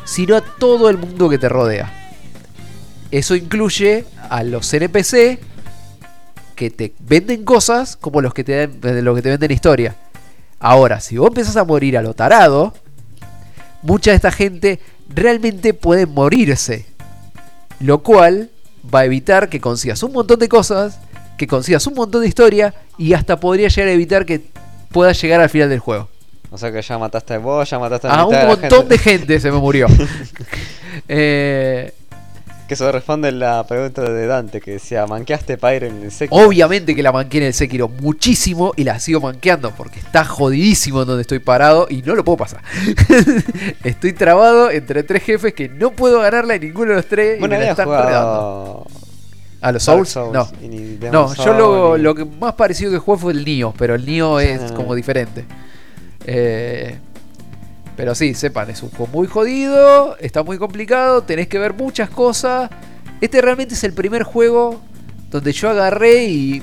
sino a todo el mundo que te rodea. Eso incluye a los NPC que te venden cosas como los que te, los que te venden historia. Ahora, si vos empezás a morir a lo tarado, mucha de esta gente realmente puede morirse. Lo cual va a evitar que consigas un montón de cosas, que consigas un montón de historia y hasta podría llegar a evitar que puedas llegar al final del juego. O sea que ya mataste a vos, ya mataste a, A un de montón gente. de gente se me murió. Eh, Que eso responde la pregunta de Dante que decía, ¿manqueaste Pyre en el Sekiro? Obviamente que la manqué en el Sekiro muchísimo y la sigo manqueando porque está jodidísimo en donde estoy parado y no lo puedo pasar. estoy trabado entre tres jefes que no puedo ganarla en ninguno de los tres Bueno, y me la están jugado ¿A los Dark Souls? No. No, yo lo, lo que más parecido que jugué fue el Nioh, pero el Nioh es Ah. como diferente. Eh, pero sí, sepan, es un juego muy jodido, está muy complicado, tenés que ver muchas cosas. Este realmente es el primer juego donde yo agarré y...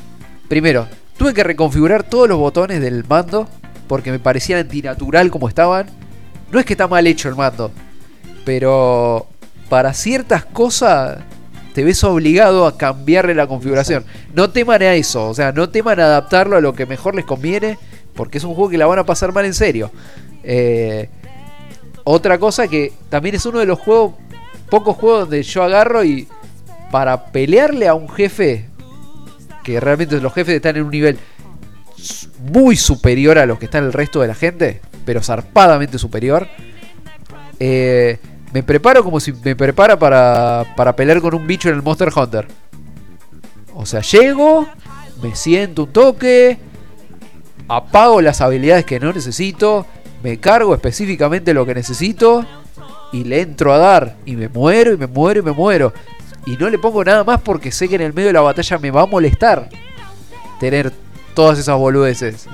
Primero, tuve que reconfigurar todos los botones del mando porque me parecían antinatural como estaban. No es que está mal hecho el mando, pero para ciertas cosas te ves obligado a cambiarle la configuración. No teman a eso, o sea, no teman a adaptarlo a lo que mejor les conviene, porque es un juego que la van a pasar mal en serio. Eh, otra cosa que también es uno de los juegos, pocos juegos donde yo agarro y para pelearle a un jefe, que realmente los jefes están en un nivel muy superior a los que están el resto de la gente, pero zarpadamente superior. Eh, me preparo como si me prepara para, para pelear con un bicho en el Monster Hunter. O sea, llego, me siento un toque, apago las habilidades que no necesito, me cargo específicamente lo que necesito y le entro a dar y me muero y me muero y me muero. Y no le pongo nada más porque sé que en el medio de la batalla me va a molestar tener todas esas boludeces.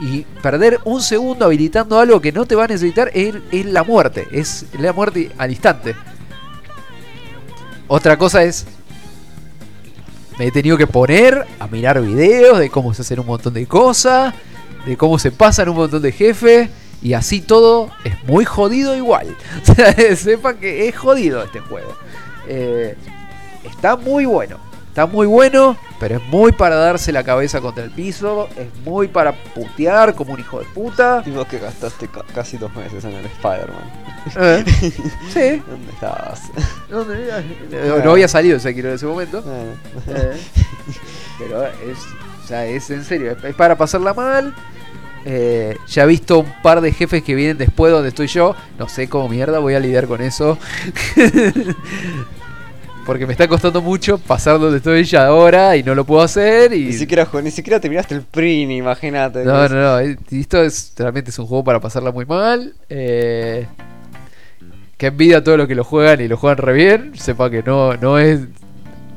Y perder un segundo habilitando algo que no te va a necesitar es, es la muerte. Es la muerte al instante. Otra cosa es. Me he tenido que poner a mirar videos de cómo se hacen un montón de cosas. De cómo se pasan un montón de jefes. Y así todo es muy jodido igual. Sepan que es jodido este juego. Eh, está muy bueno. Está muy bueno, pero es muy para darse la cabeza contra el piso. Es muy para putear como un hijo de puta. Vos que gastaste ca- casi dos meses en el Spider-Man. Eh, sí. ¿Dónde estabas? ¿Dónde? No, no había salido Sekiro en ese momento. Eh, pero es, o sea, es en serio, es para pasarla mal. Eh, ya he visto un par de jefes que vienen después donde estoy yo. No sé cómo mierda voy a lidiar con eso. Porque me está costando mucho pasar donde estoy ya ahora y no lo puedo hacer. Y... Ni siquiera, ni siquiera terminaste el Prini, imagínate. No, no, no. eh, Esto es realmente es un juego para pasarla muy mal. Eh, que envidia a todos los que lo juegan y lo juegan re bien. Sepa que no, no es.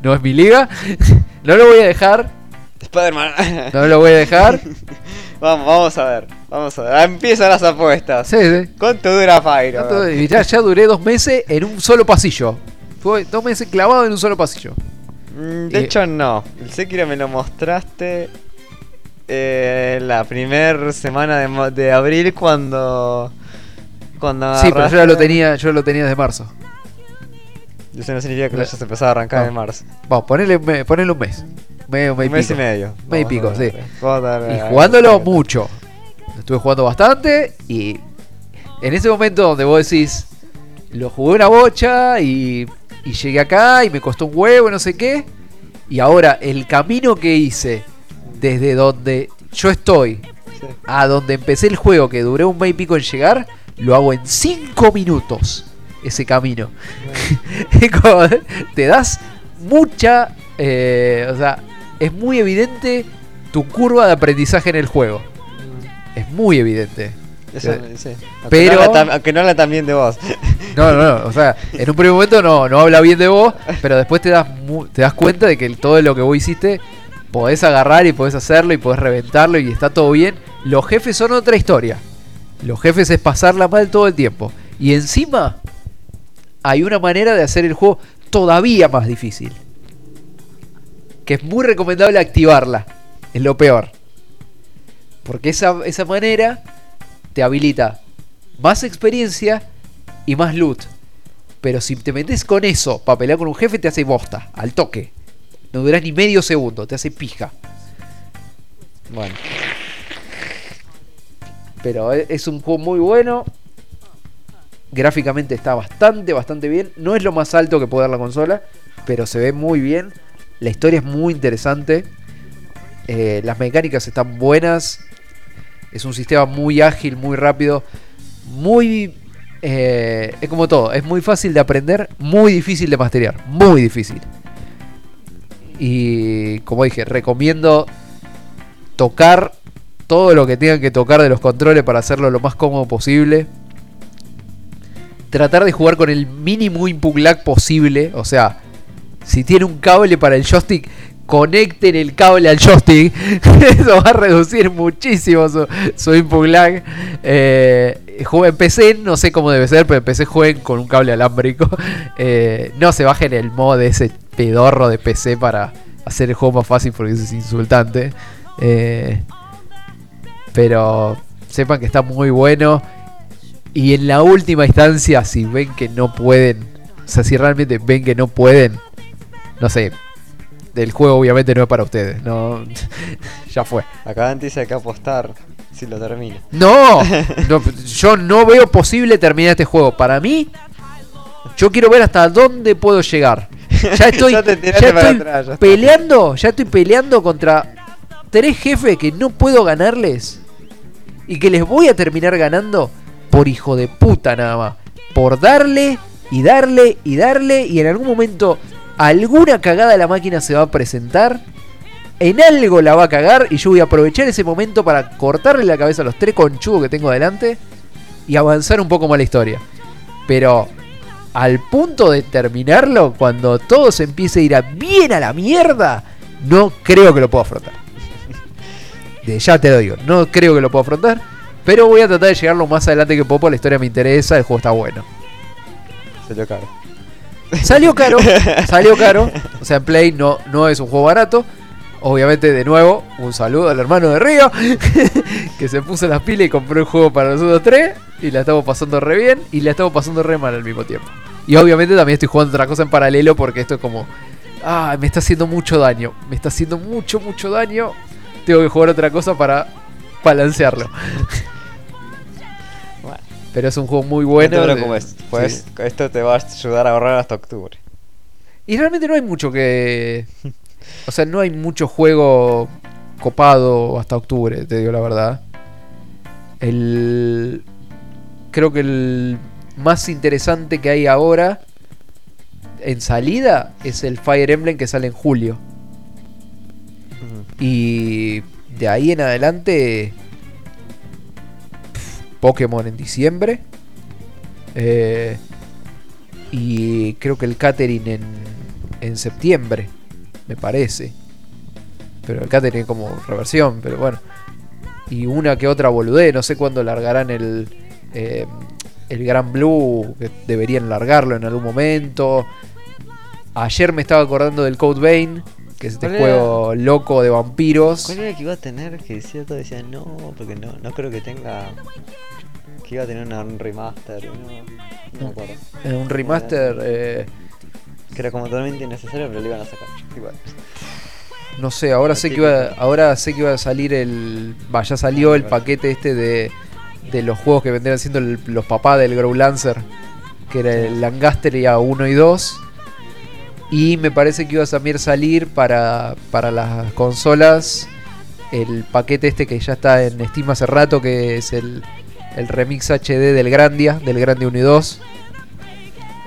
No es mi liga. no lo voy a dejar. Spider-Man. No lo voy a dejar. vamos, vamos a ver. Vamos a ver. Ah, Empiezan las apuestas. Sí, sí. ¿Cuánto dura Pyro? Y ya, ya duré dos meses en un solo pasillo. Fue dos meses clavado en un solo pasillo. Mm, De Eh, hecho, no. El Sekiro me lo mostraste eh, la primera semana de, de abril cuando. Cuando Sí, pero yo ya lo tenía, yo lo tenía desde marzo. Eso no significa que lo hayas empezado a arrancar No. en marzo. Vamos, ponele, ponele un mes. Me- un mes y Un mes y pico. medio. Y Vamos pico, a sí. Y jugándolo mucho. Estuve jugando bastante y en ese momento donde vos decís, lo jugué una bocha y, y llegué acá y me costó un huevo, no sé qué. Y ahora el camino que hice desde donde yo estoy Sí. a donde empecé el juego, que duré un mes y pico en llegar, lo hago en 5 minutos. Ese camino. Te das mucha. eh, o sea, es muy evidente tu curva de aprendizaje en el juego. Es muy evidente. Eso, Eh, sí. Aunque pero- No habla aunque no habla tan bien de vos. No, no, no. O sea, en un primer momento no, no habla bien de vos, pero después te das, mu- te das cuenta de que todo lo que vos hiciste podés agarrar y podés hacerlo y podés reventarlo y está todo bien. Los jefes son otra historia. Los jefes es pasarla mal todo el tiempo. Y encima hay una manera de hacer el juego todavía más difícil. Que es muy recomendable activarla. Es lo peor. Porque esa, esa manera te habilita más experiencia y más loot. Pero si te metes con eso para pelear con un jefe, te hace bosta, al toque. No duras ni medio segundo, te hace pija. Bueno. Pero e- es un juego muy bueno. Gráficamente está bastante, bastante bien. No es lo más alto que puede dar la consola, pero se ve muy bien. La historia es muy interesante. Eh, las mecánicas están buenas. Es un sistema muy ágil, muy rápido. Muy eh, es como todo, es muy fácil de aprender, muy difícil de masterear, muy difícil. Y como dije, recomiendo tocar todo lo que tengan que tocar de los controles para hacerlo lo más cómodo posible. Tratar de jugar con el mínimo input lag posible, o sea, si tiene un cable para el joystick, conecten el cable al joystick. Eso va a reducir muchísimo su, su input lag. Eh, en PC, no sé cómo debe ser, pero en PC jueguen con un cable alámbrico. Eh, no se bajen el mod de ese pedorro de PC para hacer el juego más fácil porque es insultante. Eh, pero sepan que está muy bueno. Y en la última instancia, si ven que no pueden, o sea, si realmente ven que no pueden, no sé, el juego obviamente no es para ustedes, no, ya fue. Acá antes hay que apostar si lo termina. No, no, yo no veo posible terminar este juego. Para mí, yo quiero ver hasta dónde puedo llegar. Ya estoy, Ya estoy atrás, ya está. peleando, ya estoy peleando contra tres jefes que no puedo ganarles y que les voy a terminar ganando por hijo de puta nada más. Por darle y darle y darle y en algún momento alguna cagada de la máquina se va a presentar. En algo la va a cagar y yo voy a aprovechar ese momento para cortarle la cabeza a los tres conchudos que tengo delante y avanzar un poco más la historia. Pero al punto de terminarlo, cuando todo se empiece a ir a bien a la mierda, no creo que lo pueda afrontar. De ya te lo digo, no creo que lo pueda afrontar. Pero voy a tratar de llegar lo más adelante que puedo, la historia me interesa, el juego está bueno. Salió caro. Salió caro, salió caro. O sea, en Play no, no es un juego barato. Obviamente, de nuevo, un saludo al hermano de Río, que se puso las pilas y compró el juego para nosotros tres. Y la estamos pasando re bien y la estamos pasando re mal al mismo tiempo. Y obviamente también estoy jugando otra cosa en paralelo porque esto es como... Ah, me está haciendo mucho daño. Me está haciendo mucho, mucho daño. Tengo que jugar otra cosa para balancearlo. Pero es un juego muy bueno. no te preocupes, pues sí. esto te va a ayudar a ahorrar hasta octubre. Y realmente no hay mucho que. O sea, no hay mucho juego copado hasta octubre, te digo la verdad. El. Creo que el más interesante que hay ahora en salida es el Fire Emblem que sale en julio. Y de ahí en adelante. Pokémon en diciembre. Eh, y creo que el catering en, en septiembre, me parece. Pero el catering como reversión, pero bueno. Y una que otra boludez, no sé cuándo largarán el, eh, el Gran Blue, que deberían largarlo en algún momento. Ayer me estaba acordando del Code Vein, que es este juego loco de vampiros. ¿Cuál era que iba a tener? Que decía todo, decía no, porque no, no creo que tenga. Que iba a tener un remaster, no, no me acuerdo. Eh, un remaster, eh, Que era como totalmente innecesario, pero lo iban a sacar. Igual. no sé, ahora sé que iba, ahora sé que iba a salir el, va, ya salió el paquete este de, de los juegos que vendrían siendo el- los papás del Grow Lancer, que era el Langasteria 1 y 2. Y me parece que iba a también salir para, para las consolas el paquete este que ya está en Steam hace rato, que es el, el remix HD del Grandia, del Grandia 1 y 2.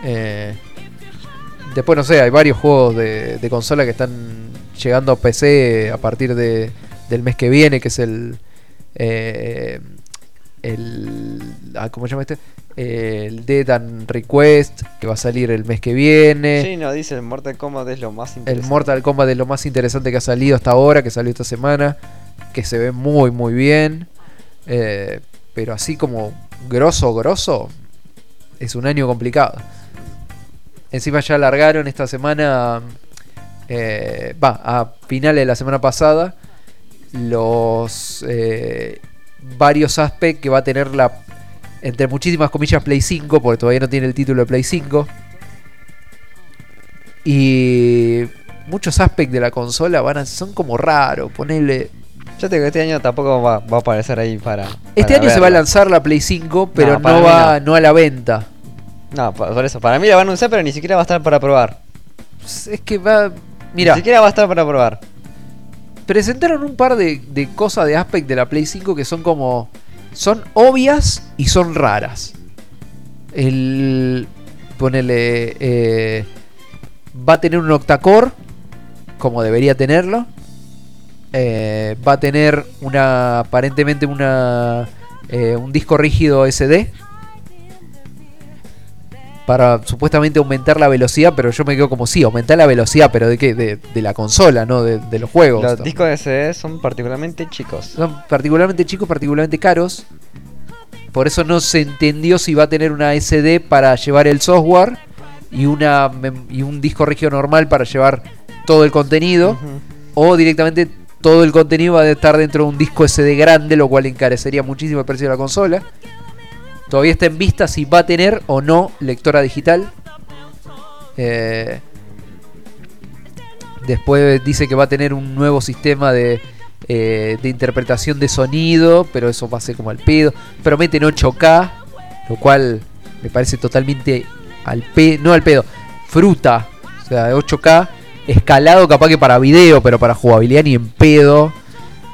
Eh, después no sé, hay varios juegos de, de consola que están llegando a PC a partir de, del mes que viene, que es el... eh, el ah, ¿Cómo se llama este? El Dead and Request, que va a salir el mes que viene. Sí, no, dice el Mortal Kombat es lo más El interesante. Mortal Kombat es lo más interesante que ha salido hasta ahora, que salió esta semana, que se ve muy muy bien. Eh, pero así como grosso, grosso, es un año complicado. Encima ya largaron esta semana, eh, va, a finales de la semana pasada, los eh, varios aspectos que va a tener la, entre muchísimas comillas, Play 5, porque todavía no tiene el título de Play 5. Y muchos aspectos de la consola van a, son como raros. Ponerle. Yo te digo, este año tampoco va, va a aparecer ahí para. Este año se va a lanzar la Play 5, pero No, va no a la venta. No, por por eso. Para mí la van a anunciar, pero ni siquiera va a estar para probar. Es que va. Mira, Ni siquiera va a estar para probar. presentaron un par de, de cosas de aspect de la Play 5 que son como. Son obvias y son raras. El. Ponele. eh, va a tener un octacore, como debería tenerlo. Eh, va a tener una. Aparentemente una. eh, un disco rígido SD. Para supuestamente aumentar la velocidad, pero yo me quedo como sí, aumentar la velocidad, pero de qué? De, de la consola, ¿no? De, de los juegos. Los discos de CD son particularmente chicos. Son particularmente chicos, particularmente caros. Por eso no se entendió si va a tener una SD para llevar el software y, una, y un disco rígido normal para llevar todo el contenido. O directamente todo el contenido va a estar dentro de un disco SD grande, lo cual encarecería muchísimo el precio de la consola. Todavía está en vista si va a tener o no lectora digital. Eh, Después dice que va a tener un nuevo sistema de, eh, de interpretación de sonido, pero eso va a ser como al pedo. Prometen 8K, lo cual me parece totalmente al pedo, no al pedo, fruta. O sea, 8K, escalado capaz que para video, pero para jugabilidad ni en pedo.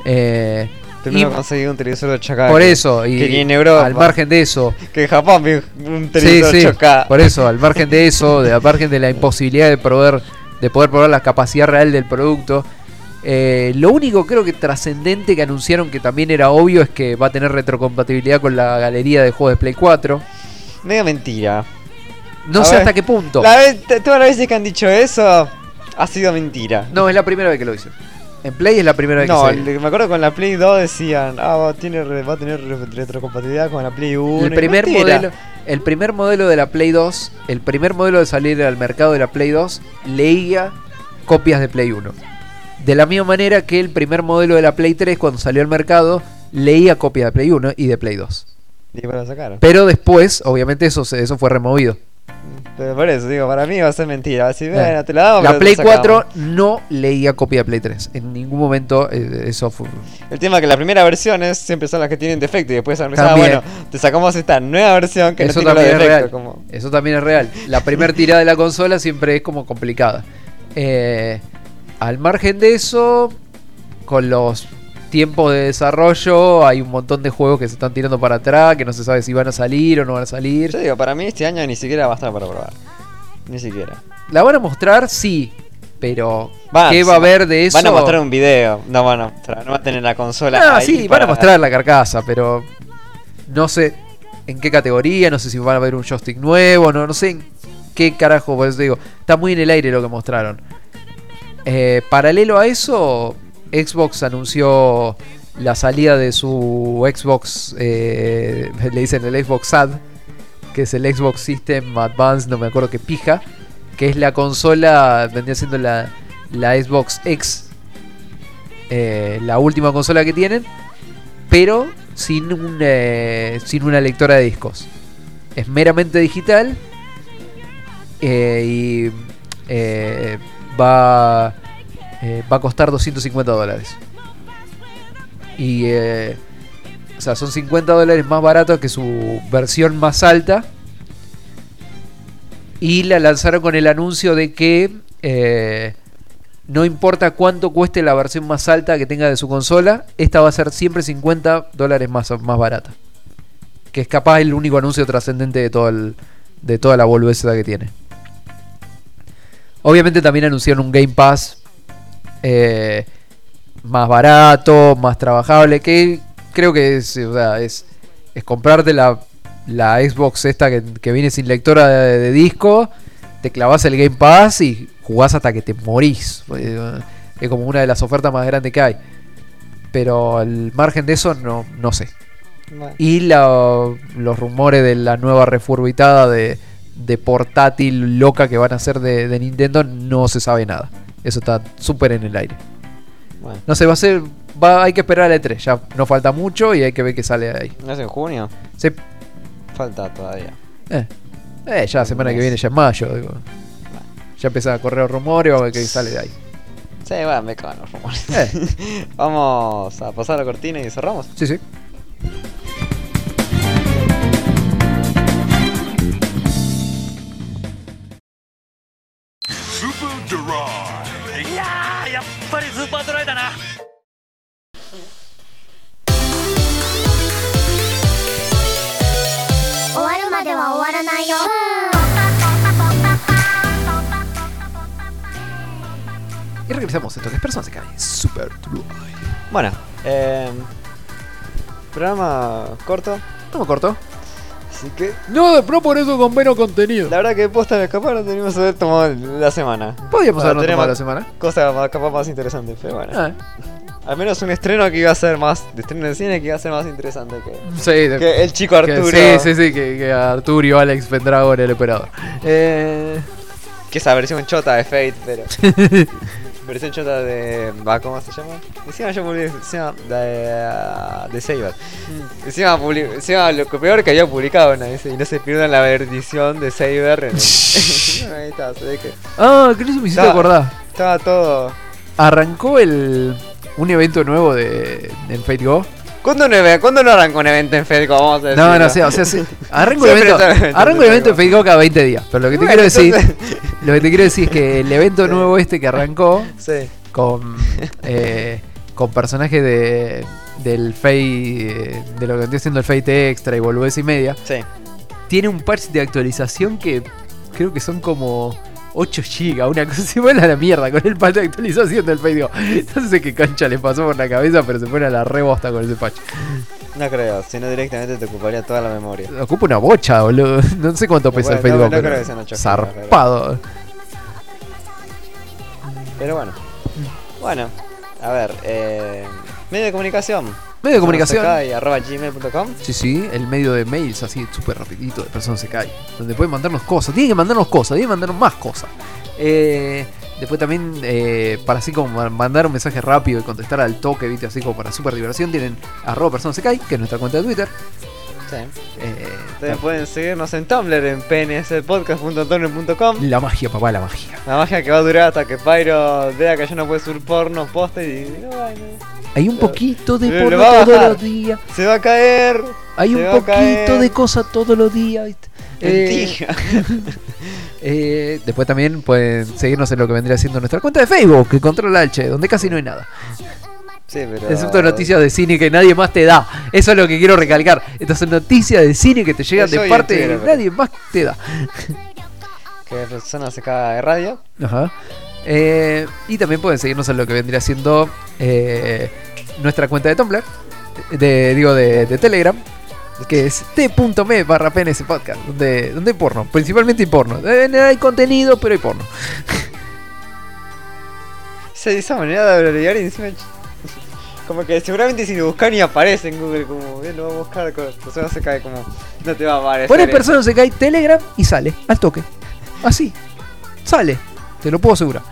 Eh, Primero y- conseguí un televisor de 8K. por que- eso, y que en Europa. al margen de eso, Que en Japón un televisor sí, 8K. por eso, al margen de eso, de, al margen de la imposibilidad de poder, de poder probar la capacidad real del producto, eh, lo único creo que trascendente que anunciaron que también era obvio es que va a tener retrocompatibilidad con la galería de juegos de Play 4. Medio mentira. No A sé ver, hasta qué punto. La vez- todas las veces que han dicho eso, ha sido mentira. No, es la primera vez que lo dicen. En Play es la primera vez No, que se... me acuerdo con la Play 2 decían, ah, va, tiene, re- va a tener re- retrocompatibilidad con la Play 1. El y primer, mentira. modelo, el primer modelo de la Play 2, el primer modelo de salir al mercado de la Play 2, leía copias de Play 1. De la misma manera que el primer modelo de la Play 3, cuando salió al mercado, leía copias de Play 1 y de Play 2. Y para lo sacaron. Pero después, obviamente, eso, se- eso fue removido. Pero por eso, digo, para mí va a ser mentira. Va a decir, Eh, bueno, te la damos. la Play sacamos". 4 no leía copia de Play 3. En ningún momento eh, eso fue... El tema es que las primeras versiones siempre son las que tienen defecto y después han También. bueno, te sacamos esta nueva versión que eso no tiene también es defectos. real. Como... Eso también es real. La primera tirada de la consola siempre es como complicada. Eh, al margen de eso, con los tiempos de desarrollo, hay un montón de juegos que se están tirando para atrás, que no se sabe si van a salir o no van a salir. Yo digo, para mí este año ni siquiera va a estar para probar. Ni siquiera. La van a mostrar, sí, pero ¿qué va a haber de eso? Van a mostrar un video, no van a mostrar, no va a tener la consola. Ah, ahí sí, van a mostrar la carcasa, pero no sé en qué categoría, no sé si van a ver un joystick nuevo, no, no sé en qué carajo, por eso digo, está muy en el aire lo que mostraron. Eh, paralelo a eso, Xbox anunció la salida de su Xbox, eh, le dicen el Xbox SAD, que es el Xbox System Advanced, no me acuerdo qué pija, que es la consola, vendría siendo la, Xbox X, eh, la última consola que tienen, pero sin, un, eh, sin una lectora de discos. Es meramente digital y va, eh, va a costar 250 dólares. Y, eh, o sea, son 50 dólares más baratos que su versión más alta. Y la lanzaron con el anuncio de que eh, no importa cuánto cueste la versión más alta que tenga de su consola, esta va a ser siempre 50 dólares más, más barata. Que es capaz el único anuncio trascendente de, de toda la boludez que tiene. Obviamente también anunciaron un Game Pass eh, más barato, más trabajable, que creo que es, o sea, es, es comprarte la, la Xbox esta que, que viene sin lectora de, de disco, te clavas el Game Pass y jugás hasta que te morís. Eh, Es como una de las ofertas más grandes que hay. Pero al margen de eso, no, no sé. Bueno. Y la- los rumores de la nueva refurbitada de, de portátil loca que van a hacer de, de Nintendo, no se sabe nada. Eso está súper en el aire. Bueno. No sé, va a ser. Va, hay que esperar al E3. Ya no falta mucho y hay que ver qué sale de ahí. ¿No es en junio? Sí. Falta todavía. Eh, eh, ya la semana que viene, ya es mayo. digo. Ya empiezan a correr rumores, vamos a ver qué sale de ahí. Sí, bueno, me cagan los rumores. Eh. Vamos a pasar la cortina y cerramos. Sí, sí. Super Drive. Regresamos. Esto que es Persona se cae. Super True. Bueno, eh, programa corto. Estamos corto. Así que No, no por eso con menos contenido. la verdad que posta de escapar no tenemos que haber tomado la semana. Habernos tener tomado la semana. Cosa más, capaz más interesante, pero bueno. Ah, Al menos un estreno que iba a ser más. De estreno de cine que iba a ser más interesante que. sí, de- que el chico que- Arturo. sí, sí, sí, que, que Arturio, Alex Pendragon, el operador. Eh, Que esa versión chota de Fate, pero. versión chota de. va, ¿Cómo se llama? Encima yo publiqué. Encima de. de Saber. Mm. Encima, encima lo que peor que había publicado una vez. Y no se pierdan la edición de Saber. El- Ahí está, se ve que. ah, que eso me hiciste Estaba- acordar. Estaba todo. Arrancó el un evento nuevo de en Fate Go. ¿Cuándo no, ¿Cuándo no arrancó un evento en? Vamos a No, no, sí, o sea, sí, arranco Siempre evento, arranco el evento Fate Go cada 20 días. Pero lo que te Bueno, quiero decir, entonces- lo que te quiero decir es que el evento nuevo este que arrancó Sí. con eh, con personajes de del Fate eh, de lo que estoy haciendo el Fate Extra y boludez y media, Sí. tiene un patch de actualización que creo que son como 8 GB, una cosa se a la mierda con el patch de actualización del Fate Go. No sé qué cancha le pasó por la cabeza, pero se pone a la rebosta con ese patch. No creo, si no directamente te ocuparía toda la memoria. Ocupa una bocha, boludo. No sé cuánto pesa el Fate no- no creo que sean ocho gigas, zarpado. Pero bueno. Bueno, a ver, eh, medio de comunicación. Medio de comunicación. Gmail.com. Sí, sí, el medio de mails así súper rapidito de Persona se cae. Donde pueden mandarnos cosas. Tienen que mandarnos cosas, tienen que mandarnos más cosas. Eh, después también, eh, para así como ma- mandar un mensaje rápido y contestar al toque, viste, así como para super diversión, tienen arroba Persona se cae, que es nuestra cuenta de Twitter. Sí. Eh, Ustedes pueden seguirnos en Tumblr en pnspodcast.tumblr.com. la magia, papá, la magia. La magia que va a durar hasta que Pyro vea que ya no puede subir porno, poste y no, Hay un poquito de porno todos los días. se va a caer. Hay un poquito de cosas todos los días. Eh. Eh, después también pueden seguirnos en lo que vendría siendo nuestra cuenta de Facebook, que controla el Che, donde casi no hay nada. Sí, pero. Excepto noticias de cine que nadie más te da. Eso es lo que quiero recalcar. Estas son noticias de cine que te llegan de parte de pero- nadie más te da. Que persona se caga de radio. Ajá. Eh, y también pueden seguirnos en lo que vendría siendo eh, nuestra cuenta de Tumblr, de, digo, de, de Telegram, que es t.me barra PNS podcast, donde, donde hay porno, principalmente hay porno. Eh, hay contenido, pero hay porno. Esa, esa manera de abreviar y encima. Como que seguramente si lo buscan y aparece en Google, como bien lo va a buscar, con persona se cae como. No te va a aparecer. Pones persona se cae Telegram y sale, al toque. Así. Sale. Te lo puedo asegurar.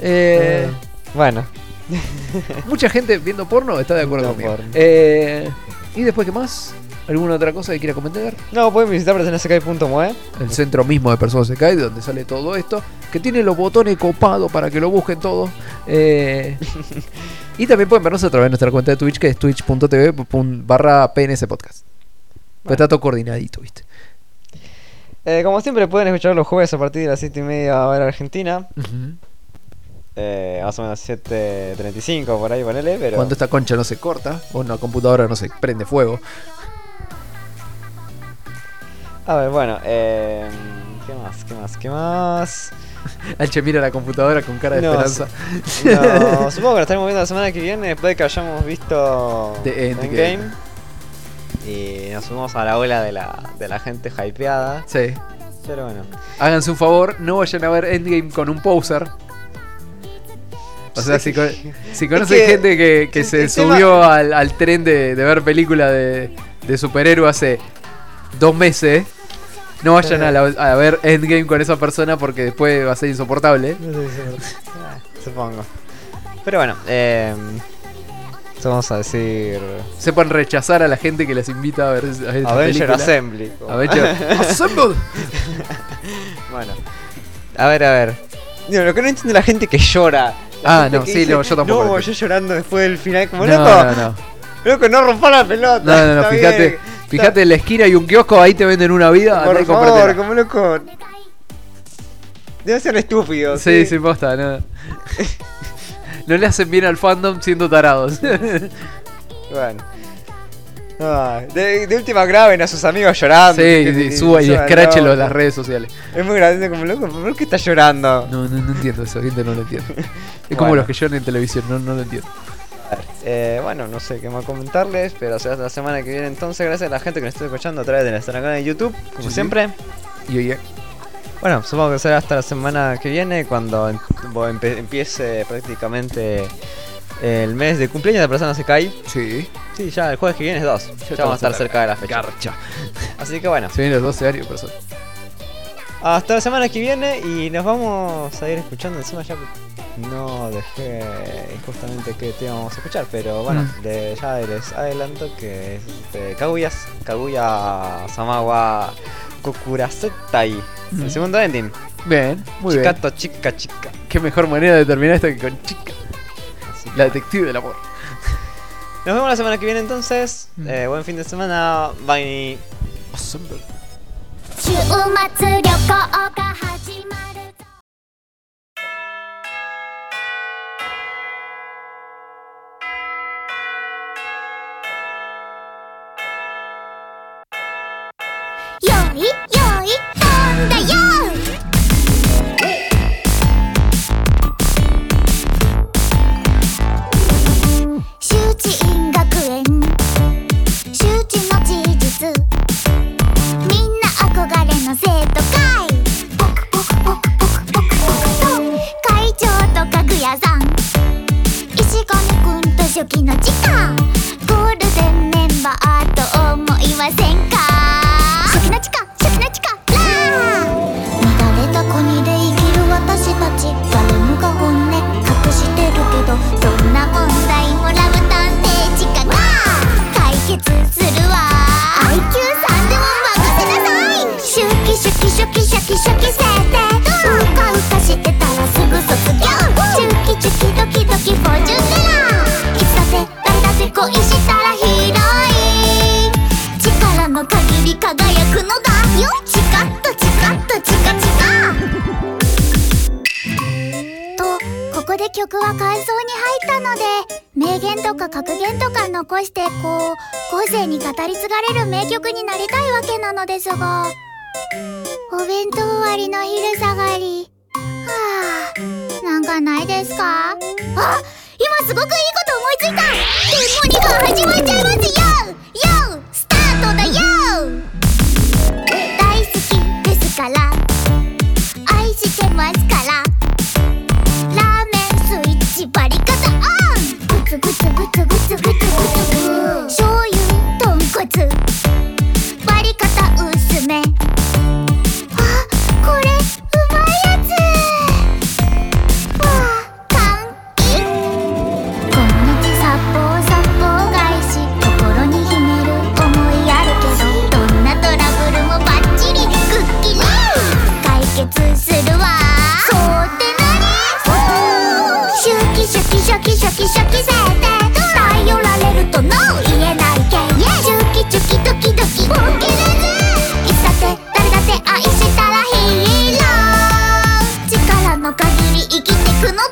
Eh, Bueno, mucha gente viendo porno está de acuerdo conmigo. Eh, ¿Y después qué más? ¿Alguna otra cosa que quiera comentar? no, pueden visitar personasecai.moe. El centro mismo de Personas se cae, donde sale todo esto. Que tiene los botones copados para que lo busquen todo. Eh, y también pueden vernos a través de nuestra cuenta de Twitch, que es twitch.tv barra PNS Podcast. Pues está todo coordinadito, ¿viste? Eh, como siempre, pueden escuchar los jueves a partir de las 7 y media hora Argentina. Eh, más o menos 7.35 por ahí, ponele, pero. Cuando esta concha no se corta, o una computadora no se prende fuego. A ver, bueno, eh, ¿qué más? ¿Qué más? ¿Qué más? Alche mira la computadora con cara de No, esperanza. No, supongo que lo estaremos viendo la semana que viene después de que hayamos visto The Endgame. Endgame. Y nos sumamos a la ola de la, de la gente hypeada. Sí. Pero bueno. Háganse un favor, no vayan a ver Endgame con un poser. O sea, si, con- si conocen que gente que, que se subió al, al tren de, de ver películas de, de superhéroes hace dos meses, no vayan a, la- a ver Endgame con esa persona porque después va a ser insoportable. Ah, Supongo. Pero bueno, eh, vamos a decir Sepan rechazar a la gente que les invita a ver, a ver Avenger. Assembly. como- Avenger Assemble. bueno, a ver, a ver. Digo, lo que no entiende la gente que llora. La Ah, no, sí, no, yo tampoco No, yo llorando después del final, como No, loco. no, no. Loco, no rompa la pelota. No, no, no, fíjate, bien. Fíjate en la esquina hay un kiosco, ahí te venden una vida, Por favor, como loco. Debe ser estúpido. Sí, sí, posta, no. no le hacen bien al fandom siendo tarados. Bueno. Ay, de, de última graben a sus amigos llorando. Sí, que- sí, suba y escráchelo en las redes sociales. Es muy grande como loco, ¿por qué está llorando? No, no, no entiendo eso, gente no lo entiende. Es como los que lloran en televisión, no, no lo entiendo. Eh, bueno, no sé qué más comentarles, pero será hasta la semana que viene entonces. Gracias a la gente que nos está escuchando a través de nuestro canal de YouTube, como Sí. siempre. Y oye, Bueno, supongo que será hasta la semana que viene cuando em- empe- empiece prácticamente el mes de cumpleaños de Persona Sekai. sí, Sí, ya el jueves que viene es 2. Ya, vamos a estar cerca de la fecha. Garcha. Así que bueno, Se vienen los 12 años, persona. hasta la semana que viene y nos vamos a ir escuchando encima ya. No dejé justamente qué tema vamos a escuchar, pero bueno, Mm. de- ya les adelanto que es este, Kaguya, Kaguya Samawa Kokurasetai. Mm. El segundo ending. Bien, muy bien. Chicato, chica, chica. Qué mejor manera de terminar esto que con chica. Así La detective del amor. Nos vemos la semana que viene entonces. Mm. Eh, buen fin de semana. Bye. 週初期の時間するわ。IQ3 でも任せなさい。シュキシュキシュキシュキシュキ設定うかうかしてたらすぐ卒業チュキチュキドキドキフォーチュンテラーいつだって誰だって恋したらヒーローイン力の限り輝くのだよチカッとチカッとチカチカとここで曲は感想に入ったので名言とか格言とか残してこう後世に語り継がれる名曲になりたいわけなのですが。お弁当終わりの昼下がり。はあなんかないですか？あ今すごくいいこと思いついた。デモニが始まっちゃいますよ。よスタートだよ。大好きですから。愛してますつぐつぐつぐつぐつぐつと NO 言えないけシュキチュキドキドキ本気でいつだって誰だって愛したらヒーロー力の限り生きてくの